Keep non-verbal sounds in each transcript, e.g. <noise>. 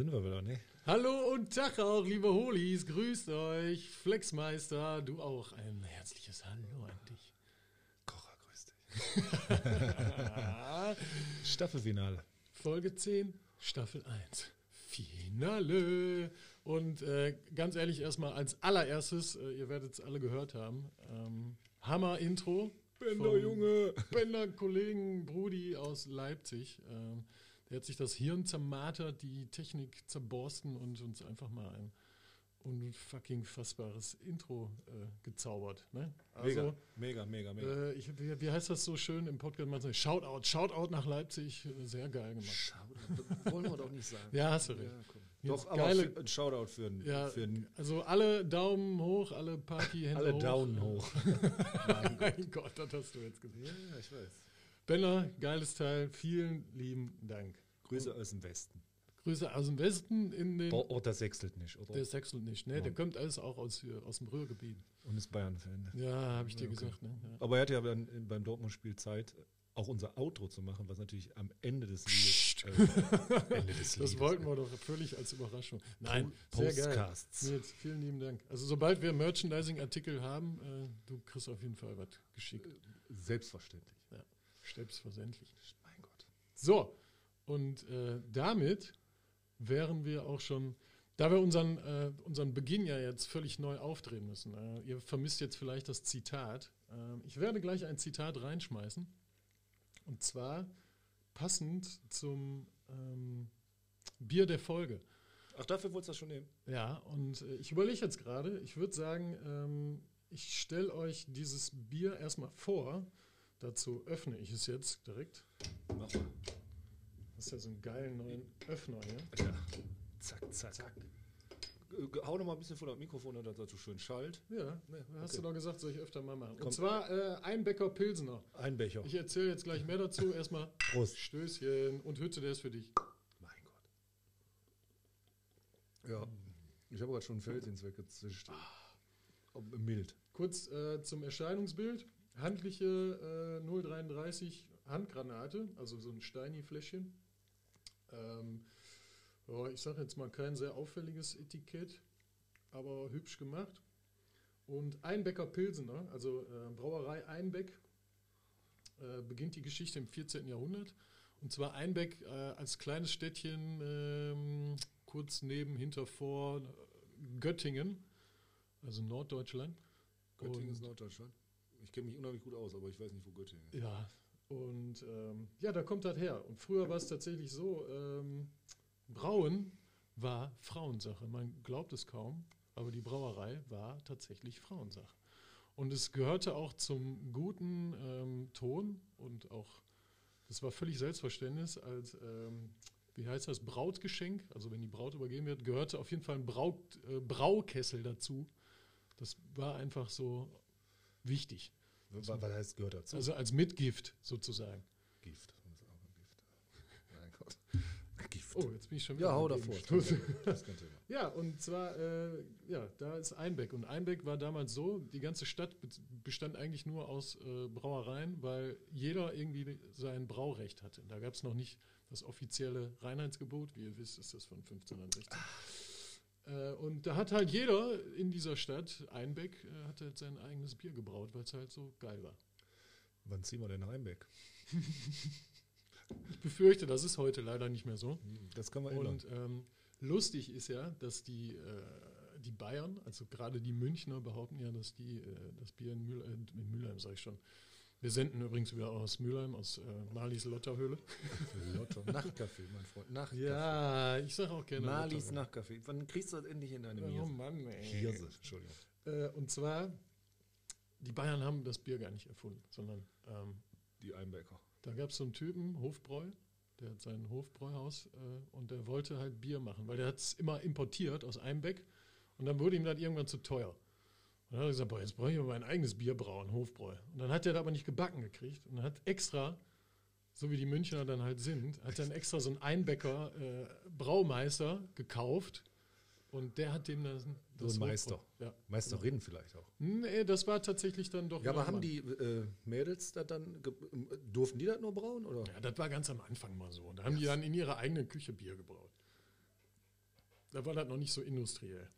Sind wir wieder, ne? Hallo und Tag auch, liebe Holis, grüßt euch. Flexmeister, du auch ein herzliches Hallo an dich. Kocher, grüß dich. <laughs> Staffelfinale. Folge 10, Staffel 1. Finale. Und äh, ganz ehrlich, erstmal als allererstes, äh, ihr werdet es alle gehört haben, ähm, Hammer-Intro. Bender, Junge. Bender-Kollegen Brudi aus Leipzig. Ähm, der hat sich das Hirn zermartert, die Technik zerborsten und uns einfach mal ein unfucking fassbares Intro äh, gezaubert. Ne? Mega, mega, mega, mega. Äh, ich, wie, wie heißt das so schön im Podcast? Man sagt, Shoutout, Shoutout nach Leipzig. Sehr geil gemacht. Schau, wollen wir doch nicht sagen. Ja, hast du recht. Jetzt Doch, aber geile, für, ein Shoutout für einen. ja, für einen also alle Daumen hoch, alle Partyhände alle hoch. Daumen hoch. <laughs> mein Gott, das hast du jetzt gesagt. Ja, ja, ich weiß. Benner, geiles Teil. Vielen lieben Dank. Grüße aus dem Westen. Grüße aus dem Westen in den. Der Ort, der sechselt nicht, oder? Der sechselt nicht, ne? Der kommt alles auch aus, aus dem Rührgebiet. Und ist Bayern-Fan. Ja, habe ich dir gesagt, ne? Ja. Aber er hatte ja in- beim Dortmund-Spiel Zeit, auch unser Outro zu machen, was natürlich am Ende des Liedes. Äh, Ende des <laughs> Das Liedes. wollten wir doch völlig als Überraschung. Nein, sehr geil. Postcasts. Nils, vielen lieben Dank. Also sobald wir Merchandising-Artikel haben, äh, du kriegst auf jeden Fall was geschickt. Selbstverständlich. Ja, selbstverständlich. Mein Gott. So, und äh, damit wären wir auch schon, da wir unseren, äh, unseren Beginn ja jetzt völlig neu aufdrehen müssen. Äh, ihr vermisst jetzt vielleicht das Zitat. Äh, ich werde gleich ein Zitat reinschmeißen. Und zwar passend zum ähm, Bier der Folge. Ach, dafür wolltest du das schon nehmen? Ja, und äh, ich überlege jetzt gerade, ich würde sagen, ähm, ich stelle euch dieses Bier erstmal vor. Dazu öffne ich es jetzt direkt. Mach mal. Das ist ja so einen geilen neuen Öffner hier. Ja. Zack, zack. zack. Hau noch mal ein bisschen vor das Mikrofon, das so schön schallt. Ja, ne, hast Okay. du doch gesagt, soll ich öfter mal machen. Und Komm. zwar äh, ein Bäcker Pilsener. Ein Becher. Ich erzähle jetzt gleich mehr dazu. Erstmal Prost. Stößchen und Hütte, der ist für dich. Mein Gott. Ja, ich habe gerade schon einen Felsins weggezischt. Ob- Mild. Kurz äh, zum Erscheinungsbild. Handliche äh, 033 Handgranate, also so ein Steini-Fläschchen. Ähm, ja, ich sage jetzt mal kein sehr auffälliges Etikett, aber hübsch gemacht. Und Einbecker Pilsener, also äh, Brauerei Einbeck, äh, beginnt die Geschichte im 14. Jahrhundert. Und zwar Einbeck äh, als kleines Städtchen ähm, kurz neben, hinter, vor äh, Göttingen, also Norddeutschland. Göttingen Und- ist Norddeutschland. Ich kenne mich unheimlich gut aus, aber ich weiß nicht, wo Göttingen ist. Ja, und ähm, ja, da kommt das her. Und früher war es tatsächlich so, ähm, Brauen war Frauensache. Man glaubt es kaum, aber die Brauerei war tatsächlich Frauensache. Und es gehörte auch zum guten ähm, Ton und auch, das war völlig Selbstverständnis als, ähm, wie heißt das, Brautgeschenk, also wenn die Braut übergeben wird, gehörte auf jeden Fall ein Braut, äh, Braukessel dazu. Das war einfach so wichtig. Was, heißt, gehört dazu? Also als Mitgift sozusagen. Gift. <laughs> Mein Gott. Gift. Oh, jetzt bin ich schon ja, hau davor. <laughs> Ja, und zwar, äh, ja, da ist Einbeck. Und Einbeck war damals so, die ganze Stadt be- bestand eigentlich nur aus äh, Brauereien, weil jeder irgendwie sein Braurecht hatte. Da gab es noch nicht das offizielle Reinheitsgebot. Wie ihr wisst, ist das von 1560. Äh, und da hat halt jeder in dieser Stadt, Einbeck, äh, hat halt sein eigenes Bier gebraut, weil es halt so geil war. Wann ziehen wir denn Heimbeck? Ich befürchte, das ist heute leider nicht mehr so. Das kann man ändern. Und ähm, lustig ist ja, dass die, äh, die Bayern, also gerade die Münchner, behaupten ja, dass die äh, das Bier in, Mühl, äh, in Mülheim, sage ich schon. Wir senden übrigens wieder aus Mülheim, aus äh, Marlies Lotterhöhle. Lotto. Nachtcafé, mein Freund. Nachtcafé. Ja, ich sage auch gerne. Marlies. Nachtcafé. Wann kriegst du das endlich in deine Oh Hirse? Mann, ey. Hirse, Entschuldigung. Äh, und zwar, die Bayern haben das Bier gar nicht erfunden, sondern ähm, Die Einbecker. Da gab es so einen Typen, Hofbräu, der hat sein Hofbräuhaus äh, und der wollte halt Bier machen, weil der hat es immer importiert aus Einbeck und dann wurde ihm das irgendwann zu teuer. Und dann hat er gesagt, boah, jetzt brauche ich aber mein eigenes Bier brauen, Hofbräu. Und dann hat er das aber nicht gebacken gekriegt und hat extra, so wie die Münchner dann halt sind, hat dann extra so einen Einbecker äh, Braumeister gekauft, Und der hat dem das, So ein Meister. Ja. Meisterin vielleicht auch. Nee, das war tatsächlich dann doch. Ja, aber haben Mann. die äh, Mädels das dann, ge- äh, durften die das nur brauen? Oder? Ja, das war ganz am Anfang mal so. Da haben die dann in ihrer eigenen Küche Bier gebraut. Da war das noch nicht so industriell.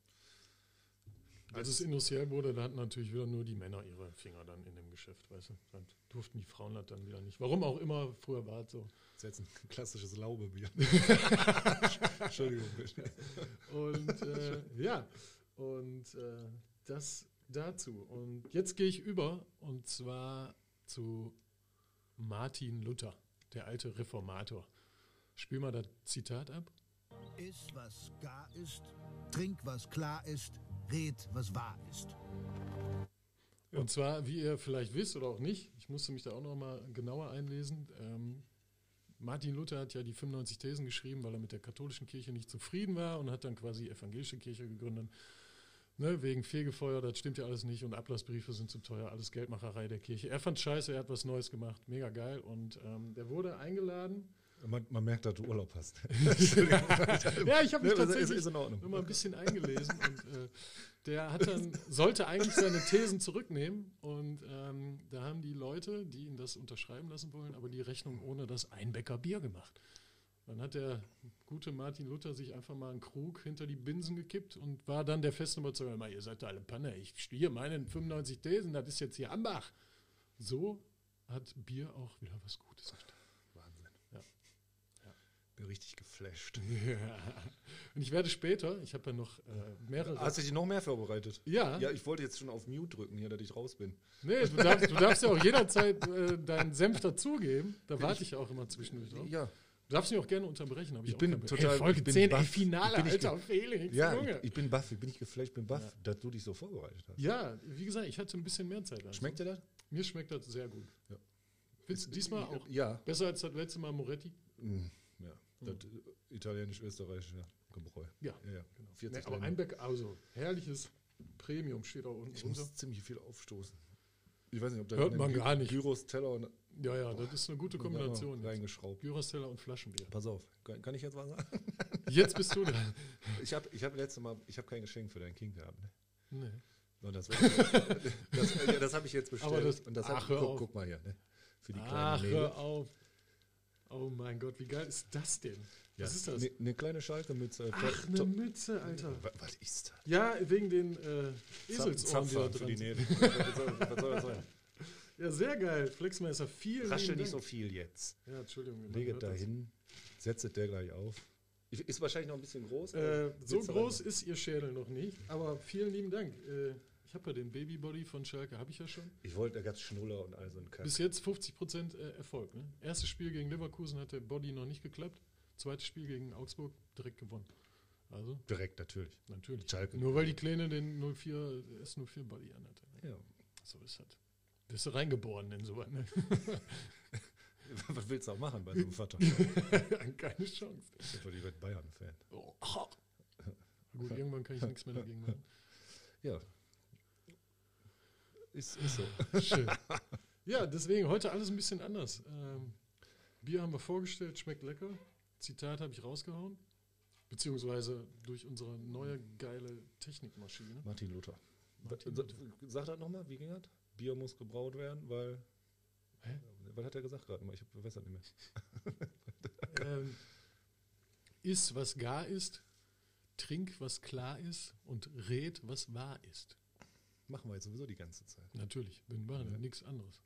Als es industriell wurde, da hatten natürlich wieder nur die Männer ihre Finger dann in dem Geschäft, weißt du. Dann durften die Frauen das dann wieder nicht. Warum auch immer, früher war es so. Das ist jetzt ein klassisches Laubebier. <laughs> Entschuldigung. Und äh, ja, und äh, das dazu. Und jetzt gehe ich über und zwar zu Martin Luther, der alte Reformator. Spiel mal das Zitat ab. Iss, was gar ist, trink, was klar ist, red, was wahr ist. Und zwar, wie ihr vielleicht wisst oder auch nicht, ich musste mich da auch noch mal genauer einlesen. Ähm, Martin Luther hat ja die 95 Thesen geschrieben, weil er mit der katholischen Kirche nicht zufrieden war und hat dann quasi die evangelische Kirche gegründet. Ne, wegen Fegefeuer, das stimmt ja alles nicht und Ablassbriefe sind zu teuer, alles Geldmacherei der Kirche. Er fand scheiße, er hat was Neues gemacht, mega geil. Und ähm, der wurde eingeladen. Man, man merkt, dass du Urlaub hast. <laughs> Ja, ich habe mich Ne, ist- tatsächlich ist noch mal ein bisschen eingelesen und äh, der hat dann, <laughs> sollte eigentlich seine Thesen zurücknehmen und ähm, da haben die Leute, die ihn das unterschreiben lassen wollen, aber die Rechnung ohne das Einbäcker Bier gemacht. Dann hat der gute Martin Luther sich einfach mal einen Krug hinter die Binsen gekippt und war dann der festen Überzeugung, "Mal, ihr seid da alle Panne, ich stehe meinen 95 Thesen, das ist jetzt hier Ambach. So hat Bier auch wieder was Gutes getan. Ja. Bin richtig geflasht. <laughs> Ja. Und ich werde später, ich habe ja noch äh, mehrere. Hast du dich noch mehr vorbereitet? ja, Ja, ich wollte jetzt schon auf Mute drücken hier, dass ich raus bin. nee, du darfst, du darfst ja auch jederzeit äh, deinen Senf dazugeben. Da warte ich ja auch immer zwischendurch drauf. Ja, Du darfst mich auch gerne unterbrechen. hab Ich auch bin total- Hey, Folge ich bin 10, ey, baff. Finale, Bin ich alter Felix, ja Junge. ich, ich bin baff, ich bin nicht geflasht, ich bin baff, dass du dich so vorbereitet hast. Ja, wie gesagt, ich hatte ein bisschen mehr Zeit. als Schmeckt dir das? Mir schmeckt das sehr gut. Ja. Findest du diesmal auch Ja. besser als das letzte Mal Moretti? Ja. Das äh, italienisch-österreichische Gebräu. Ja, Ja, ja. 40 Nee, aber Länder. Einbeck, also herrliches Premium steht auch unten Ich drunter. muss ziemlich viel aufstoßen. Ich weiß nicht, ob da Hört man gar nicht. Gyros, Teller und Ja, ja, das ist eine gute Kombination. reingeschraubt. Gyros-Teller und Flaschenbier. Pass auf, kann, kann ich jetzt was sagen? <laughs> Jetzt bist du dran. Ich habe ich hab letztes Mal, ich habe kein Geschenk für dein Kind gehabt. Ne? Nee. So, das <laughs> das, das habe ich jetzt bestellt. Aber das- und das ach, hab, guck, guck mal hier, ne? Für die kleinen Ach, Mädel. hör auf. Oh mein Gott, wie geil ist das denn? Ja, Was ist das? Eine ne kleine Schalke-Mütze. Ach, eine Mütze, Alter. Was, was ist das? Ja, wegen den äh, Eselsohren, die da für die sind. Nägel. was, soll, was soll das sein? Ja, sehr geil. Flexmeister, vielen Raschel nicht so viel jetzt. Ja, Entschuldigung. man Lege hört da hin, setze der gleich auf. Ist wahrscheinlich noch ein bisschen groß. Äh, so groß ist ihr Schädel noch nicht, aber vielen lieben Dank. Äh, ich habe ja den Babybody von Schalke, habe ich ja schon. Ich wollte, da gab es Schnuller und all so ein Kack. Bis jetzt 50% äh, Erfolg. Ne? Erstes Spiel gegen Leverkusen hat der Body noch nicht geklappt. Zweites Spiel gegen Augsburg direkt gewonnen. Also, Direkt, natürlich. natürlich. Schalke. Nur weil die Kleine den 04, S04 Body anhatte. Ja. So ist das. Bist du reingeboren in sowas, ne? <laughs> Was willst du auch machen bei so einem Vater? <laughs> Keine Chance. Ich bin lieber Bayern-Fan. Oh. Gut, irgendwann kann ich nichts mehr dagegen machen. Ja. Ist, ist so. Schön. <laughs> Ja, deswegen heute alles ein bisschen anders. Ähm, Bier haben wir vorgestellt, schmeckt lecker. Zitat habe ich rausgehauen. Beziehungsweise durch unsere neue geile Technikmaschine. Martin Luther. Martin Luther. Sag das nochmal, wie ging das? Bier muss gebraut werden, weil. Hä? Was hat er gesagt gerade? mal? Ich weiß das nicht mehr. <laughs> ähm, iss, was gar ist, trink, was klar ist und red, was wahr ist. Machen wir jetzt sowieso die ganze Zeit. Natürlich, bin machen Ja. nichts anderes.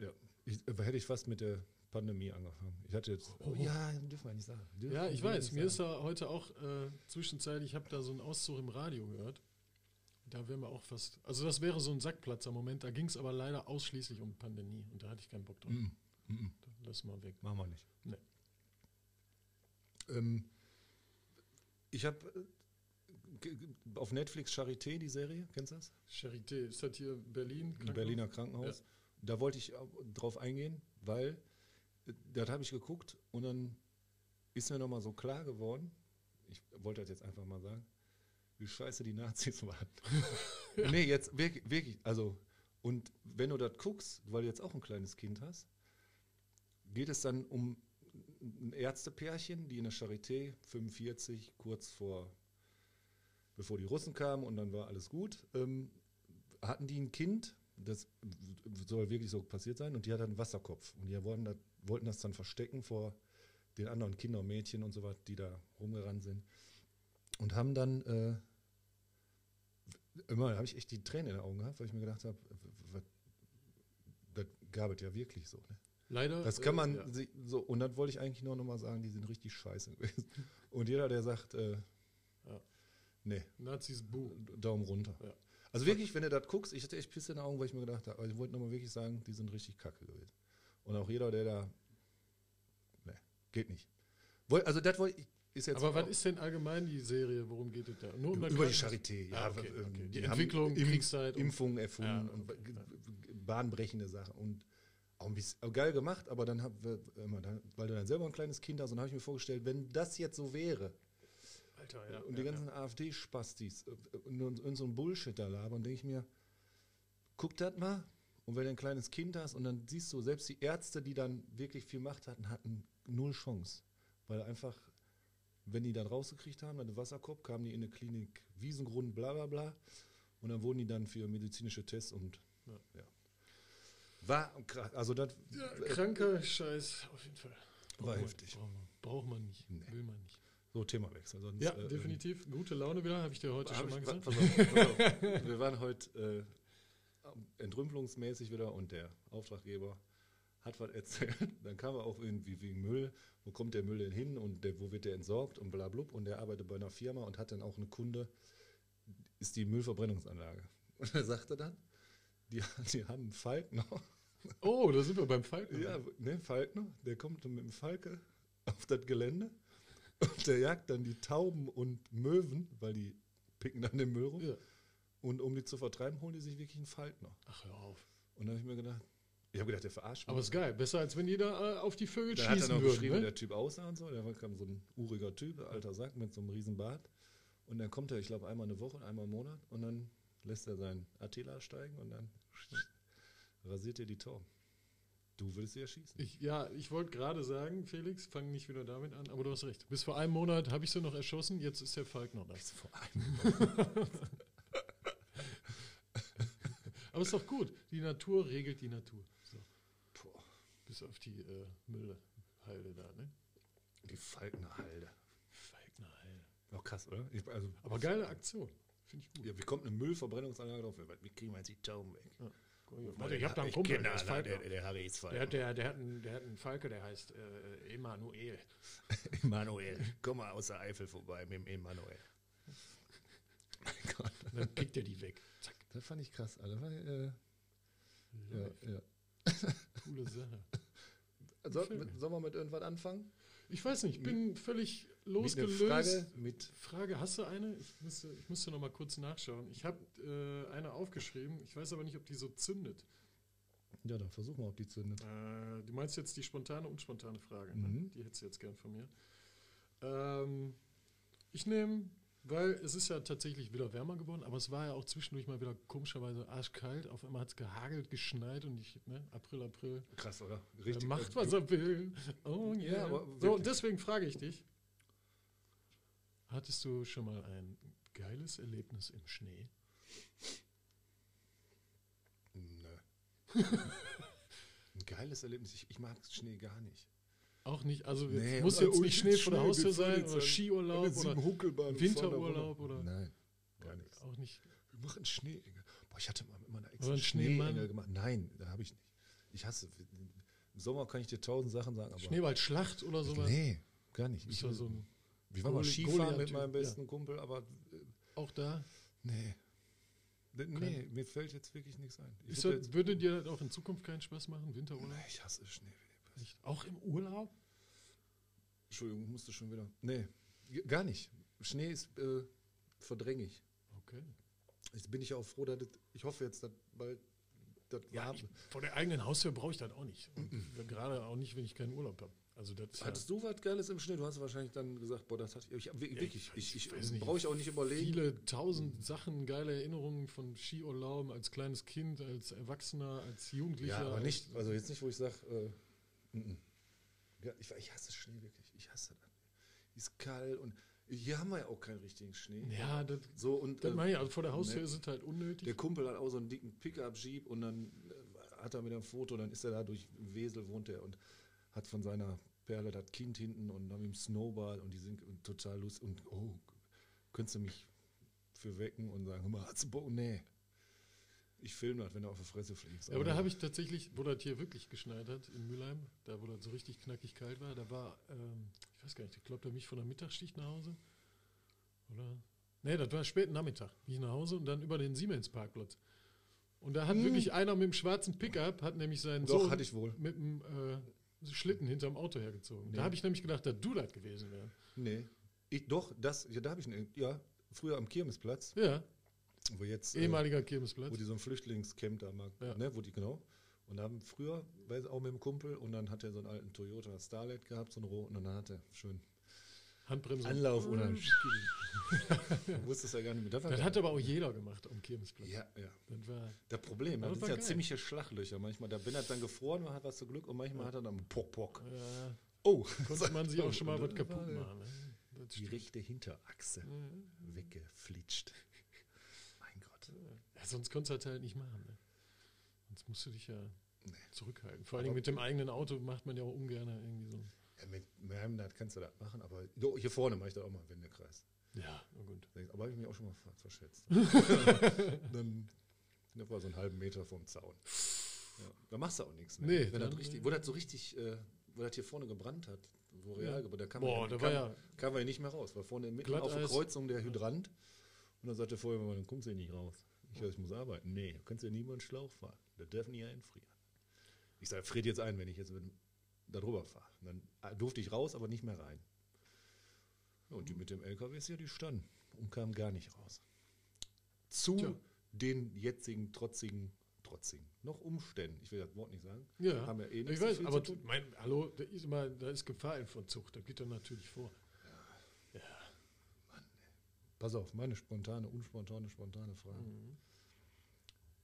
Ja. Ich, äh, hätte ich fast mit der Pandemie angefangen. Ich hatte jetzt. Oh. ja, dürfen wir nicht sagen. Dürfen Ja, ich wir weiß. Mir ist da heute auch äh, zwischenzeitlich, ich habe da so einen Auszug im Radio gehört. Da wären wir auch fast. Also, das wäre so ein Sackplatzer-Moment. Da ging es aber leider ausschließlich um Pandemie und da hatte ich keinen Bock drauf. Mm, mm, mm. Lass mal weg. Machen wir nicht. Nee. Ähm, ich habe auf Netflix Charité, die Serie, kennst du das? Charité, ist das hier Berlin? Krankenhaus? Berliner Krankenhaus. Da wollte ich drauf eingehen, weil äh, das habe ich geguckt und dann ist mir nochmal so klar geworden, ich wollte das jetzt einfach mal sagen, wie scheiße die Nazis <laughs> waren. Nee, jetzt wirklich, wirklich, also, und wenn du das guckst, weil du jetzt auch ein kleines Kind hast, geht es dann um ein Ärztepärchen, die in der Charité 45 kurz vor bevor die Russen kamen und dann war alles gut, ähm, hatten die ein Kind, das soll wirklich so passiert sein, und die hat einen Wasserkopf. Und die wollten das, wollten das dann verstecken vor den anderen Kindern und Mädchen und so was, die da rumgerannt sind. Und haben dann, äh, immer habe ich echt die Tränen in den Augen gehabt, weil ich mir gedacht habe, das gab es ja wirklich so. Ne? Leider. Das kann äh, man ja. sich so, und dann wollte ich eigentlich nur noch mal sagen, die sind richtig scheiße gewesen. Und jeder, der sagt, äh, Ja. Nee, Nazis, buh. Daumen runter. Ja. Also wirklich, wenn du das guckst, ich hatte echt Pisse in den Augen, weil ich mir gedacht habe, aber ich wollte nochmal wirklich sagen, die sind richtig kacke gewesen. Und auch jeder, der da, nee, geht nicht. Also das wollte ich, ist jetzt Aber was ist denn allgemein die Serie? Worum geht es da? Nur über, über die? Charité, ja. Ah, okay, ähm, okay. Die haben Entwicklung, Im- Kriegszeit Impfungen erfunden Ja, und bahnbrechende Sachen und auch ein bisschen geil gemacht, aber dann, hab, dann weil du dann selber ein kleines Kind hast und habe ich mir vorgestellt, wenn das jetzt so wäre, Alter, ja. und die ganzen AfD-Spastis äh, und, ein Bullshit da labern, denke ich mir, guck das mal. Und wenn du ein kleines Kind hast und dann siehst du, selbst die Ärzte, die dann wirklich viel Macht hatten, hatten null Chance. Weil einfach, wenn die dann rausgekriegt haben, dann den Wasserkopf, kamen die in eine Klinik Wiesengrund, bla bla bla. Und dann wurden die dann für medizinische Tests und Ja. ja. War krass. Also das Ja, kranker Scheiß, auf jeden Fall. War Braucht man- heftig. Braucht man, braucht man nicht, Nee. will man nicht. So Themawechsel. Sonst, Ja, äh, definitiv. Gute Laune wieder, habe ich dir heute schon mal gesagt. pass auf, pass auf. <laughs> Wir waren heute äh, entrümpelungsmäßig wieder und der Auftraggeber hat was erzählt. <laughs> Dann kam er auch irgendwie wegen Müll. Wo kommt der Müll denn hin und der, wo wird der entsorgt und bla blub. Und der arbeitet bei einer Firma und hat dann auch eine Kunde, ist die Müllverbrennungsanlage. <laughs> Und er sagte dann, die, die haben einen Falkner. Oh, da sind wir beim Falken. Ja, ne, Falkner, der kommt mit dem Falke auf das Gelände und der jagt dann die Tauben und Möwen, weil die picken dann den Müll rum. Ja. Und um die zu vertreiben, holen die sich wirklich einen Falkner. Ach, hör auf. Und dann habe ich mir gedacht, ich habe gedacht, der verarscht mich. Aber ist geil. Besser, als wenn jeder äh, auf die Vögel Da hat er schießen noch würde. beschrieben, wie Ne? der Typ aussah und so. Da kam so ein uriger Typ, alter Sack mit so einem riesen Bart. Und dann kommt er, ich glaube, einmal eine Woche, einmal im Monat. Und dann lässt er seinen Attila steigen und dann <laughs> rasiert er die Tauben. Du würdest sie erschießen. Ich, ja, ich wollte gerade sagen, Felix, fang nicht wieder damit an, aber du hast recht. Bis vor einem Monat habe ich sie noch erschossen, jetzt ist der Falk noch da. Vor allem. <laughs> Aber ist doch gut. Die Natur regelt die Natur. So, Boah, bis auf die äh, Müllhalde da, ne? die Falknerhalde. Falkner Halde. Auch krass, oder? Ich, also, Aber geile Aktion. Finde ich gut. ja, wie kommt eine Müllverbrennungsanlage drauf? Wie kriegen wir jetzt die Tauben weg? Warte, ich habe da einen Kumpel, der ist Falkner. der Harry ist Der hat, der, der, hat einen, der hat einen Falke, der heißt äh, Emanuel. <laughs> Emanuel, komm mal aus der Eifel vorbei mit dem Emanuel. Mein Gott. Und dann pickt er die weg. Zack, Das fand ich krass, Alter. War, äh, ja, ja. coole Sache. So, Film. mit, sollen wir mit irgendwas anfangen? Ich weiß nicht, ich bin völlig Mit einer losgelöst. Frage mit. Frage, hast du eine? Ich müsste, ich müsste noch mal kurz nachschauen. Ich habe äh, eine aufgeschrieben. Ich weiß aber nicht, ob die so zündet. Ja, dann versuchen wir, ob die zündet. Äh, du meinst jetzt die spontane und spontane Frage. Ne? Mhm. Die hättest du jetzt gern von mir. Ähm, ich nehme, weil es ist ja tatsächlich wieder wärmer geworden, aber es war ja auch zwischendurch mal wieder komischerweise arschkalt. Auf einmal hat es gehagelt, geschneit und ich, ne, April, April. Krass, oder? Er macht, was er will. Oh yeah. Ja, aber so, und deswegen frage ich dich. Hattest du schon mal ein geiles Erlebnis im Schnee? Nö. Ein geiles Erlebnis. Ich, ich mag Schnee gar nicht. Auch nicht, also Nee, muss jetzt nicht ich <laughs> Schnee vor der Haustür sein oder Skiurlaub oder Winterurlaub oder Nein, gar nichts. auch nicht. Wir machen Schneeengel. Boah, ich hatte mal mit meiner Ex Oder einen Schneemann? Schneeengel gemacht. Nein, da habe ich nicht. Ich hasse. Im Sommer kann ich dir tausend Sachen sagen, aber. Schneeballschlacht oder sowas? Nee, gar nicht. Ich, ja so ein, wir waren mal Skifahren mit Goliath-Typ, meinem ja. besten Kumpel, aber äh, auch da. nee. Nee, mir fällt jetzt wirklich nichts ein. Ich, das, jetzt, würde dir das auch in Zukunft keinen Spaß machen, Winterurlaub? nee, ich hasse Schnee. Nicht? Auch im Urlaub? Entschuldigung, ich musste schon wieder. Nee, gar nicht. Schnee ist äh, verdränge ich. Okay. Jetzt bin ich auch froh, dass das, ich hoffe jetzt, dass bald das Ja, ich, vor der eigenen Haustür brauche ich das auch nicht. Und gerade auch nicht, wenn ich keinen Urlaub habe. Also das ist ja Hattest du was Geiles im Schnee? Du hast wahrscheinlich dann gesagt, boah, das hatte ich. ich wirklich, ich ich, ich, brauche ich auch nicht überlegen. viele tausend Sachen, geile Erinnerungen von Skiurlauben als kleines Kind, als Erwachsener, als Jugendlicher. Ja, aber nicht, also jetzt nicht, wo ich sage, äh, mm, mm. ja, ich, ich hasse Schnee wirklich. Ich hasse das. Ist kalt und Hier haben wir ja auch keinen richtigen Schnee. Ja, das, So, und das äh, meine ich, also vor der Haustür ne? ist es halt unnötig. der Kumpel hat auch so einen dicken Pickup-Jeep und dann äh, hat er wieder ein Foto, dann ist er da durch Wesel, wohnt er und hat von seiner Perle das Kind hinten und dann mit dem Snowball und die sind total lustig und oh, könntest du mich für wecken und sagen, hör mal, hast du Bock? Nee. Ich filme das, wenn du auf die Fresse fliegst. Ja, aber da habe ich tatsächlich, wo das hier wirklich geschneit hat, in Mülheim, da wo das so richtig knackig kalt war, da war, ähm, ich weiß gar nicht, ich glaube, da bin ich von der Mittagsschicht nach Hause. Oder? Nee, das war späten Nachmittag. Bin ich nach Hause und dann über den Siemens-Parkplatz. Und da hat wirklich einer mit dem schwarzen Pickup, hat nämlich seinen Doch, Sohn hatte ich wohl. mit dem äh, Schlitten hinterm Auto hergezogen. Nee. Da habe ich nämlich gedacht, dass du das gewesen wärst. Nee. Ich, doch, das, ja, da habe ich, einen- ja, früher am Kirmesplatz, Ja, wo jetzt, äh, ehemaliger Kirmesplatz. wo die so ein Flüchtlingscamp da mag, Ja. ne, wo die, genau. Und da haben früher, weiß auch mit dem Kumpel, und dann hat er so einen alten Toyota Starlet gehabt, so einen roten, und dann hat er schön Handbremse. Anlauf du <laughs> wusstest ja gar nicht mehr. Das, Das hat aber auch jeder gemacht am Kirmesplatz. ja, ja. Das war, Das Problem, das das ist ja geil. ziemliche Schlaglöcher. Manchmal, da bin er dann gefroren, man hat was zu Glück, und manchmal hat er dann Pock, Pock. ja, Oh, konnte man sich auch schon mal <laughs> was kaputt machen. Ne? Die rechte Hinterachse weggeflitscht. <laughs> Mein Gott. Ja, sonst konntest du das halt nicht machen. Ne? Sonst musst du dich ja Nee. zurückhalten. Vor allem mit dem eigenen Auto macht man ja auch ungern irgendwie so. Ja, mit meinem das kannst du das machen, aber hier vorne mache ich da auch mal einen Wendekreis. Ja, na gut. Aber habe ich mich auch schon mal ver- verschätzt. <laughs> <laughs> dann das war so einen halben Meter vom Zaun. Ja, da machst du auch nichts mehr. Nee, Wenn das richtig, äh, wo das so richtig, äh, wo das hier vorne gebrannt hat, wo real, aber da kam Boah, man, da kam, war ja- kam man ja nicht mehr raus, weil vorne mitten auf der Glatteis. Kreuzung der Hydrant und dann sagte vorher, dann kommst du hier nicht raus. Ich ich muss arbeiten. Nee, du kannst ja niemand Schlauch fahren. Der darf nie einfrieren. Ich sage, friert jetzt ein, wenn ich jetzt mit, da drüber fahre. Dann äh, durfte ich raus, aber nicht mehr rein. Ja, und die mit dem LKW ist ja, die standen und kamen gar nicht raus. Zu Tja. den jetzigen trotzigen, trotzigen, noch Umständen, ich will das Wort nicht sagen, Ja, haben ja eh ich weiß, aber mein, hallo, da ist, immer, da ist Gefahr in Vollzug, da geht dann natürlich vor. Pass auf, meine spontane, unspontane, spontane Frage. Mhm.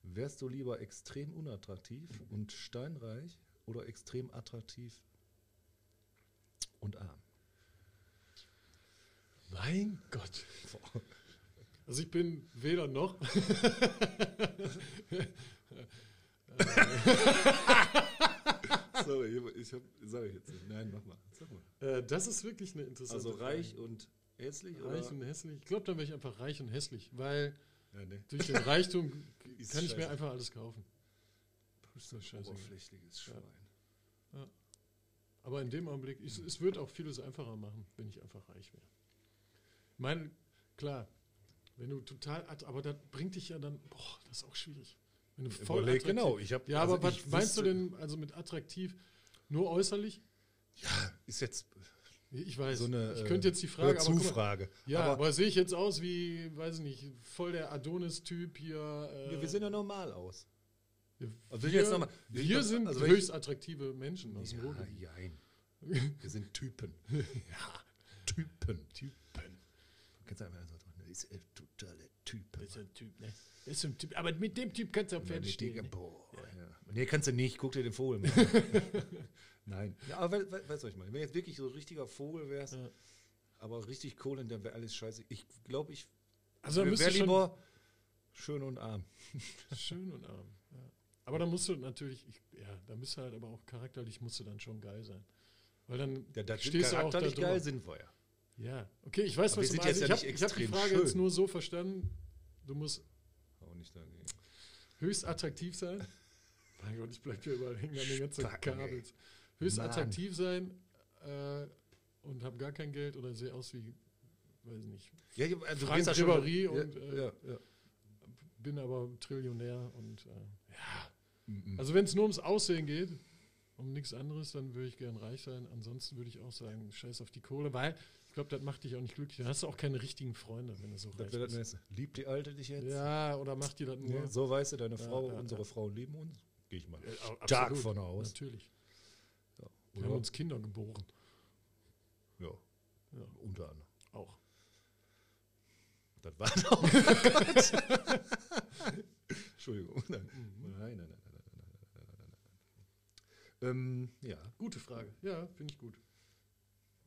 Wärst du lieber extrem unattraktiv und steinreich oder extrem attraktiv und arm? Mein Gott. Also ich bin weder noch. <laughs> Sorry, ich hab, sag ich jetzt nicht. Nein, mach mal. Sag mal. Äh, das ist wirklich eine interessante Also reich Frage. und hässlich reich oder? und hässlich. Ich glaube, dann wäre ich einfach reich und hässlich, weil Ja, nee. durch den Reichtum <laughs> kann ich mir scheiße. einfach alles kaufen. Das ist doch scheiße. Oberflächliches Schwein. Aber in dem Augenblick, ich, es wird auch vieles einfacher machen, wenn ich einfach reich wäre. Ich meine, klar, wenn du total, aber das bringt dich ja dann, boah, das ist auch schwierig. Wenn du voll Überleg, attraktiv- genau. Ich hab, Ja, also aber was meinst du denn, also mit attraktiv, nur äußerlich? Ja, ist jetzt Ich weiß, so eine ich könnte jetzt die Frage, aber guck mal, Zufrage. ja, aber, aber, sehe ich jetzt aus wie, weiß ich nicht, voll der Adonis-Typ hier. Äh, ja, wir sehen ja normal aus. Wir, Also ich jetzt noch mal- wir das- sind also wenn ich- höchst attraktive Menschen aus dem Ja, Ruhrgebiet. jein. <laughs> Wir sind Typen. ja, Typen. Typen. Kannst du einfach so tun. Das ist ein totaler Typ. Das ist ein Typ, ne? Ist ein Typ, aber mit dem Typ kannst du auf Pferde ich stehen. Ne? boah, ja. Nee, kannst du nicht. Guck dir den Vogel mal an. <laughs> Nein. Ja, aber we- we- weißt du, was ich meine? Wenn jetzt wirklich so ein richtiger Vogel wärst, Ja. aber richtig Kohle, dann wäre alles scheiße. Ich glaube, ich Also wäre lieber schön und arm. schön und arm. Ja. Aber da musst du natürlich, ich, ja, da müsste halt aber auch charakterlich musst du dann schon geil sein. Weil dann Ja, das stehst du auch da charakterlich drüber. geil sind wir ja. Ja, okay, ich weiß, Aber was du meinst. jetzt Ich ja habe hab die Frage jetzt schön. nur so verstanden, du musst Auch nicht dagegen. höchst attraktiv sein. <laughs> Mein Gott, ich bleibe hier überall hängen an den ganzen Spacken, ey. Kabels. Höchst Mann. attraktiv sein äh, und habe gar kein Geld oder sehe aus wie, weiß ich nicht, Ja, ja, also du Frank ja Ribéry ja, und, äh, ja, ja. bin aber Trillionär und äh, ja. Mhm. Also wenn es nur ums Aussehen geht, um nichts anderes, dann würde ich gern reich sein. Ansonsten würde ich auch sagen, scheiß auf die Kohle, weil ich glaube, das macht dich auch nicht glücklich. Dann hast du auch keine richtigen Freunde, wenn du so Das reich bist. Liebt die Alte dich jetzt? Ja, oder macht die das nur? Ja, so weißt du, deine Frau, ja, unsere ja. Frauen lieben uns. Gehe ich mal Ja, stark von aus. Natürlich. Wir haben uns Kinder geboren. ja, unter anderem. auch. Das war doch. <laughs> Entschuldigung. Nein. Mhm. Nein, nein, nein, nein, nein, nein, nein, nein, nein, nein. Ähm, ja, Gute Frage. Ja, finde ich gut.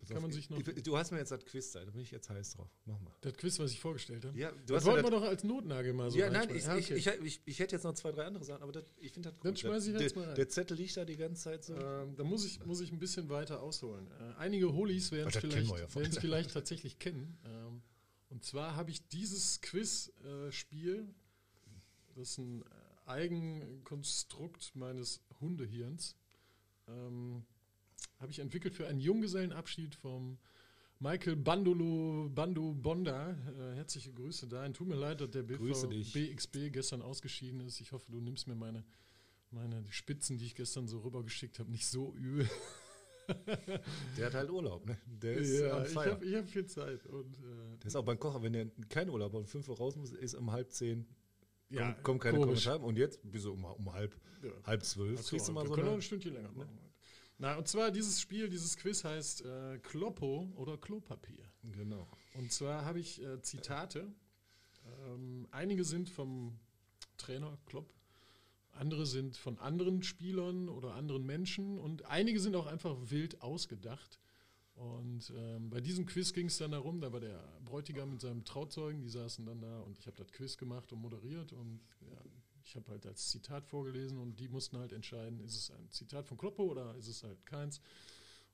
kann man sich noch. Ich, du hast mir jetzt das Quiz da, da bin ich jetzt heiß drauf. Mach mal. Das Quiz, was ich vorgestellt habe. Ja, du das wollten wir doch als Notnagel mal so ja, nein, ich, reinschmeißen. ich, ich, ich, ich hätte jetzt noch zwei, drei andere Sachen, aber das, ich finde das gut. Dann schmeiß ich jetzt mal rein. Der Zettel liegt da die ganze Zeit so. Ähm, da muss ich, muss ich ein bisschen weiter ausholen. Äh, einige Holis werden es vielleicht, ja vielleicht tatsächlich kennen. Ähm, und zwar habe ich dieses Quiz-Spiel, das ist ein äh, Eigenkonstrukt meines Hundehirns, ähm, habe ich entwickelt für einen Junggesellenabschied vom Michael Bandolo Bando Bonda. Äh, herzliche Grüße dahin. Tut mir leid, dass der dich. BXB gestern ausgeschieden ist. Ich hoffe, du nimmst mir meine, meine Spitzen, die ich gestern so rübergeschickt habe, nicht so übel. <laughs> Der hat halt Urlaub, ne? Der ist ja, on ich habe hab viel Zeit. Und, äh, Der ist auch beim Kocher, wenn der keinen Urlaub hat und fünf Uhr raus muss, ist um halb zehn. Ja, kommen, kommen keine komisch. Kommentare. Und jetzt du um, um halb, Ja. halb zwölf. Achso, kriegst du mal wir so können eine, ein Stündchen länger machen. Na, und zwar dieses Spiel, dieses Quiz heißt äh, Kloppo oder Klopapier. Genau. Und zwar habe ich äh, Zitate. Ähm, einige sind vom Trainer Klopp, andere sind von anderen Spielern oder anderen Menschen und einige sind auch einfach wild ausgedacht. Und ähm, bei diesem Quiz ging es dann darum, da war der Bräutigam mit seinem Trauzeugen, die saßen dann da und ich habe das Quiz gemacht und moderiert und ja, ich habe halt als Zitat vorgelesen und die mussten halt entscheiden, ist es ein Zitat von Kloppo oder ist es halt keins.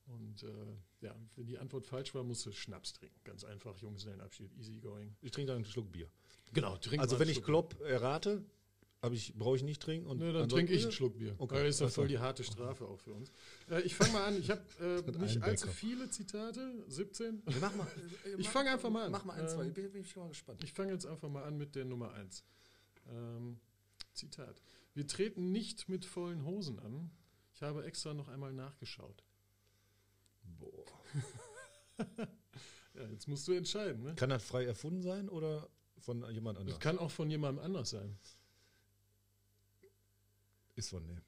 Und äh, ja, wenn die Antwort falsch war, musst du Schnaps trinken. Ganz einfach, Junggesellenabschied, easy going. Ich trinke dann einen Schluck Bier. Genau, trink Also wenn ich. Klopp errate, hab ich, brauche ich nicht trinken. Und Nö, dann trinke ich einen Schluck Bier. Okay. Weil das ist ja voll die harte Strafe auch für uns. Äh, ich fange mal an. Ich habe äh, <laughs> nicht allzu viele Zitate, 17. Ja, Mach mal. <laughs> Ich fange einfach mal an. Mach mal ein, zwei. Ähm, Ich bin, bin ich schon mal gespannt. Ich fange jetzt einfach mal an mit der Nummer 1. Ähm, Zitat. Wir treten nicht mit vollen Hosen an. Ich habe extra noch einmal nachgeschaut. Boah. <laughs> Ja, jetzt musst du entscheiden. Ne? Kann das frei erfunden sein oder von jemand Das anderem? kann auch von jemandem anders sein. Ist von dem.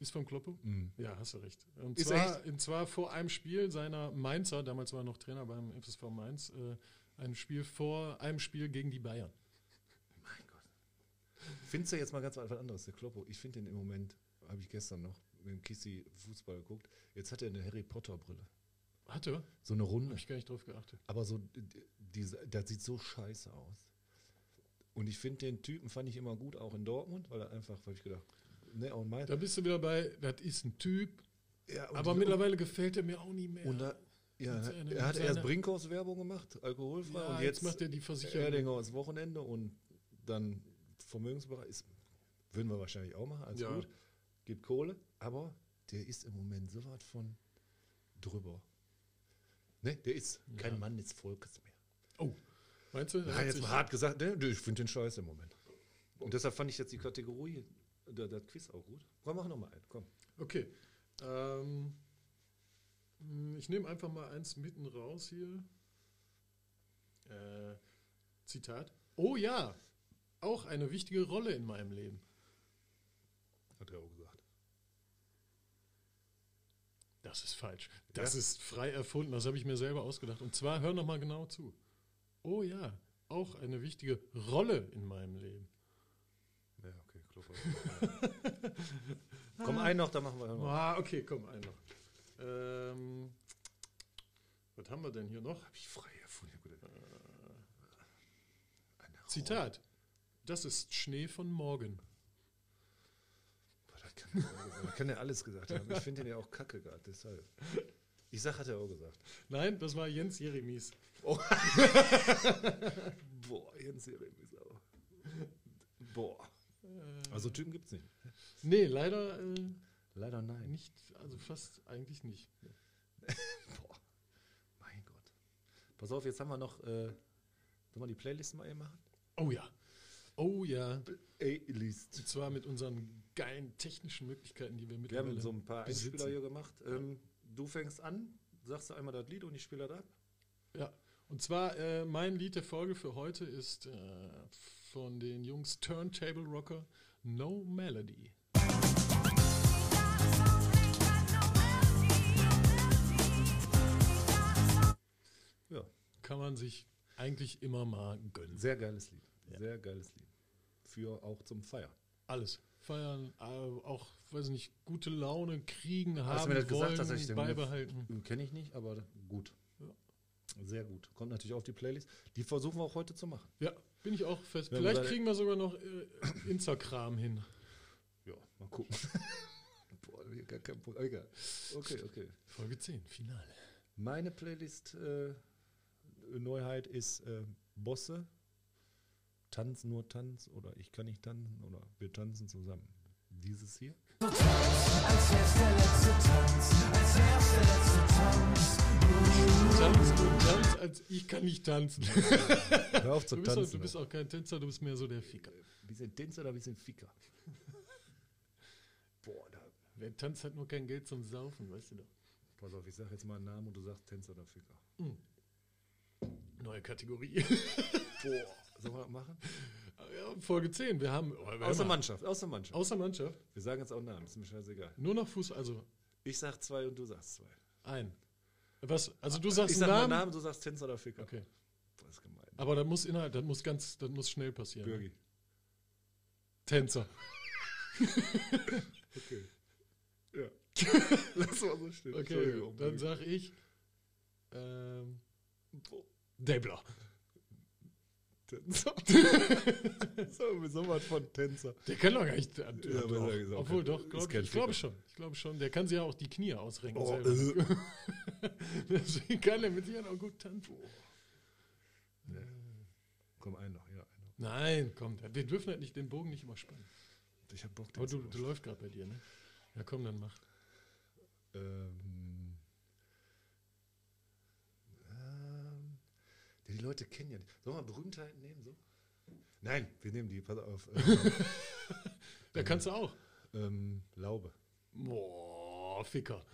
Ist vom Kloppo? Mhm. Ja, hast du recht. Und Ist zwar, und zwar vor einem Spiel seiner Mainzer, damals war er noch Trainer beim FSV Mainz, äh, ein Spiel vor einem Spiel gegen die Bayern. Mein Gott. Findest du jetzt mal ganz was anderes, der Kloppo? Ich finde den im Moment, habe ich gestern noch mit dem Kissi Fußball geguckt, jetzt hat er eine Harry Potter Brille. Hatte? So eine runde. Habe ich gar nicht drauf geachtet. Aber so, diese, das sieht so scheiße aus. Und ich finde den Typen, fand ich immer gut, auch in Dortmund, weil er einfach, habe ich gedacht, ne, auch mein. Da bist du wieder bei, das ist ein Typ, Ja, und aber mittlerweile gefällt er mir auch nie mehr. Und da, ja, Mit seiner- er hat erst Brinkhaus Werbung gemacht, alkoholfrei. ja, und jetzt jetzt, macht er die Versicherung. Erdinger aus Wochenende und dann Vermögensbereich. Ist, würden wir wahrscheinlich auch machen, alles Ja. gut. Gibt Kohle, aber der ist im Moment so was von drüber. Ne, der ist kein Mann des Volkes mehr. Oh, meinst du? hat jetzt mal hart gesagt, ne, ich finde den scheiße im Moment. Und deshalb fand ich jetzt die Kategorie, der, das Quiz auch gut. Komm, mach nochmal einen, komm. Okay. Ähm, mh, ich nehme einfach mal eins mitten raus hier. Äh, Zitat. Oh ja, auch eine wichtige Rolle in meinem Leben. Hat er auch gesagt. Das ist falsch. Das Ja? ist frei erfunden. Das habe ich mir selber ausgedacht. Und zwar, hör noch mal genau zu. Oh ja, auch eine wichtige Rolle in meinem Leben. Klopfer. komm, einen noch, dann machen wir noch. Ah, okay, komm, ein noch. Ähm, was haben wir denn hier noch? Hab ich frei erfunden. Rolle. Zitat. Das ist Schnee von morgen. Boah, das kann, das kann er alles gesagt haben. Ich finde den ja auch kacke gerade, deshalb. Ich sag, hat er auch gesagt. Nein, das war Jens Jeremies. <laughs> Boah, Jens Jeremies auch. Boah. Also Typen gibt's nicht. Nee, leider äh, Leider nein. nicht, also fast eigentlich nicht. <laughs> Boah. Mein Gott. Pass auf, jetzt haben wir noch. Äh, sollen wir die Playlist mal eben machen? Oh ja. Oh ja. A-List. Und zwar mit unseren geilen technischen Möglichkeiten, die wir Wir mittlerweile haben so ein paar besitzen. Einspieler hier gemacht. Ähm, du fängst an, sagst du einmal das Lied und ich spiele das ab. Ja, und zwar äh, mein Lied der Folge für heute ist äh, von den Jungs Turntable Rocker No Melody. Ja. Kann man sich eigentlich immer mal gönnen. Sehr geiles Lied. Ja. Sehr geiles Lied. Für auch zum Feiern. Alles. Feiern, äh, auch, weiß nicht, gute Laune kriegen, haben, du mir das wollen, gesagt hast, hab ich den- beibehalten. Kenne ich nicht, aber gut. Sehr gut. Kommt natürlich auf die Playlist. Die versuchen wir auch heute zu machen. Ja, bin ich auch fest. Ja, Vielleicht aber- kriegen wir sogar noch äh, Instagram hin. Ja, mal gucken. <laughs> Boah, hier gar kein Problem. Egal. Okay, okay. Folge 10, Finale. Meine Playlist-Neuheit ist äh, Bosse, Tanz nur Tanz oder Ich kann nicht tanzen oder Wir tanzen zusammen. Dieses hier. Tanz und Tanz, als ich kann nicht tanzen. <laughs> Hör auf zu Du bist, auch, tanzen. du bist auch kein Tänzer, du bist mehr so der Ficker. bisschen Tänzer oder ein bisschen Ficker? <laughs> Boah, da, Wer tanzt, hat nur kein Geld zum Saufen, weißt du doch. pass auf, ich sag jetzt mal einen Namen und du sagst Tänzer oder Ficker. Neue Kategorie. Boah, <laughs> sollen wir das machen? Ja, Folge 10, wir haben. Oh, wir haben- Mannschaft, aus der Mannschaft. Außer Mannschaft. Wir sagen jetzt auch Namen, ist mir scheißegal. Nur noch Fuß, also Ich sag zwei und du sagst zwei. ein. Was? Also du sagst Ich einen sag Namen. Namen, du sagst Tänzer oder Ficker. Okay. Das ist gemein. Aber das muss inhalt, das muss ganz, das muss schnell passieren. Bürgi. Tänzer. <laughs> Okay. Ja. <laughs> Lass mal so stehen. Okay, dann sag ich ähm, Debler. Tänzer. <laughs> so, sind was von Tänzer. Der kann doch gar nicht. Äh, Ja, doch. auch Obwohl, doch, glaub, ich, glaube schon. Ich glaube schon. Der kann sich ja auch die Knie ausrenken. Oh, selber. <laughs> Deswegen kann er mit Sicherheit auch gut tanzen. Nee. Komm, ein noch, ja, ein noch. Nein, komm, wir dürfen halt nicht den Bogen nicht überspannen. Ich hab Bock, Aber du, du läuft gerade bei dir, ne? Ja, komm, dann mach. Ähm, die Leute kennen ja. Sollen wir Berühmtheiten nehmen? So? Nein, wir nehmen die, pass auf. Ähm, <laughs> Da kannst du auch. ähm, Laube. Boah, Ficker.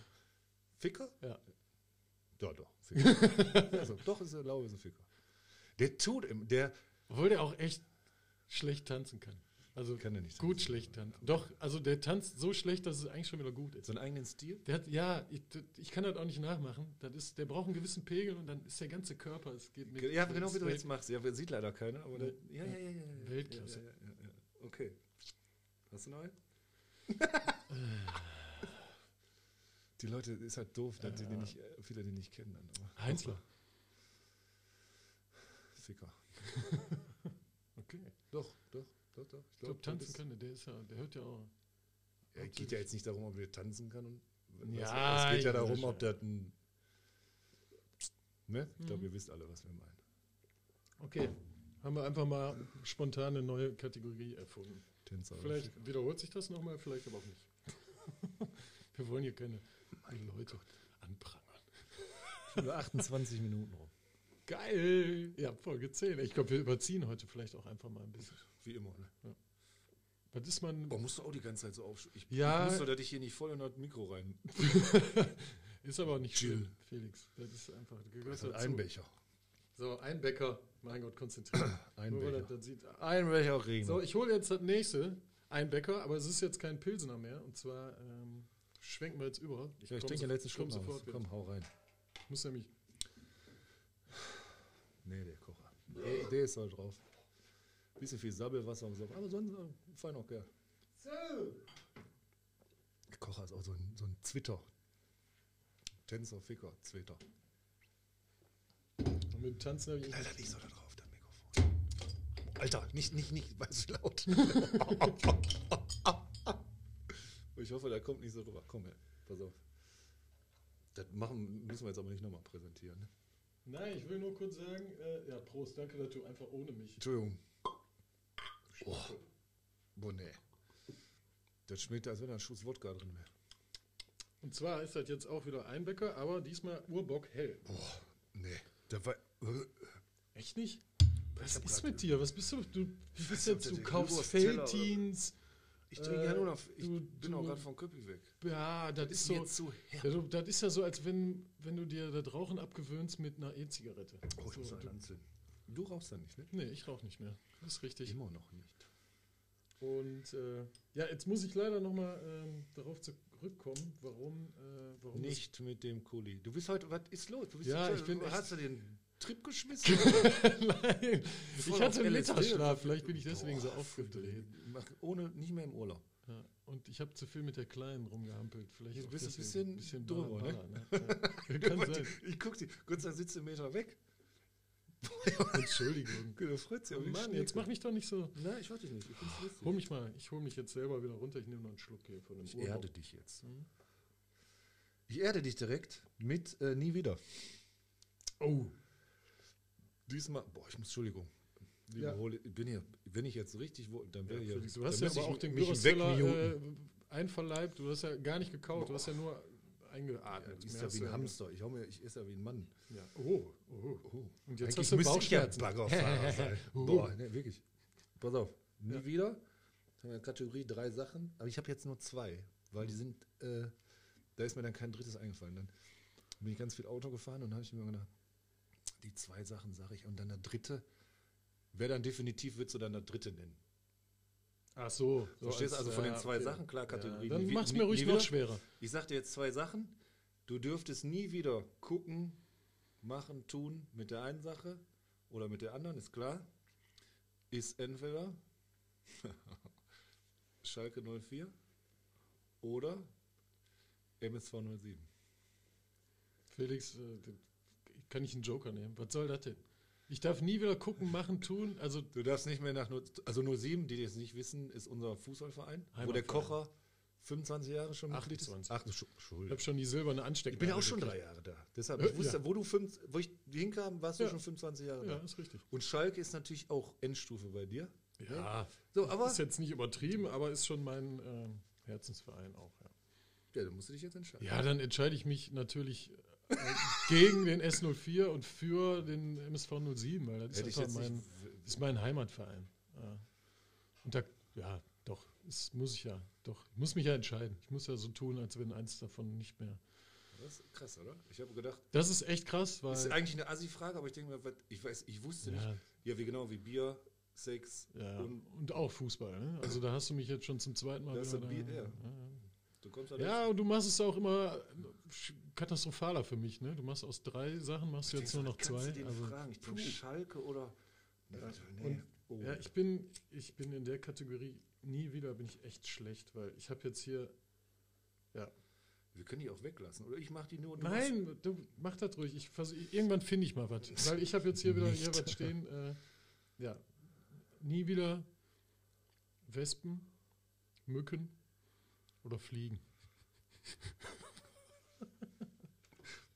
Ficker? Ja. Ja, doch. Ficker. <laughs> also, doch, ist der Laube ist ein Ficker. Der tut, im, der Obwohl der auch echt schlecht tanzen kann. Also kann er nicht. gut tanzen. schlecht tanzen. Doch, also der tanzt so schlecht, dass es eigentlich schon wieder gut ist. So einen eigenen Stil? Der hat, ja, ich, ich kann das auch nicht nachmachen. Das ist, der braucht einen gewissen Pegel und dann ist der ganze Körper, es geht mit. Ja, genau wie du jetzt machst. Ja, sieht leider keiner, aber Nee. der, ja, ja, ja, ja, ja. Weltklasse. Ja, ja, ja. Okay. Hast du noch einen? <laughs> die Leute, ist halt doof, dass die, die nicht, äh, viele die nicht kennen. Dann, aber Heinzler. Ficker. <laughs> Okay. Doch, doch, doch, doch. Ich glaube, tanzen kann der, der ist ja, der hört ja auch. Ja, geht ja jetzt nicht darum, ob der tanzen kann. Und, Ja, es geht ja darum, ob der ein. Ne? Ich glaube, Mhm. ihr wisst alle, was wir meinen. Okay. Haben wir einfach mal spontan eine neue Kategorie erfunden. Tänzer. Vielleicht wiederholt sich das nochmal, vielleicht aber auch nicht. <laughs> wir wollen hier keine Leute anprangern. Schon nur 28 Minuten rum. Geil! Ja, Folge 10. Ich glaube, wir überziehen heute vielleicht auch einfach mal ein bisschen. Wie immer. Ne? Was ist man. Boah, musst du auch die ganze Zeit so aufsch... Ich Ja. ich muss dass ich hier nicht voll in das Mikro rein. <laughs> Ist aber auch nicht Chill. schlimm, Felix. Das ist einfach. Das ist dazu. ein Becher. So, ein Bäcker. Mein Gott, konzentriert. <clears throat> Ein Nur Becher. das, sieht. Ein Becher Regen. So, ich hole jetzt das nächste. Ein Bäcker, aber es ist jetzt kein Pilsener mehr. Und zwar ähm, schwenken wir jetzt über. ja, ich trinke so- letzten Schluck sofort. Komm, hau rein. Ich muss nämlich. Nee, der Kocher. Der, der ist halt drauf. Bisschen viel Sabbelwasser und so. Aber sonst äh, fein auch gern. Der Kocher ist auch so ein, so ein Zwitter. Tänzer, Ficker, Zwitter. Und mit dem Tanzen habe ich. Alter, nicht so da drauf, das Mikrofon. Alter, nicht, nicht, nicht, weiß wie laut. <laughs> ich hoffe, da kommt nicht so drüber. Komm her, pass auf. Das machen, müssen wir jetzt aber nicht nochmal präsentieren. Ne? Nein, ich will nur kurz sagen, äh, ja, Prost, danke, dass du einfach ohne mich. Entschuldigung. Oh, boah, nee. Das schmeckt, als wenn da ein Schuss Wodka drin wäre. Und zwar ist das jetzt auch wieder ein Bäcker, aber diesmal Urbock hell. Boah, nee. Da war, Echt nicht? Was ist grad- mit dir? Was bist du? Du, du bist jetzt, du kaufst Feltins. ich trinke Äh, ja nur noch, ich du- bin du- auch gerade von Köppi weg. Ja, das ist Ist so. du, das ist ja so, als wenn, wenn du dir das Rauchen abgewöhnst mit einer E-Zigarette. Oh, ich so, muss einen anzünden. Du rauchst da nicht, ne? nee, ich rauche nicht mehr. Das ist richtig. Immer noch nicht. Und äh, ja, jetzt muss ich leider nochmal ähm, darauf zurückkommen, warum. Äh, warum Nicht mit dem Kuli. Du bist heute, was ist los? Du bist Ja, ich bin Hast du den Trip geschmissen? <laughs> Nein, ich Voll hatte auf einen. Mittagsschlaf, vielleicht bin ich deswegen so Boah, aufgedreht. Mach ohne, nicht mehr im Urlaub. Ja. und ich habe zu viel mit der Kleinen rumgehampelt. Vielleicht Jetzt auch bist du ein deswegen bisschen drüber, Baller, ne? <laughs> Ja. Kann sein. Ich guck dir, Gott sei Dank sitzt du einen Meter weg. <laughs> Entschuldigung. Da freut sich Oh Mann, jetzt mach mich doch nicht so. Nein, ich warte dich nicht. Ich. Hol mich mal, ich hol mich jetzt selber wieder runter. Ich nehme noch einen Schluck hier von dem Ich Urlaub. erde dich jetzt. Ich erde dich direkt mit äh, Nie wieder. Oh, Diesmal, boah, ich muss, Entschuldigung. Liebe Ja. Hole, ich bin hier, wenn ich jetzt richtig, wo- dann wäre ja, hier. Du hast ja aber auch den Gyrosteller äh, einverleibt. Du hast ja gar nicht gekaut, du hast ja nur Ja, eingeatmet. isst Mehr ja wie ein Hamster. Ich, hau mir, ich esse ja wie ein Mann. Ja. Oh, oh. Oh. Und jetzt Eigentlich hast du müsste ich ja Bauchschmerzen. Baggerfahrer sein. Uh. Boah, ne, wirklich. Pass auf, nie Ja. wieder. Jetzt haben wir Kategorie drei Sachen, aber ich habe jetzt nur zwei, weil die sind, äh, da ist mir dann kein drittes eingefallen. Dann bin ich ganz viel Auto gefahren und habe ich mir gedacht, die zwei Sachen sage ich und dann der dritte, wer dann definitiv würdest du dann der dritte nennen? Ach so. so Verstehst du? als- Also von den zwei okay. Sachen, klar, Kategorie. Ja, dann mach's mir ruhig noch schwerer. Ich sag dir jetzt zwei Sachen. Du dürftest nie wieder gucken, machen, tun mit der einen Sache oder mit der anderen, ist klar. Ist entweder <laughs> Schalke 04 oder MSV 07. Felix, äh, kann ich einen Joker nehmen? Was soll das denn? Ich darf nie wieder gucken, machen, tun. Also Du darfst nicht mehr nach, nur- also 07, die das nicht wissen, ist unser Fußballverein, wo der. Kocher 25 Jahre schon Mitglied ist. 28. Ach, du ich Entschuldigung. habe schon die silberne Ansteckung. Ich bin ja auch schon drei Jahre da. Deshalb, Ja, ich wusste, ja. wo, du fünf, wo ich hinkam, warst du Ja. schon 25 Jahre Ja, da. ist richtig. Und Schalke ist natürlich auch Endstufe bei dir. Ja, So, aber ist jetzt nicht übertrieben, aber ist schon mein ähm, Herzensverein auch. Ja. ja, dann musst du dich jetzt entscheiden. ja, dann entscheide ich mich natürlich äh, gegen den S04 und für den MSV 07, weil das ist einfach mein, ist mein Heimatverein. Ja. Und da, ja, doch, das muss ich ja, doch, ich muss mich ja entscheiden. Ich muss ja so tun, als wenn eins davon nicht mehr. Das ist krass, oder? Ich habe gedacht, Das ist echt krass, weil. das ist eigentlich eine Assi-Frage, aber ich denke mir, was- ich weiß, ich wusste nicht. ja, Ja, wie genau wie Bier, Sex ja, und und auch Fußball. Ne? Also da hast du mich jetzt schon zum zweiten Mal. Das wieder ein da- Bier, ja. ja. du kommst halt Ja, und du machst es auch immer katastrophaler für mich. Ne? Du machst aus drei Sachen, machst du jetzt nur noch zwei. Den Also, fragen? Ich denke. Schalke oder. Nee, Und- oh. ja, ich bin, ich bin in der Kategorie nie wieder, bin ich echt schlecht, weil ich habe jetzt hier. Wir können die auch weglassen. Oder ich mache die nur. du Nein, du mach das ruhig. Ich vers- irgendwann finde ich mal was. Weil ich habe jetzt hier wieder hier was stehen. Äh, ja. Nie wieder Wespen, Mücken oder Fliegen. <laughs>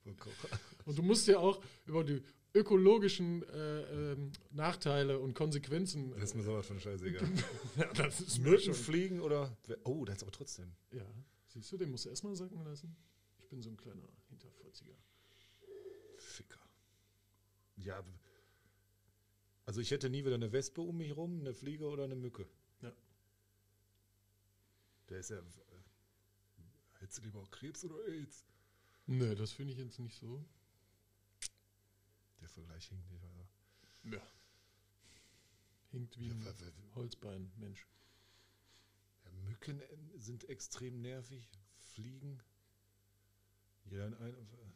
<laughs> Und du musst ja auch über die ökologischen äh, ähm, Nachteile und Konsequenzen. Das ist mir sowas von scheißegal. <laughs> ja, das ist Mücken fliegen oder. Oh, das ist aber trotzdem. Ja, siehst du, den musst du erstmal sacken lassen. Ich bin so ein kleiner Hinterfotziger. Ficker. Ja. Also ich hätte nie wieder eine Wespe um mich rum, eine Fliege oder eine Mücke. Ja. Der ist ja. äh, Hättest du lieber auch Krebs oder AIDS? Nö, das finde ich jetzt nicht so. Der Vergleich hinkt nicht. Also. Ja. Hinkt wie Ja, ein Holzbein, Mensch. Ja, Mücken äh, sind extrem nervig. Fliegen. Ja, ein, ein,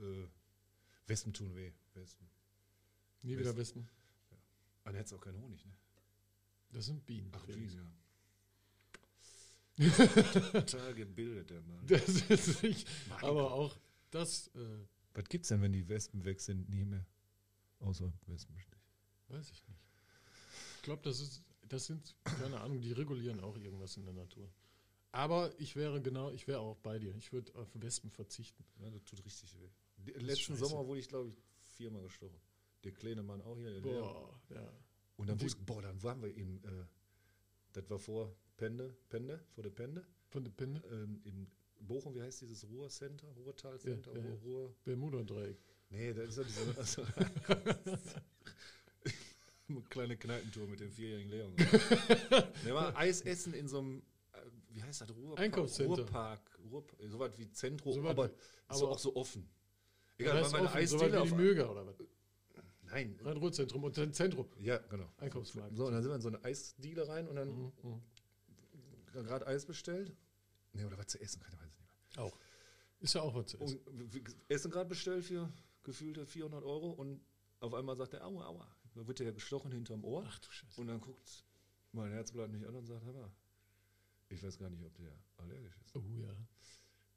äh, Wespen tun weh. Wespen. Nie West- wieder Westen. Dann hättest du auch keinen Honig, ne? Das sind Bienen. Ach. Bienen, ja. Total gebildet, der Mann. Das ist nicht, aber auch das, äh, Was gibt's denn, wenn die Wespen weg sind? Nie mehr. Außer Wespenstich. weiß ich nicht. Ich glaube, das ist, das sind, keine Ahnung, die regulieren auch irgendwas in der Natur. Aber ich wäre genau, ich wäre auch bei dir. Ich würde auf Wespen verzichten. Ja, das tut richtig weh. Letzten scheiße. Sommer wurde ich, glaube ich, viermal gestochen. Der kleine Mann auch hier. Boah, ja. Und dann Die- wusste boah, dann waren wir in, äh, das war vor Pende, Pende, vor der Pende, Von der Pende? ähm, in Bochum, wie heißt dieses Ruhrcenter, Ruhrtalcenter, Ja, ja. Ruhr, Bermuda-Dreieck. nee, das ist ja diese, <laughs> also, eine <laughs> kleine Kneipentour mit dem vierjährigen Leon. <laughs> Der war Eis essen in so einem, äh, wie heißt das, Ruhrpark? Einkaufscenter. Ruhrpark, Ruhrp so was wie Zentrum, So aber, wie- so aber- auch so offen. Egal, war meine offen, so Eisdiele wie auf, die Möger oder was? Nein, Rhein-Ruhr-Zentrum und dann Zentrum. ja, genau. Einkaufsmarkt. So, und dann sind wir in so eine Eisdiele rein und dann Mhm, mhm. gerade Eis bestellt. Nee, oder was zu essen, keine mehr. Auch. Ist ja auch was zu essen. Und Essen gerade bestellt für gefühlte 400 Euro und auf einmal sagt er, aua, aua. Da wird der gestochen hinterm Ohr Ach du Scheiße. und dann guckt mein Herzblatt mich an und sagt, hör Ich weiß gar nicht, ob der allergisch ist. Oh ja.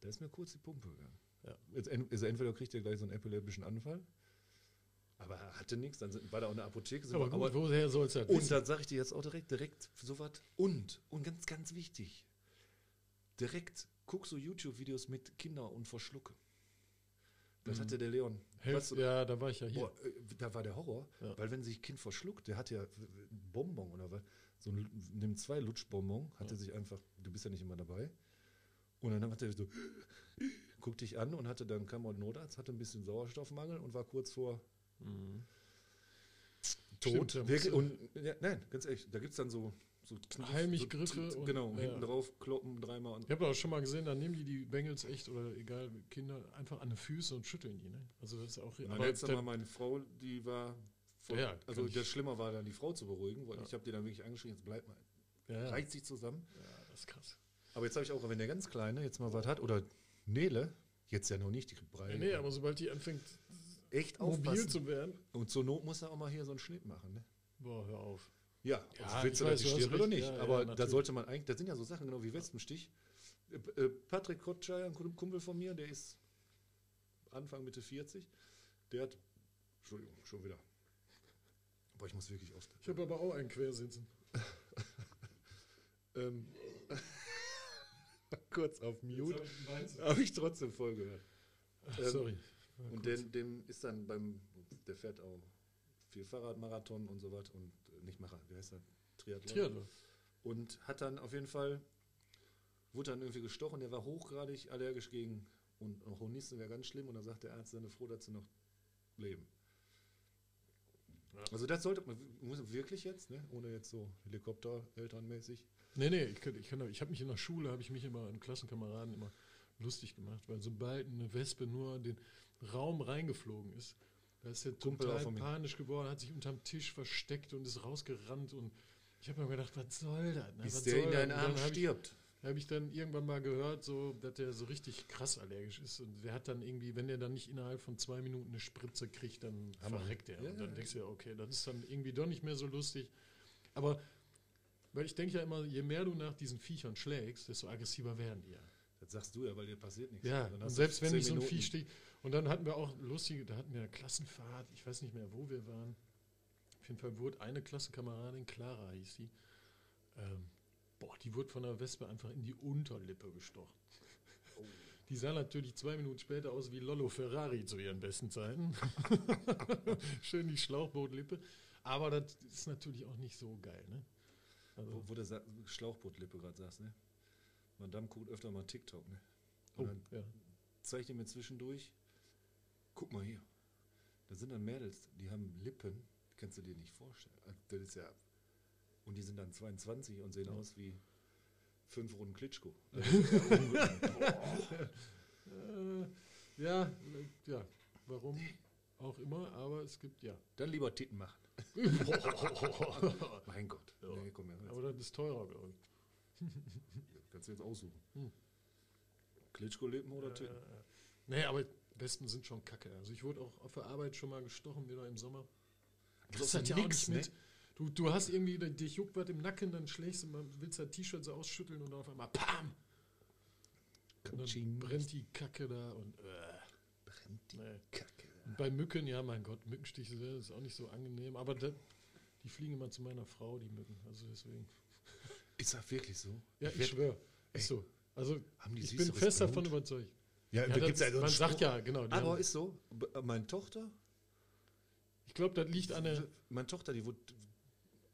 Da ist mir kurz die Pumpe gegangen. Ja. Jetzt, ent- also entweder kriegt er gleich so einen epileptischen Anfall, er hatte nichts, dann sind, war da auch eine Apotheke. Aber gut, woher soll es halt und wissen? dann sage ich dir jetzt auch direkt, direkt so was. Und, und ganz, ganz wichtig, direkt guck so YouTube-Videos mit Kinder und verschlucke. Das hatte der Leon. Helf, weißt du, ja, da war ich ja hier. Boah, äh, da war der Horror, Ja. weil wenn sich Kind verschluckt, der hat ja ein Bonbon oder was, so ein, nimmt zwei Lutschbonbon, hat er sich einfach, du bist ja nicht immer dabei, und dann hat er so, guckt dich an und hatte dann, kam ein Notarzt, hatte ein bisschen Sauerstoffmangel und war kurz vor Stimmt, tot. da Wirklich, und, ja, nein, ganz ehrlich, da gibt es dann so, so Kniff- Heimlichgriffe so, genau, ja. hinten drauf kloppen dreimal und Ich habe auch schon mal gesehen, da nehmen die die Bengels echt oder egal, Kinder einfach an die Füße und schütteln die. Ne? Also das ist auch aber jetzt da- mal meine Frau, die war voll, Ja, also das Schlimmer war dann die Frau zu beruhigen, weil Ja. ich habe die dann wirklich angeschrien, jetzt bleib mal, ja, ja. reißt sich zusammen. ja, das ist krass. Aber jetzt habe ich auch, wenn der ganz Kleine jetzt mal was hat, oder Nele, jetzt ja noch nicht, die Brei, Ja, nee, aber sobald die anfängt, echt mobil aufpassen. zu werden, Und zur Not muss er auch mal hier so einen Schnitt machen, ne? boah, hör auf. Ja, Ja, also willst ich du, weiß, die oder nicht? Ja, ja, aber da natürlich. sollte man eigentlich, das sind ja so Sachen, genau wie Wespenstich. Äh, äh, Patrick Kotscheier, ein Kum- Kumpel von mir, der ist Anfang, Mitte 40, der hat, Entschuldigung, schon wieder. Boah, ich muss wirklich oft. Ich habe aber auch einen Quersitzen. <laughs> Ähm, <laughs> kurz auf Mute, habe ich trotzdem voll gehört. Ach, Ähm, sorry. War Und dem, dem ist dann beim, der fährt auch viel Fahrradmarathon und so was und äh, nicht Marathon, wie heißt das? Triathlon. Triathlon. Und hat dann auf jeden Fall, wurde dann irgendwie gestochen, der war hochgradig allergisch gegen, und auch Hornissen wäre ganz schlimm und dann sagt der Arzt, seine froh, dass sie noch leben. Ja. Also das sollte man muss wirklich jetzt, ne? ohne jetzt so Helikopter-Elternmäßig. Nee, nee, ich, kann- ich, kann- ich habe mich in der Schule, habe ich mich immer an Klassenkameraden immer lustig gemacht, weil sobald eine Wespe nur den Raum reingeflogen ist, da ist der Kumpel total panisch geworden, hat sich unterm Tisch versteckt und ist rausgerannt und ich habe mir gedacht, was soll das? Ne? Bis was der in deinen Und Arm dann hab ich- stirbt. habe ich dann irgendwann mal gehört, so, dass der so richtig krass allergisch ist. Und der hat dann irgendwie, wenn der dann nicht innerhalb von zwei Minuten eine Spritze kriegt, dann Hammer. verreckt er. Ja, und dann denkst du ja, okay, das ist dann irgendwie doch nicht mehr so lustig. Aber, weil ich denke ja immer, je mehr du nach diesen Viechern schlägst, desto aggressiver werden die ja. Das sagst du ja, weil dir passiert nichts. Ja, und selbst wenn 10 nicht so ein. Viech steht. Und dann hatten wir auch lustige, da hatten wir eine Klassenfahrt, ich weiß nicht mehr, wo wir waren. Auf jeden Fall wurde eine Klassenkameradin, Clara hieß die, ähm, boah, die wurde von der Wespe einfach in die Unterlippe gestochen. Oh. Die sah natürlich zwei Minuten später aus wie Lollo Ferrari zu ihren besten Zeiten. <laughs> Schön die Schlauchbootlippe. Aber das ist natürlich auch nicht so geil, ne? Also, Wo, wo du sa- Schlauchbootlippe gerade sagst, ne? Madame guckt öfter mal TikTok, ne? oh, Und dann ja. zeig dir mir zwischendurch, guck mal hier. Da sind dann Mädels, die haben Lippen, kannst du dir nicht vorstellen. Also Das ist ja. Und die sind dann 22 und sehen Ja. aus wie fünf Runden Klitschko. <laughs> Äh, ja, äh, ja, warum auch immer, aber es gibt ja. Dann lieber Titten machen. <laughs> Mein Gott. Ja. Nee, komm, aber das ist teurer, glaube ich. kannst du jetzt aussuchen. Hm. Klitschko-Lippen oder Titten? ja. Nee, aber Wespen sind schon kacke. Also ich wurde auch auf der Arbeit schon mal gestochen, wieder im Sommer. Das Das hat ja auch nix, nicht mit. Du, du hast irgendwie, dich juckt was im Nacken, dann schlägst du mal, willst dein T-Shirt so ausschütteln und auf einmal PAM! Und dann brennt die Kacke da und äh, Brennt die nee. Kacke. Und bei Mücken, ja, mein Gott, Mückenstiche das ist auch nicht so angenehm. Aber da, die fliegen immer zu meiner Frau, die Mücken. Also deswegen. Ist das wirklich so? Ja, Ich ich schwöre. Ist so. Also ich bin fest davon überzeugt. Ja, Ja, da das gibt's ja so man sagt Spruch. ja, genau. die Aber haben- ist so, meine Tochter, ich glaube, das liegt an der. meine Tochter, die wurde,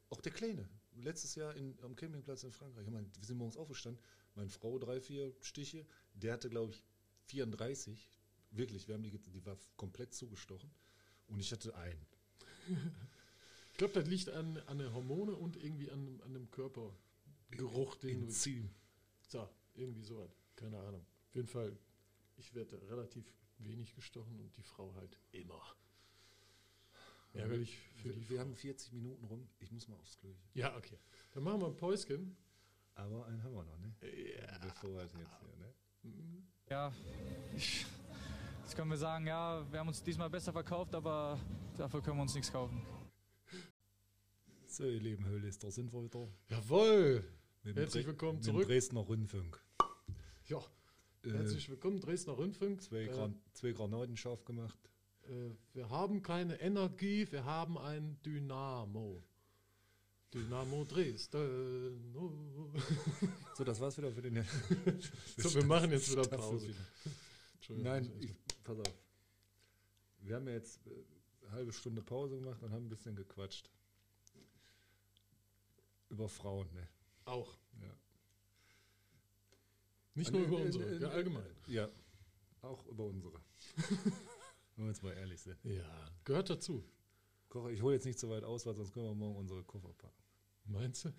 auch der Kleine, letztes Jahr in, am Campingplatz in Frankreich, ich meine, wir sind morgens aufgestanden, meine Frau drei, vier Stiche, der hatte, glaube ich, 34, wirklich, wir haben die, die war komplett zugestochen und ich hatte einen. Ich glaube, das liegt an, an den Hormone und irgendwie an, an dem Körpergeruch, den du. Enzym. So, irgendwie sowas. Keine Ahnung. Auf jeden Fall, ich werde relativ wenig gestochen und die Frau halt immer. Ärgerlich für die Wir, wir Frau. haben 40 Minuten rum, ich muss mal aufs Klo. Ja, okay. Dann machen wir ein Päuschen. Aber einen haben wir noch, ne? Ja. Bevor wir jetzt hier, ne? Ja, ich, jetzt können wir sagen, ja, wir haben uns diesmal besser verkauft, aber dafür können wir uns nichts kaufen. So, ihr lieben Höhlister, sind wir wieder. Jawohl! Herzlich willkommen zurück. Dresdner Rundfunk. Ja, herzlich willkommen, Dresdner Rundfunk. zwei, Äh, Gran zwei Granaten scharf gemacht. äh, wir haben keine Energie, wir haben ein Dynamo. Dynamo Dresden. Oh. <laughs> So, das war's wieder für den. So, <laughs> wir machen jetzt wieder Pause. Nein, ich, pass auf. Wir haben ja jetzt äh, eine halbe Stunde Pause gemacht und haben ein bisschen gequatscht. Über Frauen, ne? auch. Ja. Nicht nur über unsere, ja, allgemein. Ja, auch über unsere. <laughs> Wenn wir jetzt mal ehrlich sind. Ja, gehört dazu. Koche, ich hole jetzt nicht so weit aus, weil sonst können wir morgen unsere Koffer packen. Meinst du?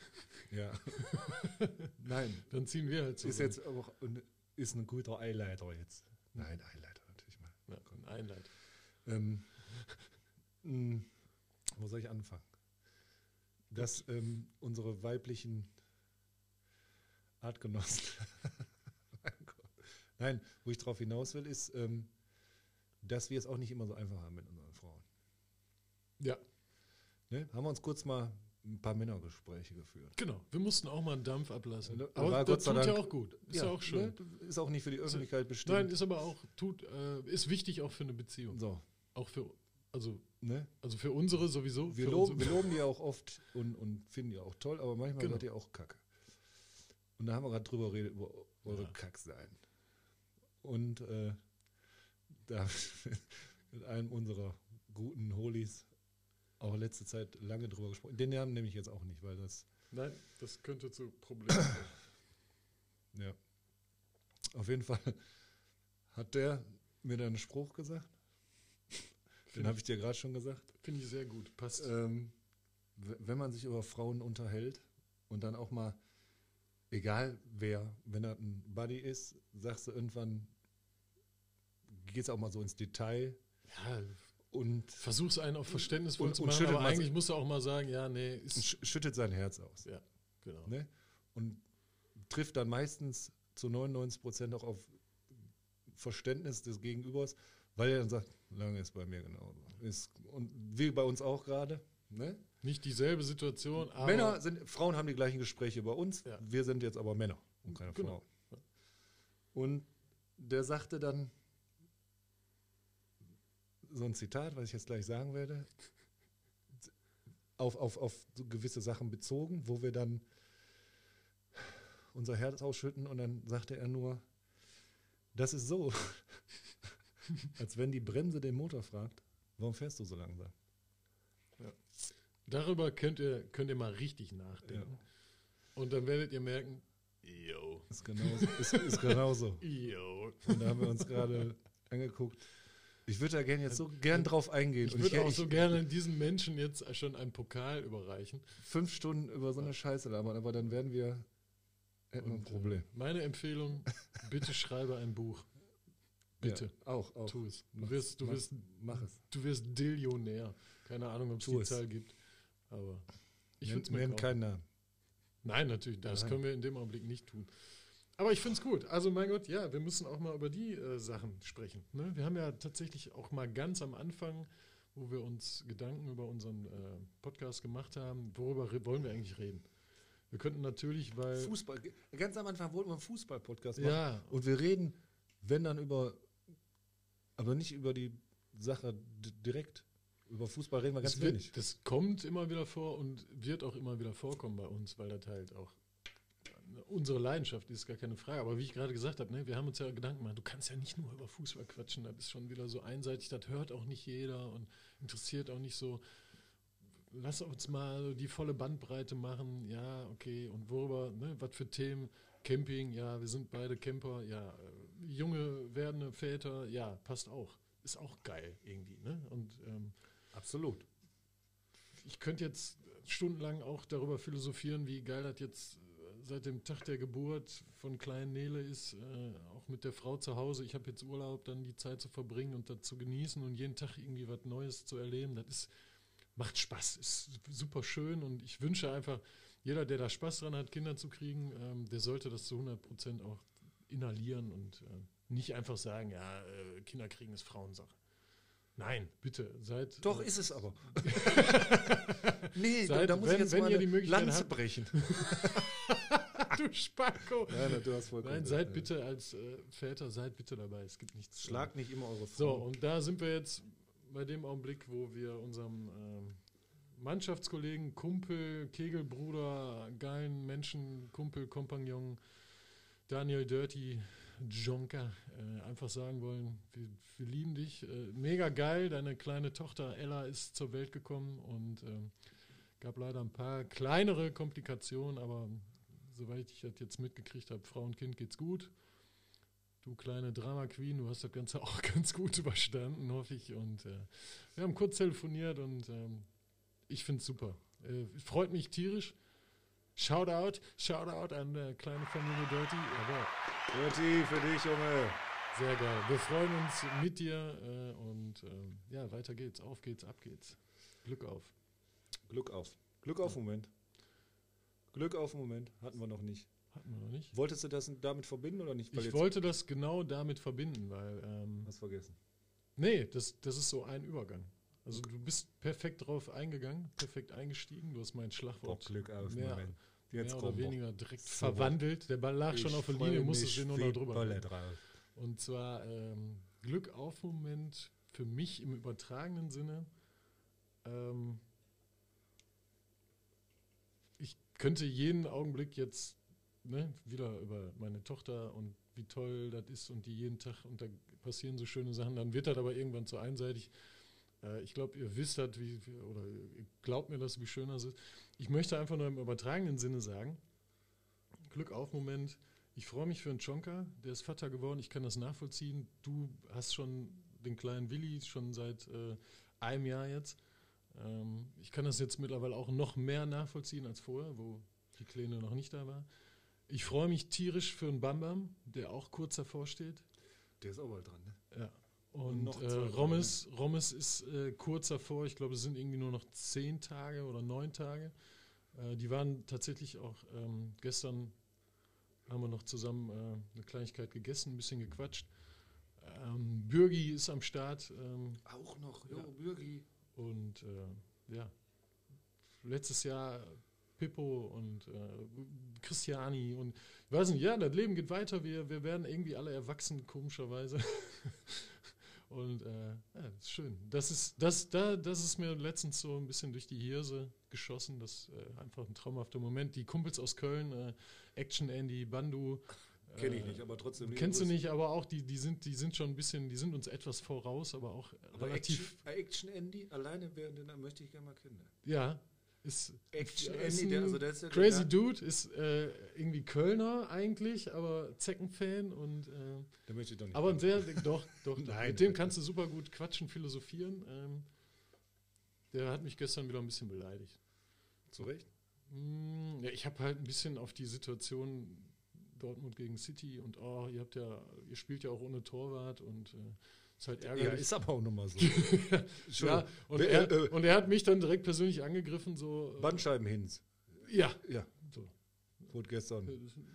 Ja. <laughs> Nein, Dann ziehen wir halt zusammen. ist jetzt auch ein, ist ein guter Eileiter jetzt. Nein, Eileiter natürlich mal. Ja, ein Einleit. Ähm, mh, wo soll ich anfangen? Dass ähm, unsere weiblichen Artgenossen. Nein, wo ich drauf hinaus will, ist, ähm, dass wir es auch nicht immer so einfach haben mit unseren Frauen. Ja, Ne? Haben wir uns kurz mal ein paar Männergespräche geführt. genau. Wir mussten auch mal einen Dampf ablassen. Ja, Aber war das tut ja Dank- auch gut. Ist ja, auch schön. Ne? Ist auch nicht für die Öffentlichkeit bestimmt. Nein, ist aber auch, tut, äh, ist wichtig auch für eine Beziehung. so, Auch für, also, ne? also für unsere sowieso. Wir für loben, unsere- wir loben die <laughs> auch oft und, und finden die auch toll, aber manchmal Genau. wird die auch kacke. Und da haben wir gerade drüber geredet, über eure Ja. Kacksein. Und äh, da habe <laughs> ich mit einem unserer guten Holis auch letzte Zeit lange drüber gesprochen. Den Namen nehme ich jetzt auch nicht, weil das, Nein, das könnte zu Problemen führen. ja. Auf jeden Fall hat der mir dann einen Spruch gesagt. Den habe ich dir gerade schon gesagt. Finde ich sehr gut. Passt. ähm, wenn man sich über Frauen unterhält und dann auch mal, egal wer, wenn er ein Buddy ist, sagst du irgendwann, geht es auch mal so ins Detail ja, und versuch's einen auf verständnisvoll Und- zu machen, aber eigentlich musst du auch mal sagen, ja, nee, schüttet sein Herz aus. ja, genau. Ne? Und trifft dann meistens zu 99 Prozent auch auf Verständnis des Gegenübers, weil er dann sagt, lange ist bei mir genauso. Ist, und wie bei uns auch gerade. Ne? Nicht dieselbe Situation, aber Männer sind, Frauen haben die gleichen Gespräche bei uns. Ja. Wir sind jetzt aber Männer und keine Genau. Frauen. Und der sagte dann so ein Zitat, was ich jetzt gleich sagen werde, auf, auf, auf so gewisse Sachen bezogen, wo wir dann unser Herz ausschütten und dann sagte er nur, das ist so, <laughs> als wenn die Bremse den Motor fragt, warum fährst du so langsam? Darüber könnt ihr, könnt ihr mal richtig nachdenken. Und dann werdet ihr merken, yo, Ist genauso. Ist, ist genauso. yo. Und da haben wir uns gerade angeguckt. Ich würde da gerne jetzt so gern drauf eingehen. Ich und würde auch ich, so gerne diesen Menschen jetzt schon einen Pokal überreichen. fünf Stunden über so eine Scheiße labern, aber dann werden wir hätten wir ein Und, äh, Problem. Meine Empfehlung, bitte schreibe ein Buch. Bitte, Ja, auch, auch. tu es. Du Mach- wirst, du mach- wirst, Mach es. du wirst Dillionär. Keine Ahnung, ob es die. Zahl gibt. Aber ich Nenn, würde es mir nenn keinen Namen. Nein, natürlich, das Nein. können wir in dem Augenblick nicht tun. Aber ich finde es gut. Also mein Gott, ja, wir müssen auch mal über die äh, Sachen sprechen. Ne? Wir haben ja tatsächlich auch mal ganz am Anfang, wo wir uns Gedanken über unseren äh, Podcast gemacht haben, worüber re- wollen wir eigentlich reden? Wir könnten natürlich, weil... Fußball. Ganz am Anfang wollten wir einen Fußball-Podcast machen. Ja, Und wir reden, wenn dann über, aber nicht über die Sache d- direkt. Über Fußball reden wir ganz das, wird, wenig. das kommt immer wieder vor und wird auch immer wieder vorkommen bei uns, weil das halt auch unsere Leidenschaft ist, gar keine Frage. Aber wie ich gerade gesagt habe, ne, wir haben uns ja Gedanken gemacht, du kannst ja nicht nur über Fußball quatschen, das ist schon wieder so einseitig, das hört auch nicht jeder und interessiert auch nicht so. Lass uns mal die volle Bandbreite machen, ja, okay, und worüber, ne, was für Themen, Camping, ja, wir sind beide Camper, ja, junge werdende Väter, ja, passt auch. Ist auch geil irgendwie, ne? Und ähm, Absolut. ich könnte jetzt stundenlang auch darüber philosophieren, wie geil das jetzt äh, seit dem Tag der Geburt von kleinen Nele ist, äh, auch mit der Frau zu Hause. Ich habe jetzt Urlaub, dann die Zeit zu verbringen und das zu genießen und jeden Tag irgendwie was Neues zu erleben. Das ist, macht Spaß, ist super schön und ich wünsche einfach, jeder, der da Spaß dran hat, Kinder zu kriegen, ähm, der sollte das zu 100 Prozent auch inhalieren und äh, nicht einfach sagen, ja, äh, Kinder kriegen ist Frauensache. Nein, bitte, seid. Doch, äh, ist es aber. <laughs> nee, Seid- da muss wenn- ich jetzt wenn mal eine die Lanze brechen. <laughs> <laughs> du Spacko. Na, du hast vollkommen Nein, seid ja. bitte als äh, Väter, seid bitte dabei. Es gibt nichts. Schlag nicht immer eure So, Frau. und da sind wir jetzt bei dem Augenblick, wo wir unserem ähm, Mannschaftskollegen, Kumpel, Kegelbruder, geilen Menschen, Kumpel, Kompagnon Daniel Dirty Jonker äh, einfach sagen wollen, wir, wir lieben dich. Äh, mega geil, deine kleine Tochter Ella ist zur Welt gekommen und ähm, gab leider ein paar kleinere Komplikationen, aber soweit ich das jetzt mitgekriegt habe, Frau und Kind geht's gut. Du kleine Drama Queen, du hast das Ganze <laughs> auch ganz gut überstanden, hoffe ich. Und äh, wir haben kurz telefoniert und ähm, ich finde es super. Äh, freut mich tierisch. Shoutout, Shoutout an äh, kleine Familie Dirty. Jawohl. Dirty für dich, Junge. Sehr geil. Wir freuen uns mit dir äh, und ähm, ja, weiter geht's. Auf geht's, ab geht's. Glück auf. Glück auf. Glück auf, Moment. Glück auf, Moment. Hatten wir noch nicht. Hatten wir noch nicht. Wolltest du das damit verbinden oder nicht? Weil Ich wollte das genau damit verbinden, weil ähm, Hast vergessen. Nee, das, das ist so ein Übergang. Also du bist perfekt drauf eingegangen, perfekt eingestiegen. Du hast mein Schlagwort Glück auf, mehr, Moment. Jetzt mehr oder weniger direkt So. verwandelt. Der Ball lag schon Ich auf der Linie, mich du nur noch drüber. Gehen. drauf. Und zwar ähm, Glück auf Moment für mich im übertragenen Sinne. Ähm, ich könnte jeden Augenblick jetzt ne, wieder über meine Tochter und wie toll das ist und die jeden Tag und da passieren so schöne Sachen, dann wird das aber irgendwann zu einseitig. Äh, ich glaube, ihr wisst das, wie, wie- oder ihr glaubt mir das, wie schön das ist. Ich möchte einfach nur im übertragenen Sinne sagen, Glück auf Moment. Ich freue mich für einen Chonka, der ist Vater geworden, ich kann das nachvollziehen. Du hast schon den kleinen Willi schon seit äh, einem Jahr jetzt. Ähm, ich kann das jetzt mittlerweile auch noch mehr nachvollziehen als vorher, wo die Kleine noch nicht da war. Ich freue mich tierisch für einen Bambam, der auch kurz davor steht. Der ist auch bald dran, ne? Ja. Und, noch äh, Rommes, Rommes ist äh, kurz davor, ich glaube, es sind irgendwie nur noch zehn Tage oder neun Tage. Äh, die waren tatsächlich auch ähm, gestern, haben wir noch zusammen äh, eine Kleinigkeit gegessen, ein bisschen gequatscht. Ähm, Bürgi ist am Start ähm, Auch noch, jo, Bürgi. und äh, ja, letztes Jahr Pippo und äh, Christiani und ich weiß nicht, ja, das Leben geht weiter, wir, wir werden irgendwie alle erwachsen, komischerweise. <laughs> und äh, ja, ist schön. Das ist, das, da, das ist mir letztens so ein bisschen durch die Hirse geschossen. Das ist äh, einfach ein traumhafter Moment. Die Kumpels aus Köln, äh, Action Andy, Bandu. Kenne ich äh, nicht, aber trotzdem. Kennst du nicht, aber auch die, die sind, die sind schon ein bisschen, die sind uns etwas voraus, aber auch. Aber relativ. Action, Action Andy, alleine während den möchte ich gerne mal kennen. Ja, ist Action Ja, ist Andy, der, ein also der ist ja crazy der, Dude, ist äh, irgendwie Kölner eigentlich, aber Zecken-Fan und äh, der möchte ich doch nicht. aber ein sehr, doch, <laughs> doch, Nein. mit dem kannst du super gut quatschen, philosophieren. Ähm, der hat mich gestern wieder ein bisschen beleidigt. Zu Recht? Hm, ja, ich habe halt ein bisschen auf die Situation Dortmund gegen City und oh, ihr habt ja, ihr spielt ja auch ohne Torwart und äh, ist halt Ja, ärgerlich. ist aber auch nochmal so. <laughs> Ja, und, er, äh, äh, und er hat mich dann direkt persönlich angegriffen, so. äh, Bandscheibenhins. Ja. Ja, So. wurde gestern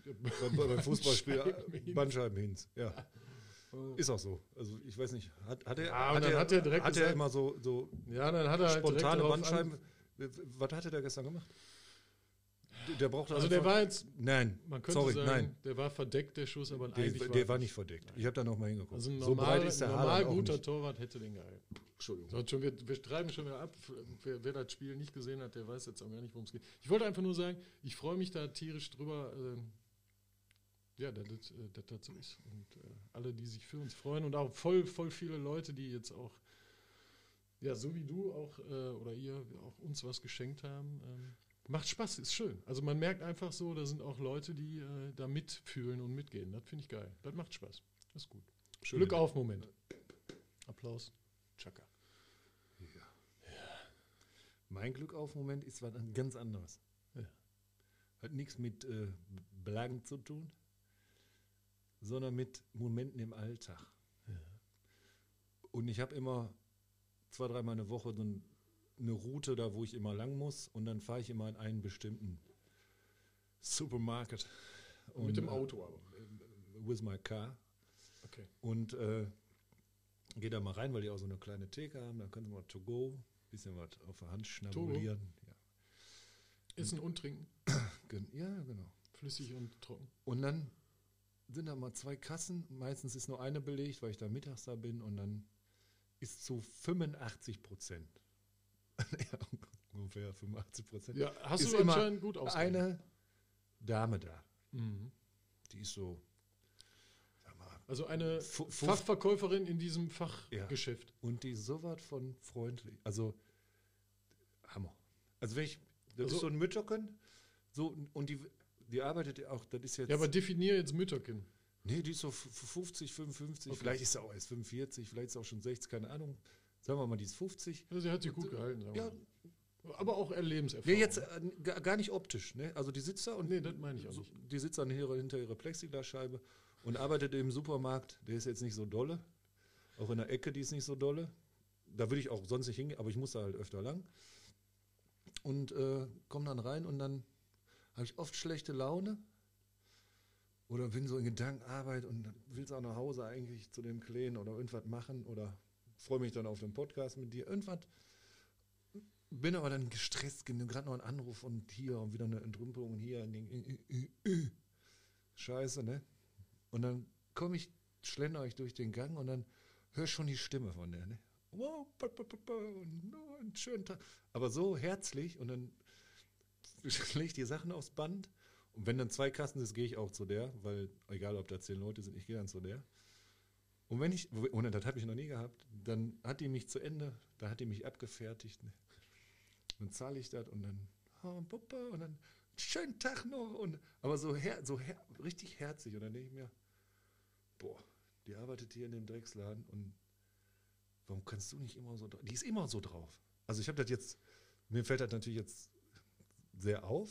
Ja, beim, beim Fußballspiel Bandscheibenhins. Ja, ist auch so. Also ich weiß nicht, hat, hat er, Ja, hat er, hat er direkt hat er immer so, so Ja, dann hat er halt spontane darauf Bandscheiben. an- Was hat er da gestern gemacht? Der, brauchte Also der war jetzt, Nein, man könnte sorry, sagen, nein. der war verdeckt, der Schuss, aber Der, eigentlich der war nicht verdeckt. Ich habe da noch mal hingeguckt. Also ein so normal, breit ist der normal Haaland guter. Torwart hätte den gehalten. Entschuldigung. So, schon, wir, wir treiben schon wieder ab. Wer, wer das Spiel nicht gesehen hat, der weiß jetzt auch gar nicht, worum es geht. Ich wollte einfach nur sagen, ich freue mich da tierisch drüber, ähm, ja, dass das äh, dass das so ist. Und äh, alle, die sich für uns freuen und auch voll, voll viele Leute, die jetzt auch, ja, so wie du auch äh, oder ihr auch uns was geschenkt haben. Ähm, macht Spaß, ist schön. Also man merkt einfach so, da sind auch Leute, die äh, da mitfühlen und mitgehen. Das finde ich geil. Das macht Spaß. Das ist gut. Schön. Glück auf, Moment. Applaus. Chaka. Mein Glück auf Moment ist was ganz anderes. Ja. Hat nichts mit äh, Blagen zu tun, sondern mit Momenten im Alltag. Und ich habe immer zwei, dreimal eine Woche so ein, eine Route da, wo ich immer lang muss und dann fahre ich immer in einen bestimmten Supermarket. Und, Mit dem äh, Auto aber. With my car. Okay. Und äh, gehe da mal rein, weil die auch so eine kleine Theke haben. Dann können sie mal to go, bisschen was auf der Hand schnabulieren. Ja. Essen und trinken. <clears throat> Ja, genau. flüssig und trocken. Und dann sind da mal zwei Kassen. Meistens ist nur eine belegt, weil ich da mittags da bin. Und dann ist zu 85 Prozent. Ja, <laughs> ungefähr 85 Prozent. Ja, hast ist du immer anscheinend gut ausgerechnet. eine Dame da. Mhm. Die ist so, mal, Also eine fu- Fachverkäuferin in diesem Ja. Fachgeschäft. und die ist so was von freundlich. Also, Hammer. Also, wenn ich, das Also- ist so ein Mütterchen, so, und die, die arbeitet ja auch, das ist jetzt. Ja, aber definier jetzt Mütterchen. Nee, die ist so f- f- 50, 55, Okay. vielleicht ist sie auch erst 45, vielleicht ist sie auch schon 60, keine Ahnung. Sagen wir mal, die ist 50. Ja, sie hat sich gut gehalten, sagen wir Ja. Aber auch Erlebenserfahrung. ja jetzt äh, gar nicht optisch, ne? Also die sitzt da und Nee, das meine ich auch nicht. die sitzt dann hinter, hinter ihrer Plexiglasscheibe und arbeitet im Supermarkt. Der ist jetzt nicht so dolle. Auch in der Ecke, die ist nicht so dolle. Da würde ich auch sonst nicht hingehen, aber ich muss da halt öfter lang. Und äh, komme dann rein und dann habe ich oft schlechte Laune. Oder bin so in Gedankenarbeit und will auch nach Hause eigentlich zu dem Kleen oder irgendwas machen oder freue mich dann auf den Podcast mit dir. Irgendwas. Bin aber dann gestresst, gerade noch einen Anruf und hier und wieder eine Entrümpelung und hier. ein Ding, äh, äh. Scheiße, ne? Und dann komme ich, schlender ich durch den Gang und dann höre schon die Stimme von der, ne? Wow, und, einen schönen Tag. Aber so herzlich und dann <laughs> lege ich die Sachen aufs Band. Und wenn dann zwei Kassen ist, gehe ich auch zu der, weil egal ob da zehn Leute sind, ich gehe dann zu der. Und wenn ich, und das habe ich noch nie gehabt, dann hat die mich zu Ende, da hat die mich abgefertigt. Ne? Dann zahle ich das und dann, oh, Papa, und dann, schönen Tag noch. Und, aber so, her, so her, richtig herzlich. Und dann denke ich mir, boah, die arbeitet hier in dem Drecksladen und warum kannst du nicht immer so drauf? Die ist immer so drauf. Also ich habe das jetzt, mir fällt das natürlich jetzt sehr auf.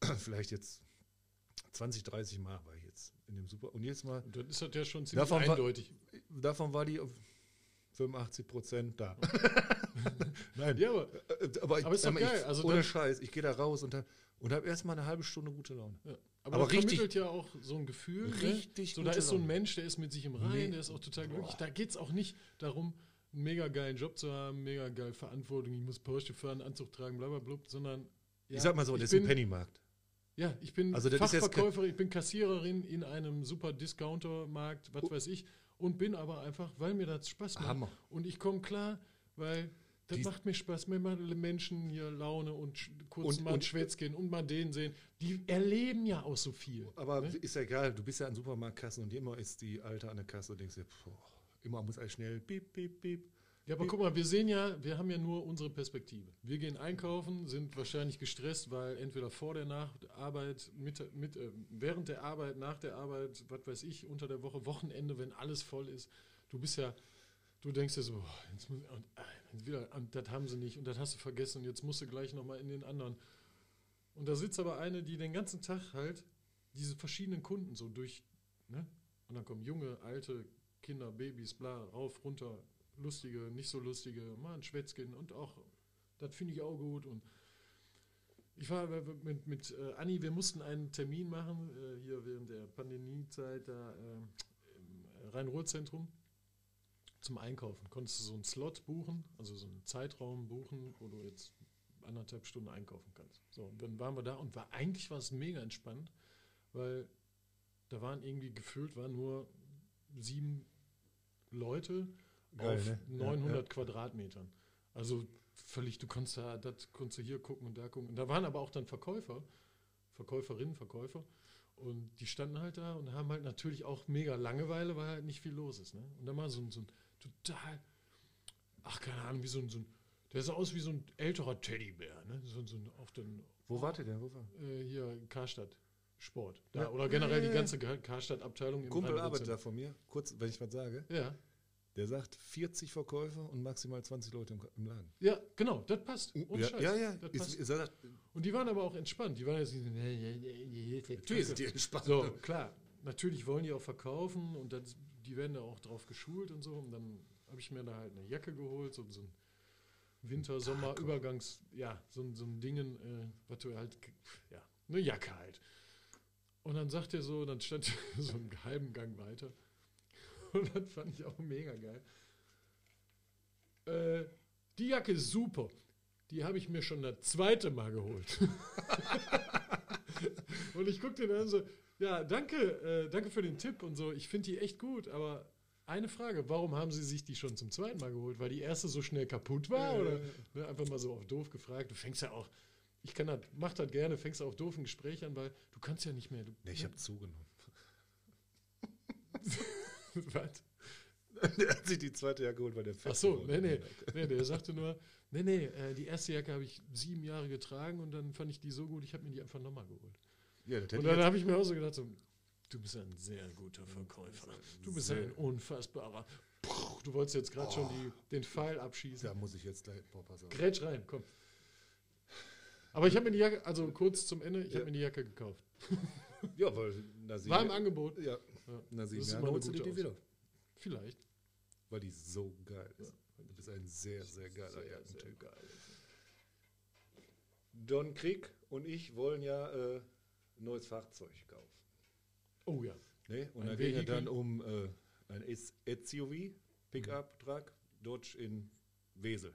<clears throat> Vielleicht jetzt 20, 30 Mal war ich jetzt in dem Super. Und jedes Mal, Und dann ist das ja schon ziemlich Davon war- eindeutig. davon war die auf 85 Prozent da. <laughs> Nein, Ja, aber, äh, aber, ich, Aber ist doch mal, ich, geil, also ohne Scheiß, ich gehe da raus und, da- und habe erstmal eine halbe Stunde gute Laune. ja. Aber aber, das richtig- vermittelt ja auch so ein Gefühl. Richtig Ne? So, da ist so ein. Mensch, der ist mit sich im Reinen, Nee. der ist auch total glücklich. Da geht es auch nicht darum, einen mega geilen Job zu haben, mega geil Verantwortung, ich muss Porsche fahren, Anzug tragen, bla bla bla, sondern ja, ich sag mal so, das ist ein Pennymarkt. Ja, ich bin Also Fachverkäuferin, ich bin Kassiererin in einem super Discountermarkt, was weiß ich, und bin aber einfach, weil mir das Spaß macht. Hammer. Und ich komme klar, weil das Die- macht mir Spaß, mir machen Menschen hier Laune und kurz Und- mal und- Schwätzchen und mal den sehen. Die erleben ja auch so viel. Aber ne? ist ja egal, du bist ja an Supermarktkassen und immer ist die Alte an der Kasse und denkst dir, boah, immer muss alles schnell, piep, piep, piep. Ja, aber guck mal, wir sehen ja, wir haben ja nur unsere Perspektive. Wir gehen einkaufen, sind wahrscheinlich gestresst, weil entweder vor der nach der Arbeit, mit, mit, äh, während der Arbeit, nach der Arbeit, was weiß ich, unter der Woche, Wochenende, wenn alles voll ist. Du bist ja, du denkst dir so, jetzt muss, und, äh, jetzt wieder, und das haben sie nicht und das hast du vergessen und jetzt musst du gleich nochmal in den anderen. Und da sitzt aber eine, die den ganzen Tag halt diese verschiedenen Kunden so durch, ne? Und dann kommen junge, alte, Kinder, Babys, bla, rauf, runter, lustige, nicht so lustige, mal ein Schwätzchen und auch, das finde ich auch gut. Und ich war mit, mit äh, Anni, wir mussten einen Termin machen, äh, hier während der Pandemiezeit da äh, im Rhein-Ruhr-Zentrum zum Einkaufen. Konntest du so einen Slot buchen, also so einen Zeitraum buchen, wo du jetzt anderthalb Stunden einkaufen kannst. So, dann waren wir da und war eigentlich war es mega entspannt, weil da waren irgendwie gefühlt waren nur sieben Leute Geil, auf ne? Ja, 900 ja. Quadratmetern. Also völlig, du konntest da, das konntest du hier gucken und da gucken. Und da waren aber auch dann Verkäufer, Verkäuferinnen, Verkäufer. Und die standen halt da und haben halt natürlich auch mega Langeweile, weil halt nicht viel los ist. Ne? Und dann mal so ein, so ein total, ach keine Ahnung, wie so ein, so ein der sah aus wie so ein älterer Teddybär. Ne? So, so ein, auf den, Wo wart ihr denn? Wo war? äh, hier Karstadt Sport. Da, Ja. Oder generell die ganze Karstadt-Abteilung. Kumpel arbeitet da von mir. Kurz, wenn ich was sage. Ja. Der sagt 40 Verkäufer und maximal 20 Leute im, im Laden. ja, genau, das passt. Ohne ja, Scheiß. ja, ja. Das Ist, passt. ist, er- Und die waren aber auch entspannt. Die waren jetzt nicht natürlich sind die entspannt. So, klar. Natürlich wollen die auch verkaufen und das, die werden da auch drauf geschult und so. Und dann habe ich mir da halt eine Jacke geholt, so, so ein Winter, Sommer, Übergangs, ja, so, ein- so ein Dingen, äh, was du halt, ja, eine Jacke halt. Und dann sagt er so, dann stand <laughs> so einen halben Gang weiter. Und <laughs> das fand ich auch mega geil. Äh, die Jacke ist super. Die habe ich mir schon das zweite Mal geholt. <laughs> Und ich gucke den an so, ja, danke, äh, danke für den Tipp und so. Ich finde die echt gut, aber eine Frage, warum haben Sie sich die schon zum zweiten Mal geholt? Weil die erste so schnell kaputt war? Oder ne, einfach mal so auf doof gefragt. Du fängst ja auch, ich kann das, mach das gerne, fängst auch doof ein Gespräch an, weil du kannst ja nicht mehr. Du, Nee, ich habe zugenommen. <laughs> <laughs> Was? Der hat sich die zweite Jacke geholt, weil der fett Ach so, nee, nee, nee, der sagte nur, nee, nee, äh, die erste Jacke habe ich sieben Jahre getragen und dann fand ich die so gut, ich habe mir die einfach nochmal geholt. Ja, Und dann habe ich mir auch so gedacht, so, du bist ein sehr guter Verkäufer. Du bist ein unfassbarer. Du wolltest jetzt gerade schon die, den Pfeil abschießen. da muss ich jetzt gleich, boah, pass auf. Grätsch rein, komm. Aber ich habe mir die Jacke, also kurz zum Ende, ich Ja. habe mir die Jacke gekauft. Ja, weil sieben War im Angebot. Ja, Ja. nach sieben Jahren holst du dir die wieder. Vielleicht. Weil die so geil ist. Du bist ein sehr, sehr geiler Jackentyp. geil. Don Krieg und ich wollen ja äh, ein neues Fahrzeug kaufen. Oh ja. Ne? Und Ein da ging es Vehikel. dann um äh, ein SUV, Pickup-Truck, Dodge in Wesel.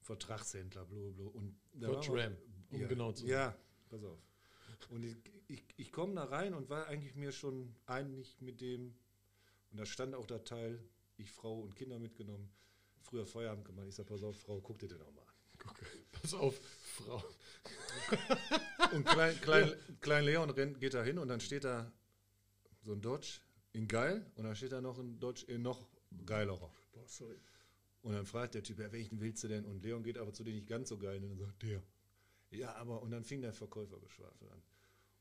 Vertragshändler, bla bla. Und Mhm. Dodge Ram, um ja, genau zu sein. Ja, pass auf. Und ich, ich, ich komme da rein und war eigentlich mir schon einig mit dem, und da stand auch der Teil, ich Frau und Kinder mitgenommen, früher Feierabend gemacht. Ich sag, pass auf, Frau, guck dir den auch mal an. Pass auf, Frau. Und klein, klein, klein Leon rennt, geht da hin und dann steht da so ein Dodge in geil und dann steht da noch ein Dodge in noch geilerer. Boah, sorry. Und dann fragt der Typ, ja, welchen willst du denn? Und Leon geht aber zu dem nicht ganz so geil und dann sagt der. Ja, aber und dann fing der Verkäufergeschwafel an.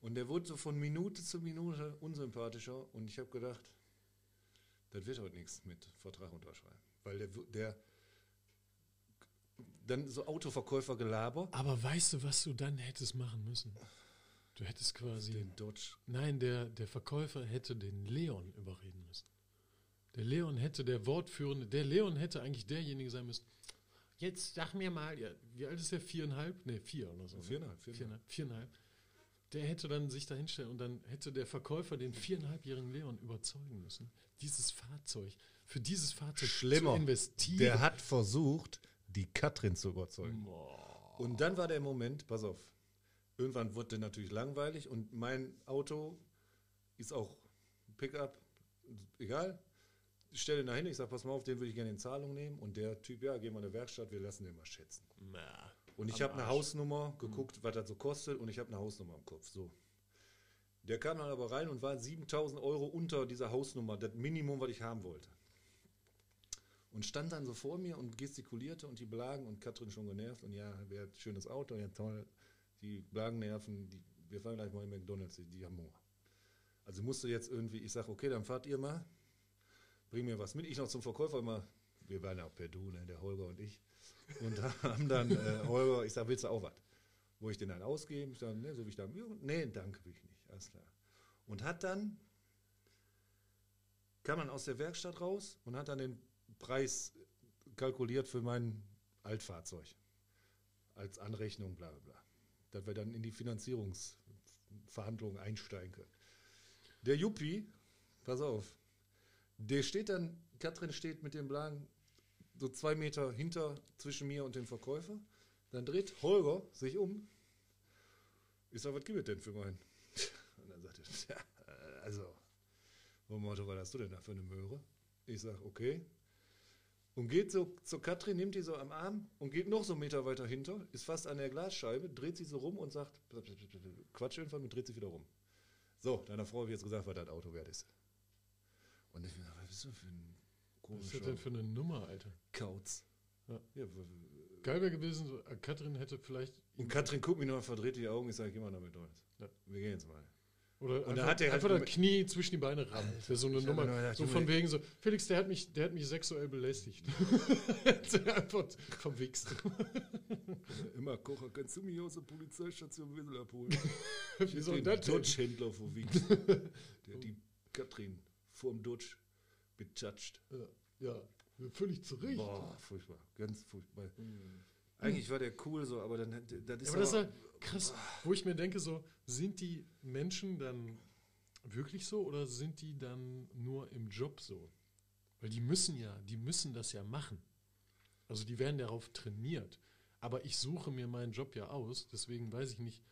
Und der wurde so von Minute zu Minute unsympathischer und ich habe gedacht, das wird heute nichts mit Vertrag unterschreiben. Weil der, der dann so Autoverkäufergelaber, Aber weißt du, was du dann hättest machen müssen? Du hättest quasi. den Dodge Nein, der, der Verkäufer hätte den Leon überreden müssen. Der Leon hätte der Wortführende, der Leon hätte eigentlich derjenige sein müssen. Jetzt sag mir mal, ja, wie alt ist der? Viereinhalb? Ne, vier oder so. ne? Viereinhalb, viereinhalb. Viereinhalb. Viereinhalb. Der hätte dann sich da hinstellen und dann hätte der Verkäufer den viereinhalbjährigen Leon überzeugen müssen, dieses Fahrzeug, für dieses Fahrzeug Schlimmer. zu investieren. Der hat versucht, die Katrin zu überzeugen. Und dann war der Moment, pass auf, irgendwann wurde der natürlich langweilig und mein Auto ist auch Pickup, egal. Ich stelle ihn da hin, ich sage, pass mal auf, den würde ich gerne in Zahlung nehmen. Und der Typ, ja, geh mal in die Werkstatt, wir lassen den mal schätzen. Na, Und ich habe eine. Hausnummer geguckt, was das so kostet und ich habe eine Hausnummer im Kopf. So. Der kam dann aber rein und war 7000 Euro unter dieser Hausnummer, das Minimum, was ich haben wollte. Und stand dann so vor mir und gestikulierte und die Blagen und Katrin schon genervt und ja, wäre ein schönes Auto, ja toll. Die Blagen nerven, die, wir fahren gleich mal in McDonalds, die, die haben Hunger. Also musste jetzt irgendwie, ich sage, okay, dann fahrt ihr mal, bring mir was mit. Ich noch zum Verkäufer immer, wir waren ja auch per Du, ne, der Holger und ich. Und <laughs> haben dann, äh, Holger, ich sage, willst du auch was? Wo ich den dann ausgebe, ich sage, ne, so wie ich da, nee, danke, will ich nicht, alles klar. Und hat dann, kam dann aus der Werkstatt raus und hat dann den Preis kalkuliert für mein Altfahrzeug. Als Anrechnung, bla bla bla. Dass wir dann in die Finanzierungsverhandlungen einsteigen können. Der Juppie, pass auf, der steht dann, Katrin steht mit dem Blagen so zwei Meter hinter zwischen mir und dem Verkäufer. Dann dreht Holger sich um. Ich sage, was gibt es denn für meinen? <laughs> Und dann sagt er, ja, also, wo Motto, was hast du denn da für eine Möhre? Ich sage, okay. Und geht so zur Katrin, nimmt die so am Arm und geht noch so einen Meter weiter hinter, ist fast an der Glasscheibe, dreht sich so rum und sagt, Quatsch irgendwann und dreht sich wieder rum. So, deiner Frau habe ich jetzt gesagt, was das Auto wert ist. Und ich mir, was bist du für ein was ist das denn für eine Nummer, Alter? Kauz? Ja. Ja, Geil wäre gewesen, so, äh, Katrin hätte vielleicht. und Katrin guckt mich noch verdreht die Augen, ich sage, geh mal damit durch. Ja. Wir gehen jetzt mal. Oder Und einfach, da hat er halt einfach das gemerkt- Knie zwischen die Beine rammen. Das wäre so eine ich mir Nummer. nur gedacht, so von wegen so, Felix, der hat mich, der hat mich sexuell belästigt. <laughs> Hat er einfach verwichst. <laughs> Immer Kocher, kannst du mich aus der Polizeistation Wissel abholen? <laughs> Wie soll das? Dodge-Händler verwichst. Der hat die Katrin vorm Dodge betatscht. Ja, ja, völlig zu Recht. Boah, furchtbar. Ganz furchtbar. Eigentlich war der cool so, aber dann das ist Ja, aber das ist aber- halt krass, wo ich mir denke, so, sind die Menschen dann wirklich so oder sind die dann nur im Job so? Weil die müssen ja, die müssen das ja machen. Also die werden darauf trainiert. Aber ich suche mir meinen Job ja aus, deswegen weiß ich nicht,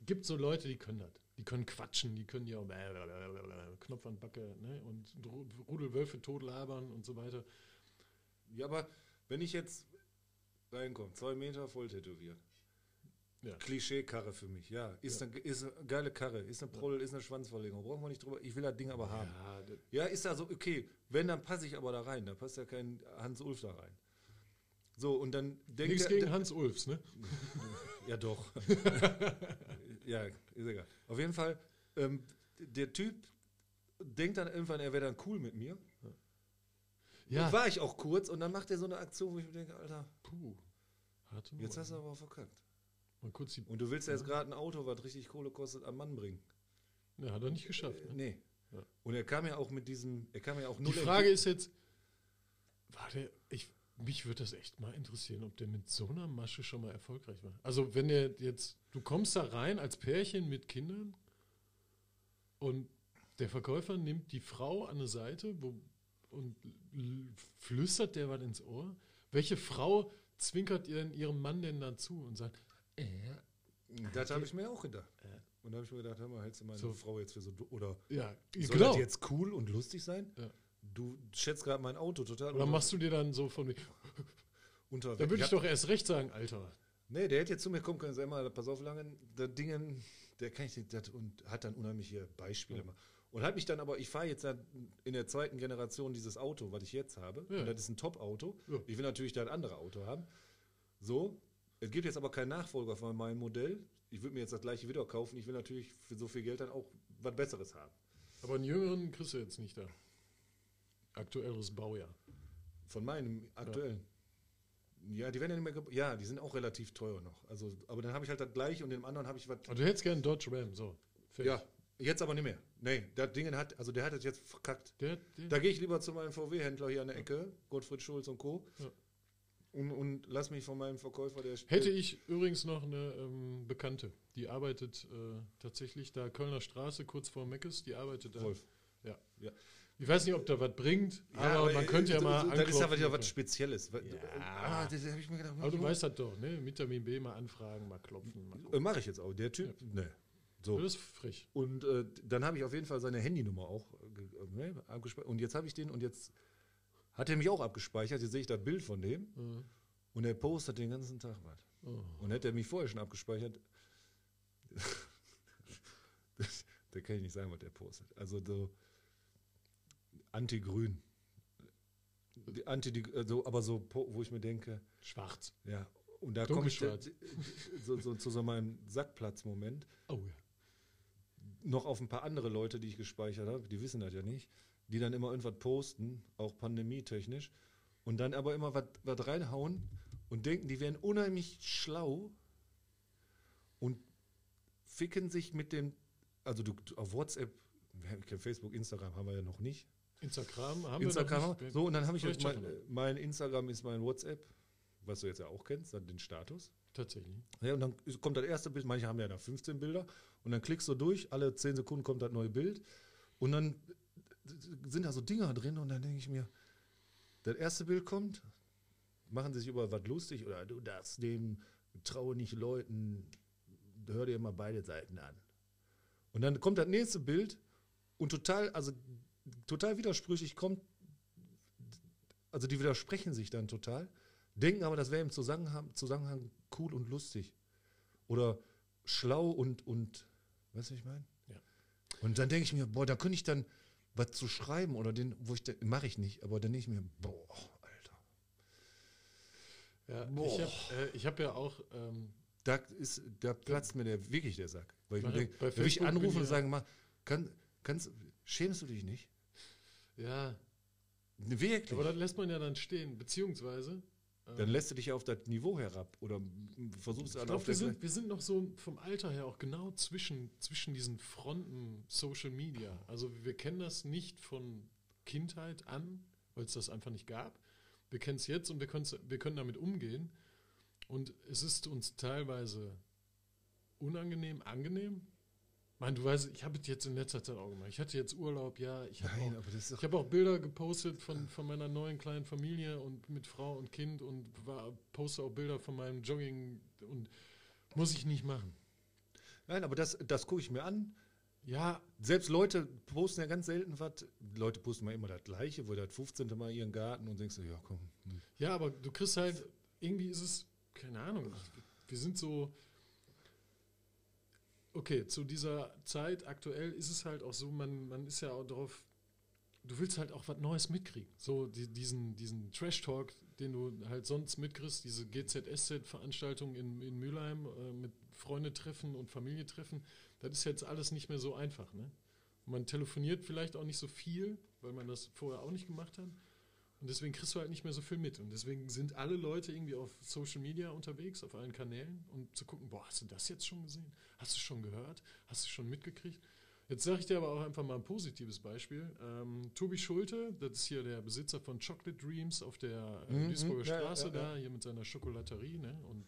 gibt so Leute, die können das. Die können quatschen, die können ja auch Knopf an Backe ne? und Ru- Rudelwölfe totlabern und so weiter. Ja, aber wenn ich jetzt reinkomme, zwei Meter voll tätowiert. Ja. Klischee-Karre für mich, ja. Ist, Eine, ist eine geile Karre, ist eine Proll, ist eine Schwanzverlegung. Brauchen wir nicht drüber. Ich will das Ding aber haben. Ja, Ja, ist also okay. Wenn, dann passe ich aber da rein. Da passt ja kein Hans Ulf da rein. So, und dann denkt nichts der- gegen Hans Ulfs, ne? Ja, doch. <laughs> <laughs> ja, ist egal. Auf jeden Fall, ähm, der Typ denkt dann irgendwann, er wäre dann cool mit mir. Ja. Und war ich auch kurz und dann macht er so eine Aktion, wo ich mir denke, Alter, Puh. Harte jetzt hast du aber verkackt. Mal kurz die. Und du willst ja jetzt gerade ein Auto, was richtig Kohle kostet, am Mann bringen. Ja, hat er nicht geschafft. Äh, Ne? nee. Ja. Und er kam ja auch mit diesem, er kam ja auch Die null Frage ist jetzt, war der, ich, mich würde das echt mal interessieren, ob der mit so einer Masche schon mal erfolgreich war. Also wenn der jetzt, du kommst da rein als Pärchen mit Kindern und der Verkäufer nimmt die Frau an eine Seite wo, und flüstert der was ins Ohr. Welche Frau zwinkert ihr denn ihrem Mann denn dazu und sagt, äh, Das habe ich mir auch gedacht. Und da habe ich mir gedacht, hör mal, hältst du meine So. Frau jetzt für so, oder ja, soll genau. das jetzt cool und lustig sein? Ja. Du schätzt gerade mein Auto total Oder machst du dir dann so von, <laughs> unter. da würde ich Ja. doch erst recht sagen, Alter. Nee, der hätte jetzt zu mir kommen können, sag mal, pass auf, lange, der Dingen, der kann ich nicht, das, und hat dann unheimliche Beispiele immer. Und hat mich dann aber, ich fahre jetzt in der zweiten Generation dieses Auto, was ich jetzt habe. Ja. Und das ist ein Top-Auto. Ja. Ich will natürlich da ein anderes Auto haben. So, es gibt jetzt aber keinen Nachfolger von meinem Modell. Ich würde mir jetzt das gleiche wieder kaufen. Ich will natürlich für so viel Geld dann auch was Besseres haben. Aber einen jüngeren kriegst du jetzt nicht da. Aktuelleres Baujahr. Von meinem aktuellen. Ja, die werden ja nicht mehr, ja, die sind auch relativ teuer noch. Also, aber dann habe ich halt das gleiche und dem anderen habe ich was Aber du hättest gerne einen Dodge Ram, so. Fertig. Ja, jetzt aber nicht mehr. Nee, das Ding hat, also der hat es jetzt verkackt. Der, der, Da gehe ich lieber zu meinem VW-Händler hier an der Ecke, Gottfried Schulz und Co. Ja. Und, und lass mich von meinem Verkäufer, der Hätte ich übrigens noch eine ähm, Bekannte, die arbeitet äh, tatsächlich da Kölner Straße, kurz vor Meckes, die arbeitet da. Wolf. Ja. Ja. Ich weiß nicht, ob da was bringt, aber, man äh, könnte ja mal so, Das ist aber anklopfen. wieder was Spezielles. Ja. Ja. Ah, das habe ich mir gedacht. Aber du weißt das doch, ne? Vitamin B mal anfragen, mal klopfen. Mal Äh, Mache ich jetzt auch. Der Typ, ne. So. Das ist frisch. Und äh, dann habe ich auf jeden Fall seine Handynummer auch äh, äh, ne, abgespeichert. Und jetzt habe ich den und jetzt hat er mich auch abgespeichert. Jetzt sehe ich das Bild von dem Mhm. und er postet den ganzen Tag was. Oh. Und hätte er mich vorher schon abgespeichert, <laughs> da kann ich nicht sagen, was er postet. Also so anti-grün. Anti, also, aber so, wo ich mir denke, Schwarz. ja, und da komme ich da, Dunkelschwarz. so, so, zu so meinem Sackplatz-Moment Oh ja. noch auf ein paar andere Leute, die ich gespeichert habe, die wissen das ja nicht, die dann immer irgendwas posten, auch pandemietechnisch, und dann aber immer was reinhauen und denken, die wären unheimlich schlau und ficken sich mit dem, also du, auf WhatsApp, Facebook, Instagram haben wir ja noch nicht. Instagram haben Instagram, wir haben so und dann habe ich jetzt mein, mein Instagram ist mein WhatsApp, was du jetzt ja auch kennst, dann den Status. Tatsächlich. Ja, und dann kommt das erste Bild, manche haben ja da 15 Bilder, und dann klickst du durch, alle 10 Sekunden kommt das neue Bild, und dann sind da so Dinger drin, und dann denke ich mir, das erste Bild kommt, machen sie sich über was lustig, oder du darfst dem, traue nicht Leuten, hör dir mal beide Seiten an. Und dann kommt das nächste Bild, und total, also total widersprüchlich kommt, also die widersprechen sich dann total, denken aber, das wäre im Zusammenhang, Zusammenhang cool und lustig. Oder schlau und, und weißt du, was ich meine? Ja. Und dann denke ich mir, boah, da könnte ich dann was zu schreiben oder den, wo ich, mache ich nicht, aber dann denke ich mir, boah, Alter. Ja, Boah. ich habe äh, hab ja auch, ähm, Da, ist, da platzt mir der, wirklich der Sack. Weil ich mir denke, ich anrufen und sagen, mal, kann, kannst, schämst du dich nicht? Ja, Wirklich? aber das lässt man ja dann stehen, beziehungsweise. ähm, dann lässt du dich ja auf das Niveau herab oder versuchst Ich auf wir sind, wir sind noch so vom Alter her auch genau zwischen, zwischen diesen Fronten Social Media. Also wir kennen das nicht von Kindheit an, weil es das einfach nicht gab. Wir kennen es jetzt und wir, wir können damit umgehen. Und es ist uns teilweise unangenehm, angenehm. Ich meine, du weißt, ich habe es jetzt in letzter Zeit auch gemacht. Ich hatte jetzt Urlaub, ja. Ich habe auch habe auch Bilder gepostet von, von meiner neuen kleinen Familie und mit Frau und Kind und war, poste auch Bilder von meinem Jogging und muss ich nicht machen. Nein, aber das, das gucke ich mir an. Ja, Selbst Leute posten ja ganz selten was. Leute posten mal immer das Gleiche, wo das 15. Mal ihren Garten und denkst du, ja komm. hm. Ja, aber du kriegst halt, irgendwie ist es, keine Ahnung, wir sind so, okay, zu dieser Zeit aktuell ist es halt auch so, man, man ist ja auch darauf, du willst halt auch was Neues mitkriegen. So die, diesen, diesen Trash-Talk, den du halt sonst mitkriegst, diese GZSZ-Veranstaltung in, in Mülheim äh, mit Freunde treffen und Familie treffen, das ist jetzt alles nicht mehr so einfach. Ne? Man telefoniert vielleicht auch nicht so viel, weil man das vorher auch nicht gemacht hat. Und deswegen kriegst du halt nicht mehr so viel mit. Und deswegen sind alle Leute irgendwie auf Social Media unterwegs, auf allen Kanälen, um zu gucken, boah, hast du das jetzt schon gesehen? Hast du schon gehört? Hast du schon mitgekriegt? Jetzt sage ich dir aber auch einfach mal ein positives Beispiel. Ähm, Tobi Schulte, das ist hier der Besitzer von Chocolate Dreams auf der äh, Mhm, Duisburger ja, Straße ja, ja. da, hier mit seiner Schokolaterie. Ne? Und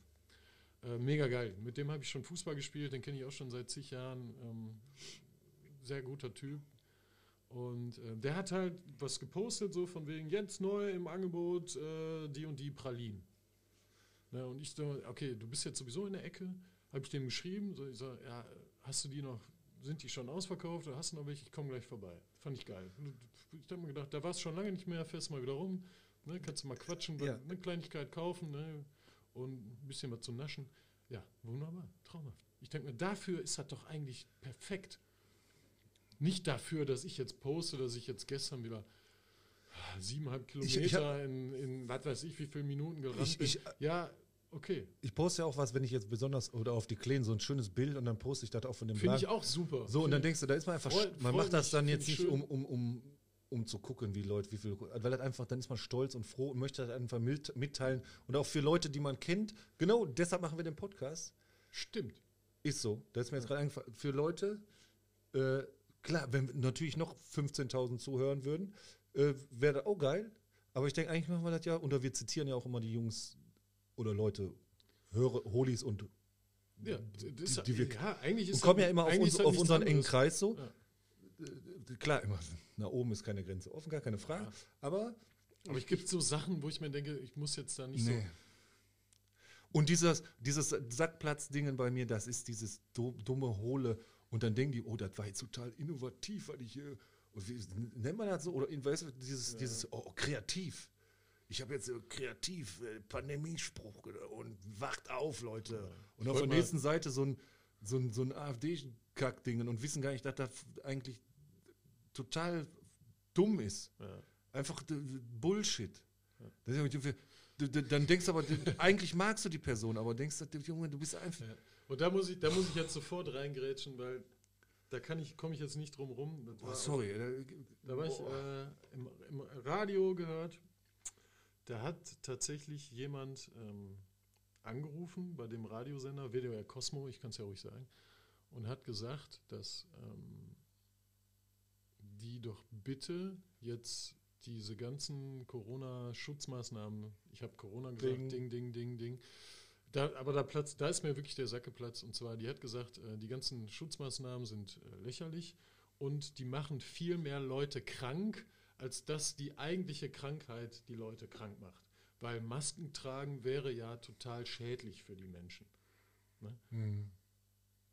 äh, mega geil. Mit dem habe ich schon Fußball gespielt, den kenne ich auch schon seit zig Jahren. Ähm, sehr guter Typ. Und äh, der hat halt was gepostet, so von wegen, jetzt neu im Angebot äh, die und die Pralinen. Ne, und ich so, okay, du bist jetzt sowieso in der Ecke. Habe ich dem geschrieben, so, ich sag, ja, hast du die noch, sind die schon ausverkauft oder hast du noch welche? Ich komme gleich vorbei. Fand ich geil. Ich habe mir gedacht, da warst du schon lange nicht mehr, fährst mal wieder rum, ne, kannst du mal quatschen, Ja. eine Kleinigkeit kaufen ne, und ein bisschen was zu naschen. Ja, wunderbar, traumhaft. Ich denke mir, dafür ist das doch eigentlich perfekt. Nicht dafür, dass ich jetzt poste, dass ich jetzt gestern wieder siebeneinhalb Ich- Kilometer ich hab- in, in was weiß ich wie viele Minuten gerannt Ich- bin. ich- ja, okay. Ich poste ja auch was, wenn ich jetzt besonders oder auf die Kleinen so ein schönes Bild und dann poste ich das auch von dem Finde ich auch super. So, und dann Find denkst du, da ist man einfach, Freut- man macht das dann find jetzt ich nicht, schön. um, um, um, um zu gucken, wie Leute, wie viel, weil das einfach, dann ist man stolz und froh und möchte das einfach mit- mitteilen. Und auch für Leute, die man kennt, genau deshalb machen wir den Podcast. Stimmt. Ist so. Das ist mir jetzt gerade eingefallen. Für Leute, äh, klar, wenn natürlich noch 15.000 zuhören würden, äh, wäre das auch geil. Aber ich denke, eigentlich machen wir das ja, oder wir zitieren ja auch immer die Jungs oder Leute, Höre, Holis und Ja, das, die, die wir ja eigentlich ist und kommen ja immer auf, uns, auf unseren engen. Kreis so. Ja. Äh, Klar, immer nach oben ist keine Grenze offen, gar keine Frage. Ja. Aber Aber es gibt so Sachen, wo ich mir denke, ich muss jetzt da nicht nee. Und dieses, dieses Sackplatz-Dingen bei mir, das ist dieses du- dumme, hohle. Und dann denken die, oh, das war jetzt total innovativ, weil ich hier. Wie, nennt man das so? Oder weißt du, dieses, dieses oh, kreativ. Ich habe jetzt äh, kreativ äh, Pandemiespruch und wacht auf, Leute. Und auf der nächsten Seite so ein, so ein, so ein AfD-Kack-Dingen und wissen gar nicht, dass das eigentlich total dumm ist. Ja. Einfach Bullshit. Ja- Dann denkst du aber, eigentlich magst du die Person, aber denkst du, Junge, du bist einfach. Und da muss ich, da muss ich jetzt sofort reingrätschen, weil da kann ich, komme ich jetzt nicht drum rum. Oh, sorry. äh, Da war ich äh, im, im Radio gehört. Da hat tatsächlich jemand ähm, angerufen bei dem Radiosender WDR Cosmo, ich kann es ja ruhig sagen, und hat gesagt, dass ähm, die doch bitte jetzt diese ganzen Corona-Schutzmaßnahmen, ich habe Corona gesagt, Ding. ding, ding, ding, ding. Da, aber da, Platz, da ist mir wirklich der Sack geplatzt. Und zwar, die hat gesagt, äh, die ganzen Schutzmaßnahmen sind äh, lächerlich und die machen viel mehr Leute krank, als dass die eigentliche Krankheit die Leute krank macht. Weil Masken tragen wäre ja total schädlich für die Menschen. Hm.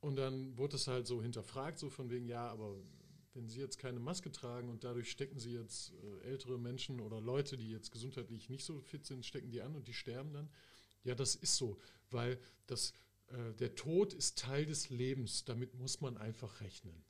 Und dann wurde es halt so hinterfragt, so von wegen, ja, aber wenn Sie jetzt keine Maske tragen und dadurch stecken Sie jetzt äh, ältere Menschen oder Leute, die jetzt gesundheitlich nicht so fit sind, stecken die an und die sterben dann. Ja, das ist so, weil das, äh, der Tod ist Teil des Lebens, damit muss man einfach rechnen.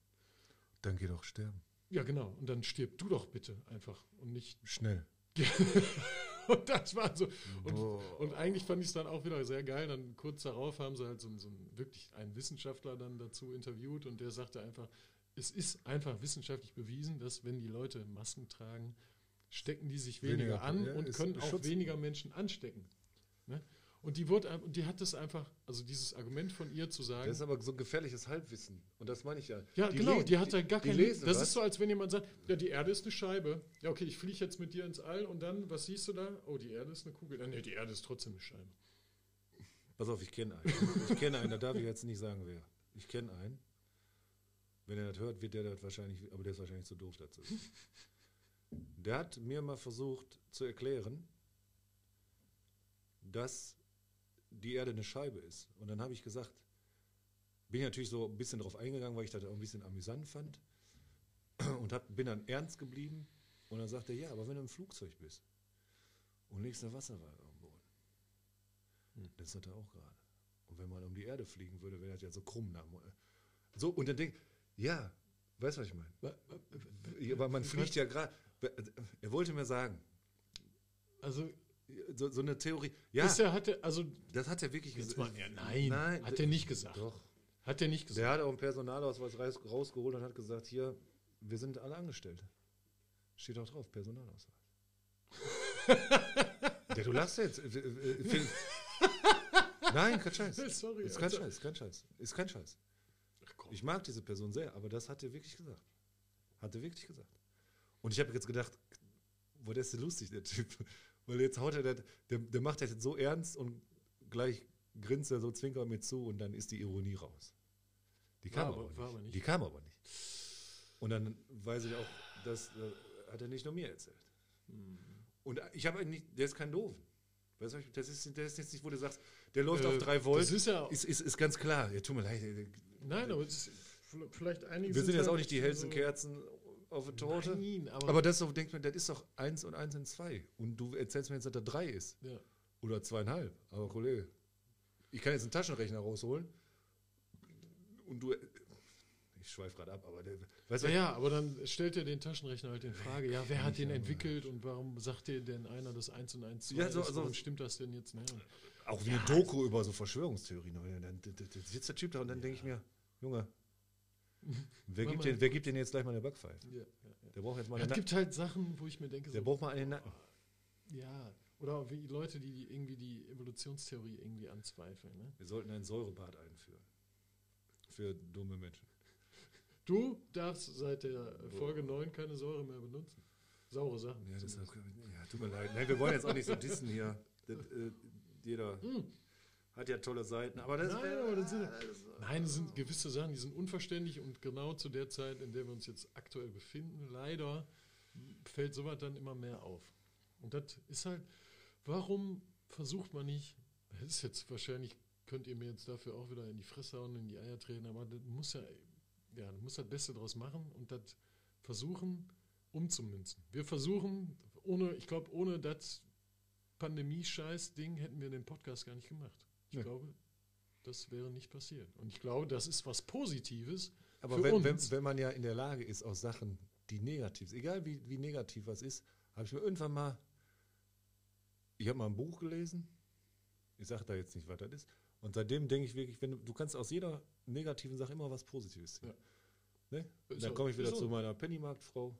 Dann geh doch sterben. Ja, genau. Und dann stirb du doch bitte einfach und nicht. Schnell. <laughs> und das war so. Und, und eigentlich fand ich es dann auch wieder sehr geil. Dann kurz darauf haben sie halt so, so einen, wirklich einen Wissenschaftler dann dazu interviewt und der sagte einfach, es ist einfach wissenschaftlich bewiesen, dass wenn die Leute Masken tragen, stecken die sich weniger, Weniger, an ja, und können auch weniger Menschen anstecken. Ne? Und die wurde, die hat das einfach, also dieses Argument von ihr zu sagen, Das ist aber so ein gefährliches Halbwissen. Und das meine ich ja. ja, genau, le- die hat da gar die kein. lesen Das was. ist so, als wenn jemand sagt, ja, die Erde ist eine Scheibe. Ja, okay, ich fliege jetzt mit dir ins All und dann, was siehst du da? Oh, die Erde ist eine Kugel. Ja, nee, die Erde ist trotzdem eine Scheibe. Pass auf, ich kenne einen. Ich kenne einen, da darf ich jetzt nicht sagen, wer. Ich kenne einen. Wenn er das hört, wird der das wahrscheinlich, aber der ist wahrscheinlich zu doof dazu. Der hat mir mal versucht zu erklären, dass die Erde eine Scheibe ist. Und dann habe ich gesagt, bin ich natürlich so ein bisschen drauf eingegangen, weil ich das auch ein bisschen amüsant fand. <clears throat> Und hab, bin dann ernst geblieben. Und dann sagt er, ja, aber wenn du im Flugzeug bist und legst eine Wasserwaage am Boden, das hat er auch gerade. Und wenn man um die Erde fliegen würde, wäre das ja so krumm. Nach, so, und dann denkt, ja, weißt du, was ich meine? Aber man fliegt ja gerade. Er wollte mir sagen, Also, so, so eine Theorie. Ja, ist er, hat er, also, das hat er wirklich gesagt. ja, nein, Nein, hat er nicht gesagt. Doch. Hat er nicht gesagt. Der hat auch einen Personalausweis raus- rausgeholt und hat gesagt, hier, wir sind alle Angestellte. Steht auch drauf, Personalausweis. ja, du lachst jetzt. Äh, äh, Phil- Nein, kein Scheiß. <laughs> Sorry, Ist kein also- Scheiß, kein Scheiß. Ist kein Scheiß. Ich mag diese Person sehr, aber das hat er wirklich gesagt. Hat er wirklich gesagt. Und ich habe jetzt gedacht, boah, der ist so lustig, der Typ. Weil jetzt haut er, das, der, der macht das jetzt so ernst und gleich grinst er so, zwinkert mir zu und dann ist die Ironie raus. Die kam, aber, aber- nicht. aber nicht. Die kam aber nicht. Und dann weiß ich auch, das äh, hat er nicht nur mir erzählt. Hm. Und ich habe eigentlich, der ist kein Doof. Weißt du, das ist, der ist jetzt nicht, wo du sagst, der läuft Äh, auf drei Volt. das ist ja- ist, ist, ist ganz klar. Ja, tut mir leid. Nein, aber es ist vielleicht einige. Wir sind jetzt halt auch nicht die hellsten so- Kerzen auf der Torte. Nein, aber, Aber das ist so, denkt man, das ist doch eins und eins sind zwei. Und du erzählst mir jetzt, dass da drei ist. ja. Oder zweieinhalb. Aber Kollege, ich kann jetzt einen Taschenrechner rausholen. Und du. Ich schweife gerade ab, aber der, weißt Ja, du, ja, aber dann stellt er den Taschenrechner halt in Frage, ja, wer hat den entwickelt und warum sagt dir denn einer, dass 1 und 1 2 Ja, so- ist? so- Warum stimmt das denn jetzt? Ne? auch wie eine Doku über so Verschwörungstheorien. Dann, dann, dann sitzt der Typ da und dann denke ich mir, Junge, wer gibt, den, wer gibt denn jetzt gleich mal eine Backpfeife? Ja, ja, ja. Der braucht jetzt mal Es eine Nacken. gibt halt Sachen, wo ich mir denke, Der so, braucht mal einen Nacken. ja, oder wie Leute, die irgendwie die Evolutionstheorie irgendwie anzweifeln. Ne? Wir sollten ein Säurebad einführen. Für dumme Menschen. Du darfst seit der Folge 9 keine Säure mehr benutzen. Saure Sachen. Ja, deshalb, ja, tut mir leid. Nein, wir wollen jetzt auch nicht so dissen hier. Das, äh, jeder hat ja tolle Seiten, aber das. Nein, aber das sind, nein, das sind gewisse Sachen, die sind unverständlich und genau zu der Zeit, in der wir uns jetzt aktuell befinden, leider fällt sowas dann immer mehr auf. Und das ist halt, warum versucht man nicht, das ist jetzt wahrscheinlich, könnt ihr mir jetzt dafür auch wieder in die Fresse hauen, in die Eier treten, aber das muss ja, ja, du musst das Beste draus machen und das versuchen umzumünzen. Wir versuchen, ohne, ich glaube, ohne das Pandemie-Scheiß-Ding hätten wir den Podcast gar nicht gemacht. Ich Nee. glaube, das wäre nicht passiert. Und ich glaube, das ist was Positives. Aber für wenn, wenn, wenn man ja in der Lage ist, aus Sachen, die negativ sind, egal wie, wie negativ was ist, habe ich mir irgendwann mal, ich habe mal ein Buch gelesen, ich sage da jetzt nicht, was das ist, und seitdem denke ich wirklich, wenn du, du kannst aus jeder negativen Sache immer was Positives ziehen. Ja. Ne? Dann komme ich wieder so. zu meiner Pennymarktfrau.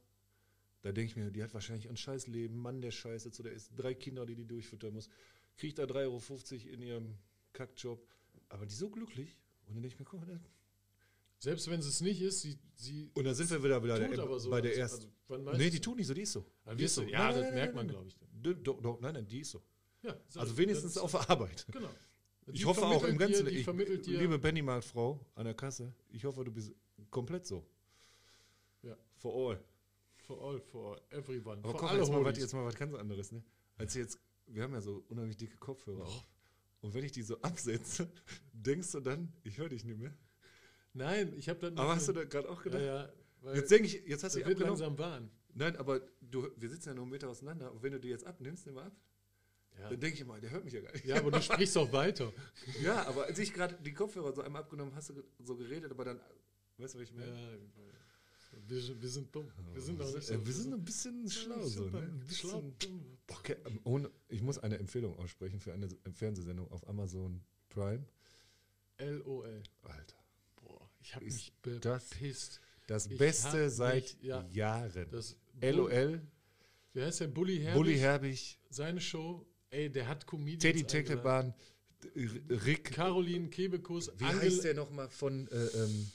Da denke ich mir, die hat wahrscheinlich ein scheiß Leben, Mann, der scheiße zu der ist, drei Kinder, die die durchfüttern muss, kriegt da 3,50 Euro in ihrem Kackjob, aber die so glücklich. Und dann denke ich mir, guck mal, Selbst wenn es es nicht ist, sie, sie und dann sind wir wieder, wieder tut der, aber so. bei der ersten. also, meinst nee, die tut nicht so, die ist so. Ah, Die ist so. ja, Nein, das nein, merkt nein, man, glaube ich. nein. Doch, doch, nein, nein, die ist so. Ja, Also ich. wenigstens auf der Arbeit. Genau. Ich Die hoffe auch im Ganzen, Dir, ich, liebe Pennymarkt-Frau an der Kasse, ich hoffe, du bist komplett so. Ja. For all. for all, for everyone. Aber for komm, alle jetzt mal, jetzt mal was ganz anderes, ne? Als jetzt, wir haben ja so unheimlich dicke Kopfhörer auf. Und wenn ich die so <laughs> absetze, denkst du dann, ich höre dich nicht mehr. Nein, ich habe dann. Aber hast du da gerade auch ja, gedacht? ja, weil Jetzt denke ich, jetzt hast du abgenommen. langsam warm. Nein, aber du, wir sitzen ja nur einen Meter auseinander. Und wenn du die jetzt abnimmst, nimm mal ab. Ja. Dann denke ich immer, der hört mich ja gar nicht. ja, aber du <laughs> sprichst auch weiter. Ja, aber als ich gerade die Kopfhörer so einmal abgenommen hast du so geredet, aber dann, weißt du, was ich Ja, meine? Wir, wir sind dumm. Wir sind auch nicht so. Äh, wir sind ein bisschen schlau, so, ne? Ein Schlau, dumm. Okay, ähm, ohne, ich muss eine Empfehlung aussprechen für eine Fernsehsendung auf Amazon Prime. LOL. Alter. Boah, ich habe mich das- bepisst. Das Ich Beste seit mich- ja. Jahren. Das LOL, Wie heißt der? Bully Herbig? Bully Herbig, Seine Show. Ey, der hat Comedians Teddy. Teckleban, Rick. Caroline Kebekus. Wie Angel- heißt der nochmal von äh, ähm,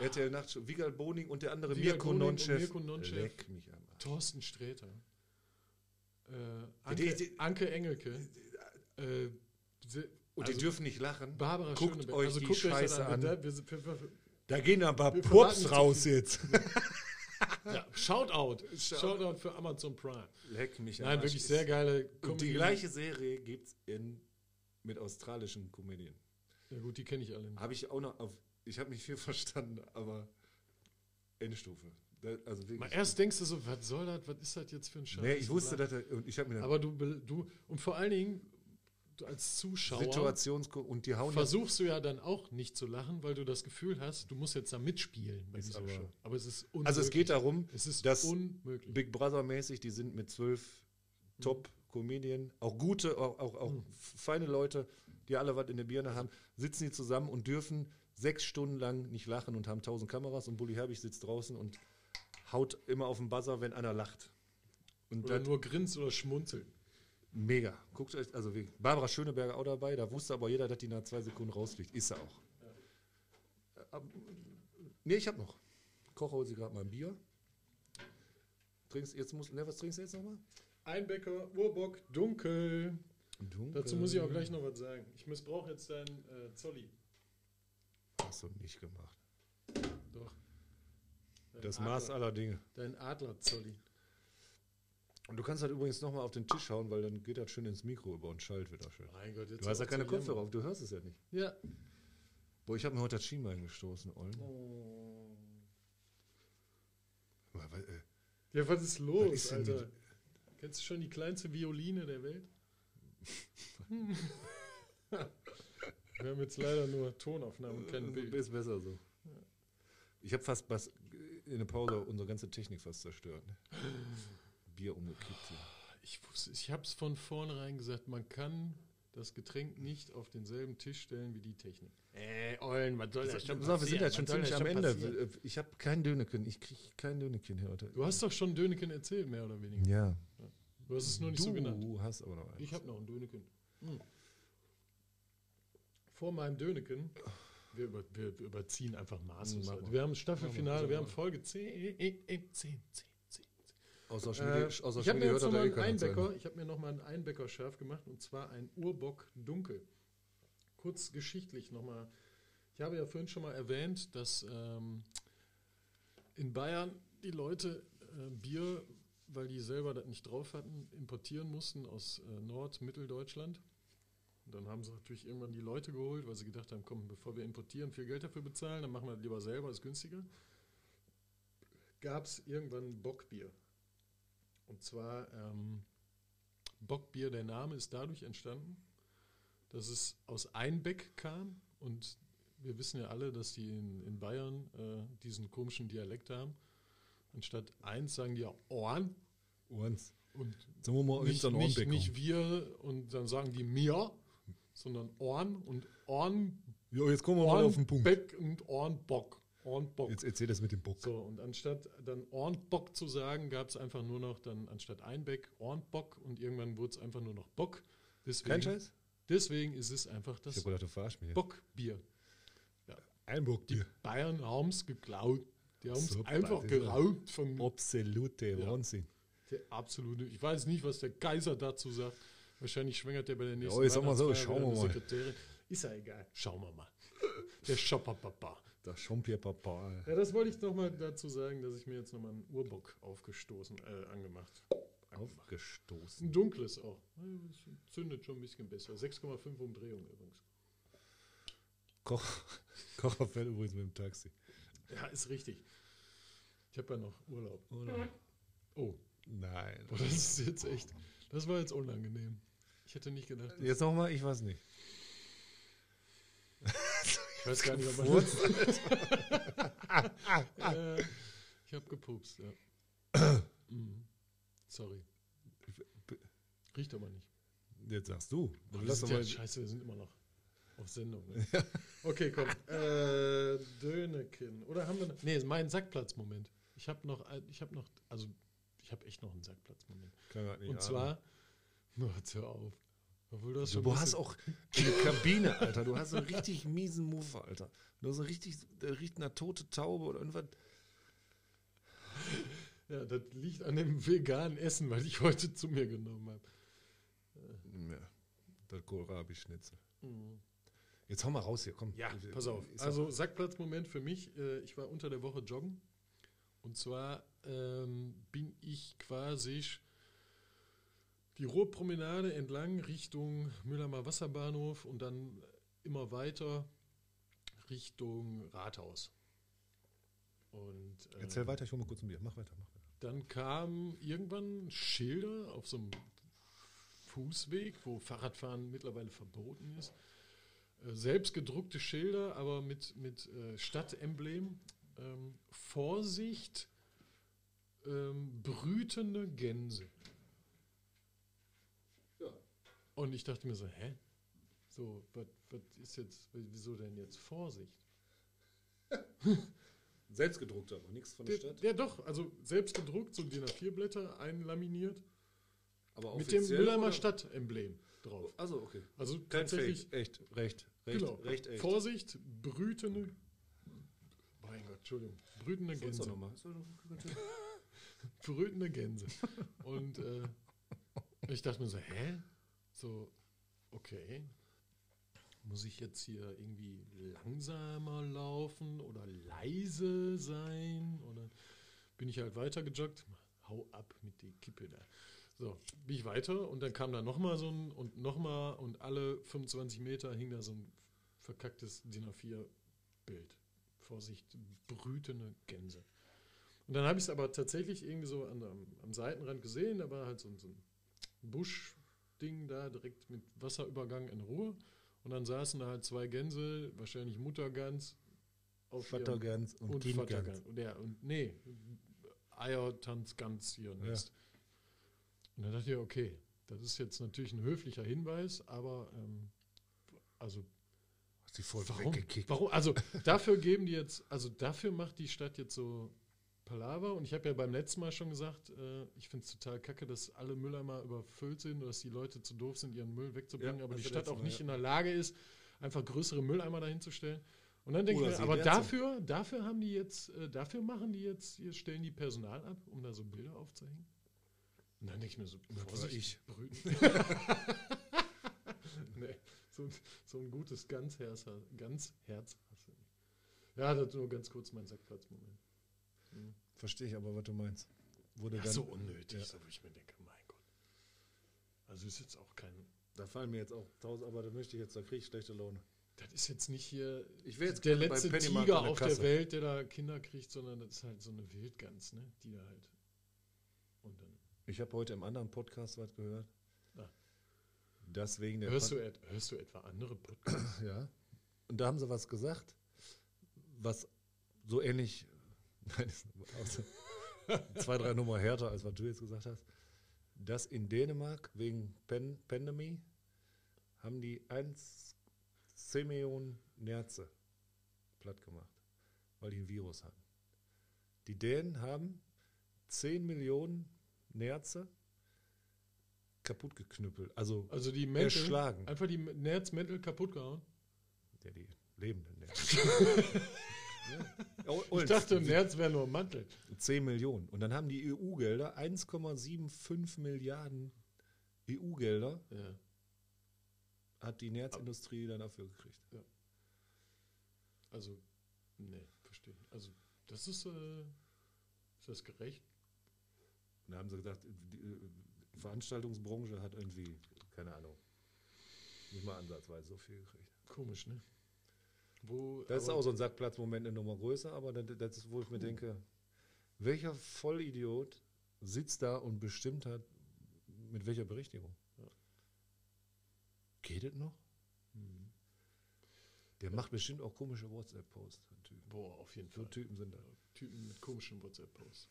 RTL Nachtshow? Vigal Boning und der andere Vigal Mirko Nonchef. Mirko Nonchef. Leck mich am Arsch. Thorsten Sträter. Äh, die- Anke, die- Anke Engelke. Äh, se- Und also die dürfen nicht lachen. Barbara Guckt Schöneberg. euch also die guckt Scheiße an. Da- wir wir- wir- Da gehen aber Wir Pups raus jetzt. <laughs> Ja, <laughs> Shoutout. Shoutout für Amazon Prime. Leck mich Nein, wirklich sehr geile Und die gleiche Serie gibt es mit australischen Comedien. Ja gut, die kenne ich alle. Habe ich auch noch auf ich habe nicht viel <laughs> verstanden, aber Endstufe. Also. Mal erst denkst du so, was soll das, was ist das jetzt für ein Scheiß? nee, ich wusste, dass er, und ich habe mir Aber du, du, und vor allen Dingen, als Zuschauer Situations und die hauen versuchst du ja dann auch nicht zu lachen, weil du das Gefühl hast, du musst jetzt da mitspielen bei dieser aber- Show. Aber es ist unmöglich. Also es geht darum, es ist dass unmöglich. Big Brother mäßig, die sind mit zwölf Top-Comedien, auch gute, auch, auch, auch feine Leute, die alle was in der Birne haben, sitzen die zusammen und dürfen sechs Stunden lang nicht lachen und haben tausend Kameras und Bully Herbig sitzt draußen und haut immer auf den Buzzer, wenn einer lacht. Und Oder nur grinst oder schmunzelt. mega. Guckt euch, also wie, Barbara Schöneberger auch dabei, da wusste aber jeder, dass die nach zwei Sekunden rausfliegt. Ist er auch. Äh, ab- Nee, ich hab noch. Koch holt sie gerade mal ein Bier. Trinkst, jetzt muss, ne, was trinkst du jetzt nochmal? Einbecker, Urbock, dunkel. Dunkel. Dazu muss ich auch gleich noch was sagen. Ich missbrauche jetzt deinen äh, Zolli. Hast du nicht gemacht. Doch. Dein Das Adler, Maß aller Dinge. Dein Adler-Zolli. Und du kannst halt übrigens nochmal auf den Tisch hauen, weil dann geht das schön ins Mikro über und schallt wieder schön. Mein Gott, jetzt Du hast ja keine Kopfhörer auf, du hörst es ja nicht. Ja. Boah, ich habe mir heute das Schienbein gestoßen, Ollen. Oh. Weil, äh, Ja, was ist los, Was ist Alter? Kennst du schon die kleinste Violine der Welt? <laughs> <laughs> Wir haben jetzt leider nur Tonaufnahmen, kein Bild. Ist besser so. Ich habe fast was in der Pause unsere ganze Technik fast zerstört. Ne? Bier umgekippt hier. Ich, wusste- ich habe es von vornherein gesagt, man kann das Getränk nicht auf denselben Tisch stellen wie die Technik. Äh, Eulen, was soll das schon Pass auf, wir sind jetzt schon ziemlich am Ende. passieren? Ich habe kein Döneken. Ich kriege kein Döneken hier heute. Du hast doch schon Döneken erzählt, mehr oder weniger. Ja. Du hast es nur nicht du so genannt. hast aber noch eins. Ich habe noch einen Döneken. Vor meinem Döneken, wir, über, wir überziehen einfach maßlos. Mal. Wir haben Staffelfinale, mal, wir haben mal. Folge 10, 10, 10, 10, 10. Außer Äh, Schmiede, außer ich habe mir jetzt noch mal eh einen Einbäcker, Ende. ich habe mir noch mal einen Einbäcker scharf gemacht und zwar ein Urbock dunkel. Kurz geschichtlich nochmal. Ich habe ja vorhin schon mal erwähnt, dass ähm, in Bayern die Leute äh, Bier, weil die selber das nicht drauf hatten, importieren mussten aus äh, Nord-, Mitteldeutschland. Und dann haben sie natürlich irgendwann die Leute geholt, weil sie gedacht haben, komm, bevor wir importieren, viel Geld dafür bezahlen, dann machen wir das lieber selber, ist günstiger. Gab es irgendwann Bockbier. Und zwar ähm, Bockbier, der Name ist dadurch entstanden, dass es aus Einbeck kam und wir wissen ja alle, dass die in, in Bayern äh, diesen komischen Dialekt haben. Anstatt eins sagen die ja Ohren Uns. und Sagen wir mal, nicht, nicht, nicht wir und dann sagen die mir, sondern Ohren und Ohren, Ja, jetzt kommen wir mal auf den Punkt. Ohrenbeck und Ohrenbock. Ohrenbock. Jetzt erzähl das mit dem Bock. So, und anstatt dann Ohrenbock zu sagen, gab es einfach nur noch dann anstatt Einbeck Ohrenbock und irgendwann wurde es einfach nur noch Bock. Deswegen, Kein Scheiß? Deswegen ist es einfach das. Bockbier. Ein Bockbier. Bayern haben es geklaut. Die haben es einfach geraubt von Absolute Ja. Wahnsinn. der absolute. Ich weiß nicht, was der Kaiser dazu sagt. Wahrscheinlich schwängert der bei der nächsten Ja, ich sag mal so, schauen wir mal. Sekretärin. Ist ja egal. Schauen wir mal. Der Shopper-Papa. Das Champier-Papa. Ja, das wollte ich nochmal dazu sagen, dass ich mir jetzt nochmal einen Urbock aufgestoßen, äh, angemacht. angemacht. Aufgestoßen. Ein dunkles auch. Das Zündet schon ein bisschen besser. 6,5 Umdrehungen übrigens. Koch, Kocher fährt übrigens mit dem Taxi. Ja, ist richtig. Ich habe ja noch Urlaub. Oder? Oh, Nein. boah, das ist jetzt echt. Das war jetzt unangenehm. Ich hätte nicht gedacht. Jetzt nochmal, ich weiß nicht. Ich weiß gar nicht, ob man äh, Ich habe gepupst, ja. Mhm. Sorry. Riecht aber nicht. Jetzt sagst du. Lass das ist ja scheiße, wir sind immer noch auf Sendung. Ne? Okay, komm. Äh, Döneken. Oder haben wir noch. Nee, ist mein Sackplatzmoment. Ich habe noch, ein- ich habe noch, also ich habe echt noch einen Sackplatzmoment. Und ahnen. zwar, jetzt hör auf. Obwohl du hast Du, schon ein hast auch eine Kabine, Alter. Du hast einen richtig miesen Move, Alter. Du hast einen richtig, der riecht nach tote Taube oder irgendwas. Ja, das liegt an dem veganen Essen, weil ich heute zu mir genommen habe. Ja, das Kohlrabi-Schnitzel. Jetzt hau mal raus hier, komm. Mhm. Ja, pass auf. Also Sackplatzmoment für mich. Äh, ich war unter der Woche joggen. Und zwar ähm, bin ich quasi die Ruhrpromenade entlang Richtung Müllermer Wasserbahnhof und dann immer weiter Richtung Rathaus. Und, äh, Erzähl weiter, ich hole mal kurz ein Bier. Mach weiter, mach weiter. Dann kamen irgendwann Schilder auf so einem Fußweg, wo Fahrradfahren mittlerweile verboten ist. Äh, selbst gedruckte Schilder, aber mit, mit äh, Stadtemblem. Ähm, Vorsicht, ähm, brütende Gänse. Und ich dachte mir so, hä? So, was ist jetzt, wieso denn jetzt Vorsicht? <laughs> Selbst gedruckt aber, nichts von der Der, Stadt. ja, doch, also selbst gedruckt, so DIN A4-Blätter einlaminiert, Aber mit dem Mülheimer Stadtemblem drauf. Also, okay. Also Kein tatsächlich, Fake. Echt, recht, recht, genau, recht echt. Vorsicht, brütende, mein Gott, Entschuldigung, brütende Gänse. noch mal. <laughs> Brütende Gänse. Und äh, ich dachte mir so, hä? So, okay. Muss ich jetzt hier irgendwie langsamer laufen oder leise sein? Oder bin ich halt weiter gejoggt? Hau ab mit der Kippe da. So, bin ich weiter und dann kam da nochmal so ein und nochmal und alle 25 Meter hing da so ein verkacktes DIN A4-Bild. Vorsicht, brütende Gänse. Und dann habe ich es aber tatsächlich irgendwie so an, am, am Seitenrand gesehen, da war halt so, ein- so ein Buschding da, direkt mit Wasserübergang in Ruhe. Und dann saßen da halt zwei Gänse, wahrscheinlich Muttergans, Vattergans und, und. Vatergans. Und, ja, und nee, Eiertanzgans hier Ja. Nest. Und dann dachte ich, okay, das ist jetzt natürlich ein höflicher Hinweis, aber ähm, also Hast die voll warum? weggekickt. Warum? Also dafür geben die jetzt, also dafür macht die Stadt jetzt so Palaver. Und ich habe ja beim letzten Mal schon gesagt, äh, ich finde es total kacke, dass alle Mülleimer überfüllt sind, dass die Leute zu doof sind, ihren Müll wegzubringen, Ja, aber die Stadt auch nicht ja. in der Lage ist, einfach größere Mülleimer dahinzustellen. Und dann denke ich Oder mir, aber dafür, dafür haben die jetzt, äh, dafür machen die jetzt, hier stellen die Personal ab, um da so Bilder aufzuhängen. Und dann denke ich mir so, war Vorsicht, ich. Brüten. <laughs> nee, so, ein- so ein gutes Ganzherz, Ganzherz hast du nicht. Ja, das nur ganz kurz mein Sackplatzmoment. Verstehe ich aber, was du meinst. Wurde Ja, dann, so unnötig, Ja. so wo ich mir denke, mein Gott. Also ist jetzt auch kein, Da fallen mir jetzt auch tausend, aber da möchte ich jetzt, da kriege ich schlechte Laune. das ist jetzt nicht hier Ich wäre jetzt der letzte Tiger auf der. Welt, der da Kinder kriegt, sondern das ist halt so eine Wildgans, ne, die da halt. Und dann Ich habe heute im anderen Podcast was gehört. Ah. Das wegen der hörst Pan- du, et- hörst du etwa andere Podcasts? <clears throat> Ja. Und da haben sie was gesagt, was so ähnlich, nein, ist aus- <laughs> zwei, drei Nummer härter, als was du jetzt gesagt hast, dass in Dänemark wegen Pen Pandemie haben die 1, 10 Millionen Nerze platt gemacht, weil die ein Virus hatten. Die Dänen haben 10 Millionen Nerze kaputt geknüppelt, also Also die Mäntel, erschlagen. einfach die Nerzmäntel kaputt gehauen? Ja, die lebenden Nerze. <laughs> ja. Ich dachte, Nerz wäre nur ein Mantel. 10 Millionen. Und dann haben die EU-Gelder 1,75 Milliarden EU-Gelder Ja. hat die Nerzindustrie dann dafür gekriegt. Also, nee, verstehe. Also, das ist, äh, ist das gerecht? Und da haben sie gesagt, die äh, Veranstaltungsbranche hat irgendwie, keine Ahnung, nicht mal ansatzweise so viel gekriegt. Komisch, ne? Wo, Das ist auch so ein Sackplatzmoment eine Nummer größer, aber das, das ist, wo ich mir denke, welcher Vollidiot sitzt da und bestimmt hat, mit welcher Berichtigung? Ja. Geht es noch? Hm. Der macht bestimmt auch komische WhatsApp-Posts. Boah, auf jeden So Fall. Typen sind da. Typen mit komischen WhatsApp-Posts.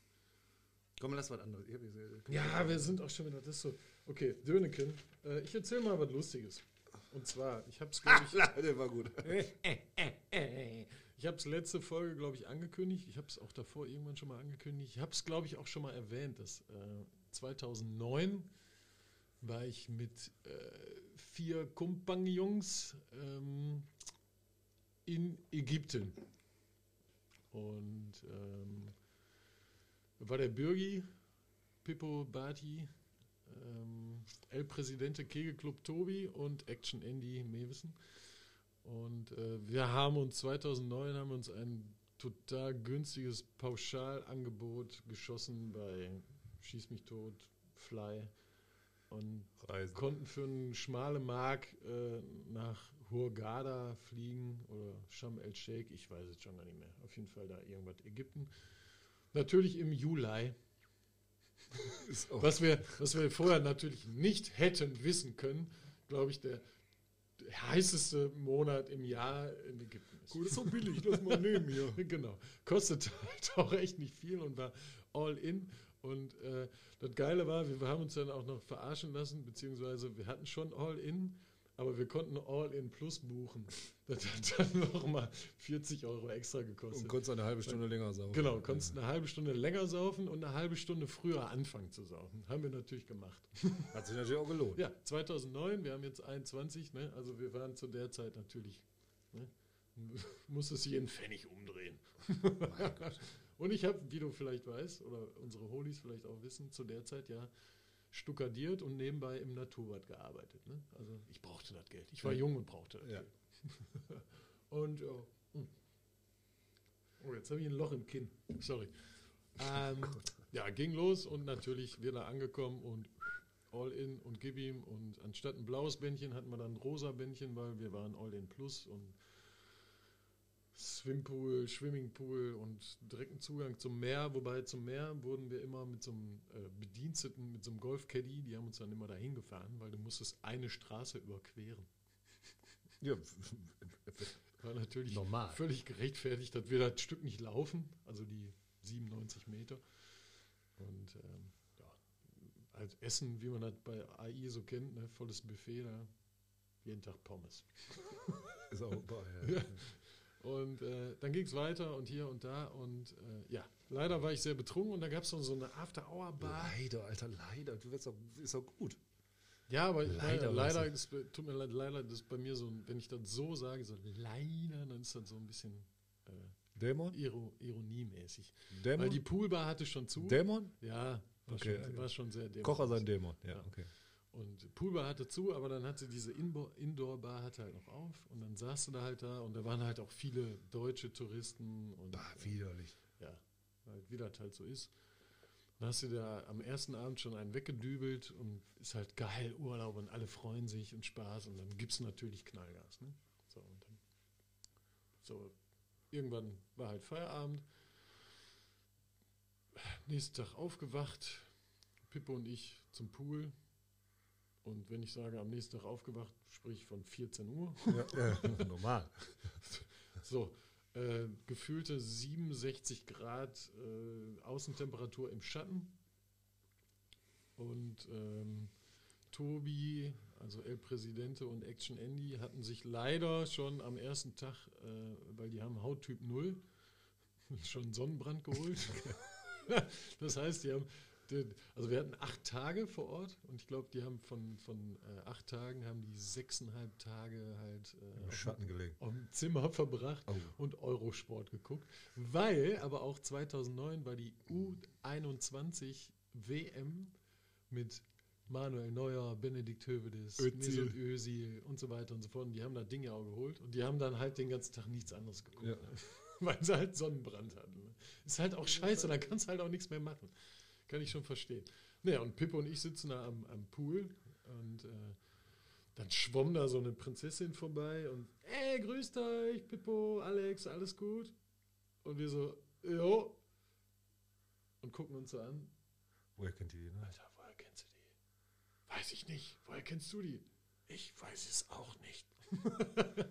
Komm, lass was anderes. Jetzt- Ja, wir sind auch schon wieder, das so. Okay, Döneken, äh, ich erzähle mal was Lustiges. Und zwar, ich habe es, glaube ich, <laughs> Der war gut. Ich habe es letzte Folge, glaube ich, angekündigt. Ich habe es auch davor irgendwann schon mal angekündigt. Ich habe es, glaube ich, auch schon mal erwähnt, dass äh, 2009 war ich mit äh, vier Kumpagnons ähm, in Ägypten. Und ähm, da war der Bürgi, Pippo Bati, ähm, El Presidente Kegelclub Tobi und Action Andy Mewissen. Und äh, wir haben uns 2009 haben uns ein total günstiges Pauschalangebot geschossen bei Schieß mich tot, Fly. und Reisen. konnten für einen schmale Mark äh, nach Hurghada fliegen oder Sham el Sheikh, ich weiß es schon gar nicht mehr. Auf jeden Fall da irgendwas Ägypten. Natürlich im Juli. <laughs> Was wir, was wir vorher natürlich nicht hätten wissen können, glaube ich, der heißeste Monat im Jahr in Ägypten ist. gut, ist so billig, lass mal nehmen hier. <laughs> genau. Kostet halt auch echt nicht viel und war all in. Und äh, das Geile war, wir haben uns dann auch noch verarschen lassen, beziehungsweise wir hatten schon all in, aber wir konnten all in plus buchen. Das hat dann <laughs> nochmal 40 Euro extra gekostet. Und konntest eine halbe Stunde länger saufen. Genau, konntest eine halbe Stunde länger saufen und eine halbe Stunde früher anfangen zu saufen. Haben wir natürlich gemacht. <laughs> Hat sich natürlich auch gelohnt. Ja, 2009, wir haben jetzt 21, ne? also wir waren zu der Zeit natürlich, ne? <laughs> musste sich jeden Pfennig umdrehen. Und ich habe, wie du vielleicht weißt, oder unsere Holis vielleicht auch wissen, zu der Zeit ja stuckadiert und nebenbei im Naturbad gearbeitet. Ne? Also ich brauchte das Geld. Ich war jung und brauchte das Ja. Geld. <laughs> und ja. hm. Oh, jetzt habe ich ein Loch im Kinn. Sorry. <laughs> Ähm, ja, ging los und natürlich wieder angekommen und all in und gib ihm. Und anstatt ein blaues Bändchen hatten wir dann ein rosa Bändchen, weil wir waren all in plus und Swimpool, Swimmingpool und direkten Zugang zum Meer. Wobei zum Meer wurden wir immer mit so einem äh, Bediensteten, mit so einem Golf-Caddy, die haben uns dann immer dahin gefahren, weil du musstest eine Straße überqueren. Ja, <laughs> War natürlich Normal. völlig gerechtfertigt, dass wir das Stück nicht laufen, also die 97 Meter. Und ähm, ja, als Essen, wie man das bei AI so kennt, ne, volles Buffet, da jeden Tag Pommes. ist auch <laughs> bei. Ja. Und äh, dann ging es weiter und hier und da. Und äh, ja, leider war ich sehr betrunken und da gab es noch so eine After-Hour-Bar. Leider, Alter, leider. Du wirst auch, ist auch gut. Ja, aber Leider leider, leider ist, tut mir leid, leider das ist bei mir so, wenn ich das so sage, so leider, dann ist das so ein bisschen äh, Dämon? Iro Dämon? ironiemäßig. Weil die Poolbar hatte schon zu. Dämon? Ja, war, Okay, schon, war schon sehr dämonisch. Kocher sein Dämon. Ja, Ja. okay. Und Poolbar hatte zu, aber dann hatte diese Indoor-Bar hatte halt noch auf und dann saß du da halt da und da waren halt auch viele deutsche Touristen und Bah, widerlich. ja, halt, wie das halt so ist. Dann hast du da am ersten Abend schon einen weggedübelt und ist halt geil, Urlaub und alle freuen sich und Spaß und dann gibt's natürlich Knallgas. Ne? So, und dann, so, irgendwann war halt Feierabend. Nächsten Tag aufgewacht, Pippo und ich zum Pool. Und wenn ich sage, am nächsten Tag aufgewacht, sprich von 14 Uhr. Ja, ja, <laughs> normal. <laughs> So, äh, gefühlte 67 Grad äh, Außentemperatur im Schatten. Und ähm, Tobi, also El Presidente und Action Andy hatten sich leider schon am ersten Tag, äh, weil die haben Hauttyp 0, <laughs> schon Sonnenbrand geholt. das heißt, die haben, also wir hatten acht Tage vor Ort und ich glaube, die haben von, von äh, acht Tagen haben die sechseinhalb Tage halt äh, Im Schatten gelegen. auf dem Zimmer verbracht Oh. und Eurosport geguckt, weil aber auch 2009 war die U21 WM mit Manuel Neuer, Benedikt Hövedes, Özil. Mesut Özil und so weiter und so fort. Und die haben da Dinge auch geholt und die haben dann halt den ganzen Tag nichts anderes geguckt, Ja. ne? <laughs> weil sie halt Sonnenbrand hatten. ne? Ist halt auch scheiße, da kannst du halt auch nichts mehr machen. Kann ich schon verstehen. Naja, und Pippo und ich sitzen da am, am Pool und äh, dann schwamm da so eine Prinzessin vorbei und ey, grüßt euch, Pippo, Alex, alles gut? Und wir so, jo. Und gucken uns so an. Woher kennt ihr die, ne? Alter, woher kennst du die? Weiß ich nicht. Woher kennst du die? Ich weiß es auch nicht. <laughs>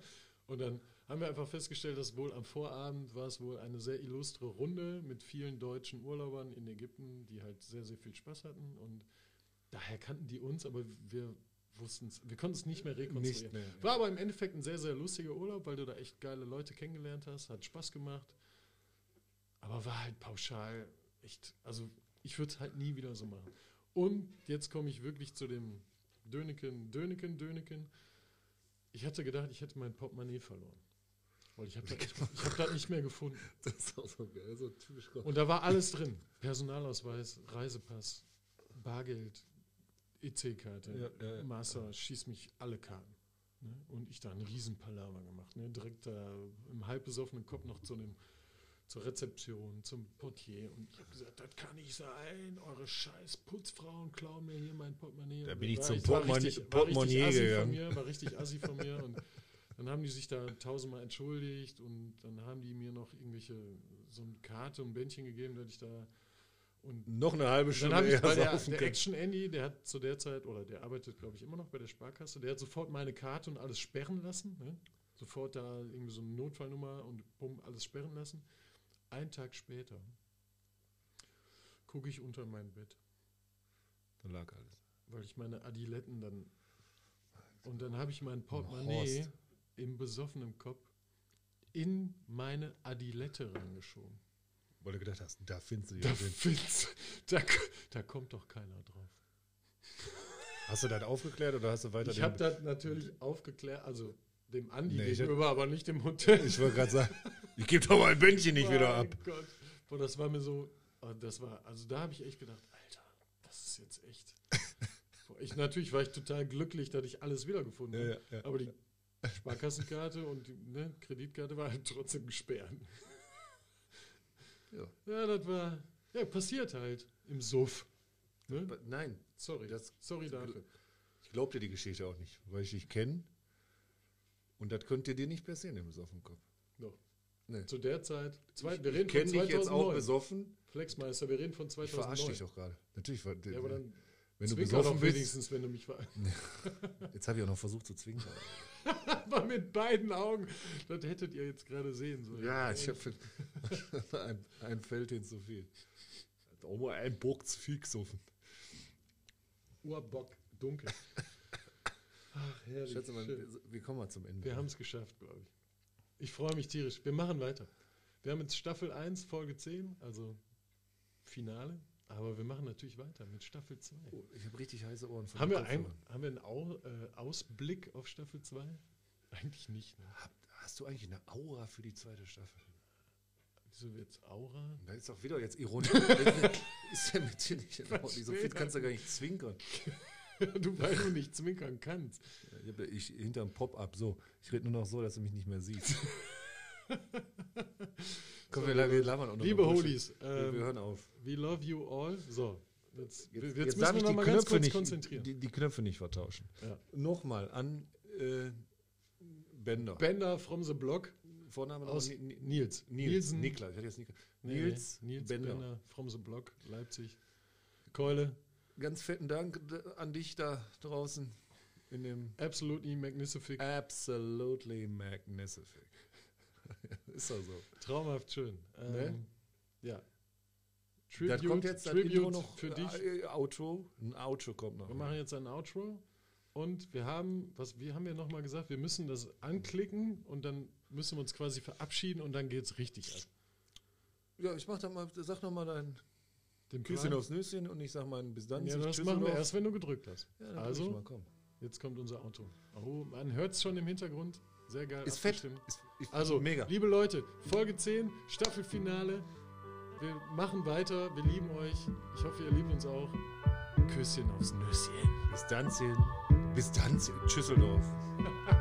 und dann haben wir einfach festgestellt, dass wohl am Vorabend war es wohl eine sehr illustre Runde mit vielen deutschen Urlaubern in Ägypten, die halt sehr, sehr viel Spaß hatten. Und daher kannten die uns, aber wir wussten es, wir konnten es nicht mehr rekonstruieren. Nicht mehr. War aber im Endeffekt ein sehr, sehr lustiger Urlaub, weil du da echt geile Leute kennengelernt hast, hat Spaß gemacht. Aber war halt pauschal echt, also ich würde es halt nie wieder so machen. Und jetzt komme ich wirklich zu dem Döneken, Döneken, Döneken. Ich hatte gedacht, ich hätte mein Portemonnaie verloren. Weil ich habe das, hab das nicht mehr gefunden. <laughs> Das ist auch so geil, so typisch. Und da war alles drin. Personalausweis, Reisepass, Bargeld, EC-Karte, Ja, ja, ja. Master, schieß mich alle Karten. Ne? Und ich da einen riesen Palaver gemacht. Ne? Direkt da im halb besoffenen Kopf noch zu dem zur Rezeption, zum Portier. Und ich habe gesagt, das kann nicht sein. Eure scheiß Putzfrauen klauen mir hier mein Portemonnaie. Da bin ich zum war Portemonnaie- war richtig gegangen. Von mir, war richtig assi von mir. Und <laughs> dann haben die sich da tausendmal entschuldigt und dann haben die mir noch irgendwelche, so eine Karte und ein Bändchen gegeben, dass ich da und Noch eine halbe dann Stunde habe ich bei der, der. Action Andy, der hat zu der Zeit, oder der arbeitet, glaube ich, immer noch bei der Sparkasse, der hat sofort meine Karte und alles sperren lassen. Ne? Sofort da irgendwie so eine Notfallnummer und bumm, alles sperren lassen. Einen Tag später gucke ich unter mein Bett, Da lag alles. weil ich meine Adiletten dann. Und dann habe ich mein Portemonnaie. Im besoffenen Kopf in meine Adilette reingeschoben. Weil du gedacht hast, da findest du Da, den. find's, da, da kommt doch keiner drauf. Hast du das aufgeklärt oder hast du weiter Ich habe das natürlich aufgeklärt, also dem Andi Nee, ich gegenüber, aber nicht dem Hotel. Ich wollte gerade sagen, ich gebe doch mein Bändchen nicht wieder ab. Gott. Boah, das war mir so, oh, das war, also da habe ich echt gedacht, Alter, das ist jetzt echt. <laughs> Boah, ich, natürlich war ich total glücklich, dass ich alles wiedergefunden Ja, habe. ja, ja. Aber die Sparkassenkarte und die ne, Kreditkarte war halt trotzdem gesperrt. Ja. Ja, das war, ja, passiert halt im Suff. Ne? Nein, Sorry, Das- sorry dafür. ich glaub dir die Geschichte auch nicht, weil ich dich kenne. Und das könnte dir nicht passieren im Besoffenkopf. Doch. Nee. Zu der Zeit, zwei, Ich, wir ich kenne dich jetzt auch 2009. besoffen. Flexmeister, wir reden von Ich 2009. verarsche dich doch gerade. Natürlich, war- Ja, aber dann wenn du besoffen bist. wenigstens, wenn du mich ver <laughs> Jetzt habe ich auch noch versucht zu zwinkern. <laughs> <laughs> Aber mit beiden Augen. Das hättet ihr jetzt gerade sehen sollen. Ja, ich habe <laughs> ein, ein Feldchen zu viel. Auch mal ein Bock zu viel gesoffen. Urbock, dunkel. Ach, herrlich. Schätze mal, wir kommen mal zum Ende. Wir haben es geschafft, glaube ich. Ich freue mich tierisch. Wir machen weiter. Wir haben jetzt Staffel 1, Folge 10, also Finale. Aber wir machen natürlich weiter mit Staffel 2. Oh, ich habe richtig heiße Ohren von Haben wir, ein, haben wir einen Au, äh, Ausblick auf Staffel 2? Eigentlich nicht. Ne? Hab, hast du eigentlich eine Aura für die zweite Staffel? Wieso wird's Aura? Da ist doch wieder jetzt ironisch. <laughs> ist ja mit dir nicht in Ordnung. So viel kannst du gar nicht zwinkern. <laughs> du, weil du nicht zwinkern kannst. Ich, ich hinterm Pop-up so. Ich rede nur noch so, dass du mich nicht mehr siehst. <laughs> Komm, wir, la- wir labern auch noch Liebe. Holies, Wir, wir ähm, hören auf. we love you all. So, jetzt, jetzt, darf müssen wir noch mal ganz kurz nicht, konzentrieren. Die, die Knöpfe nicht vertauschen. Ja. Nochmal an äh, Bender. Bender from the Block Vorname aus Ni- Ni- Nils. Nils. Nielsen. Niklas. Ich hatte jetzt Niklas. Nils, nee, Nils Bender. Bender. from the Block, Leipzig. Keule, Ganz fetten Dank an dich da draußen in dem absolutely magnificent. Absolutely Magnificent. <laughs> Ist doch so. Traumhaft schön. Ähm, Ne? Ja. Da kommt jetzt das Tribute Intro noch. für dich. Äh, Outro. Ein Outro kommt noch. Wir machen jetzt ein Outro und wir haben, was wie haben wir nochmal gesagt, wir müssen das anklicken und dann müssen wir uns quasi verabschieden und dann geht's richtig ab. Ja, ich mach dann mal, sag noch mal dein Den Küsschen aufs Nüsschen und ich sag mal bis dann. Ja, das machen wir erst, wenn du gedrückt hast. Ja, Also- mal, komm. Jetzt kommt unser Outro. Oh, man hört es schon im Hintergrund. Sehr geil. Ist fett. Ist, ist Also, mega. liebe Leute, Folge 10, Staffelfinale. Wir machen weiter. Wir lieben euch. Ich hoffe, ihr liebt uns auch. Küsschen aufs Nüsschen. Bis dann, Bis dann, Tschüsseldorf. <laughs>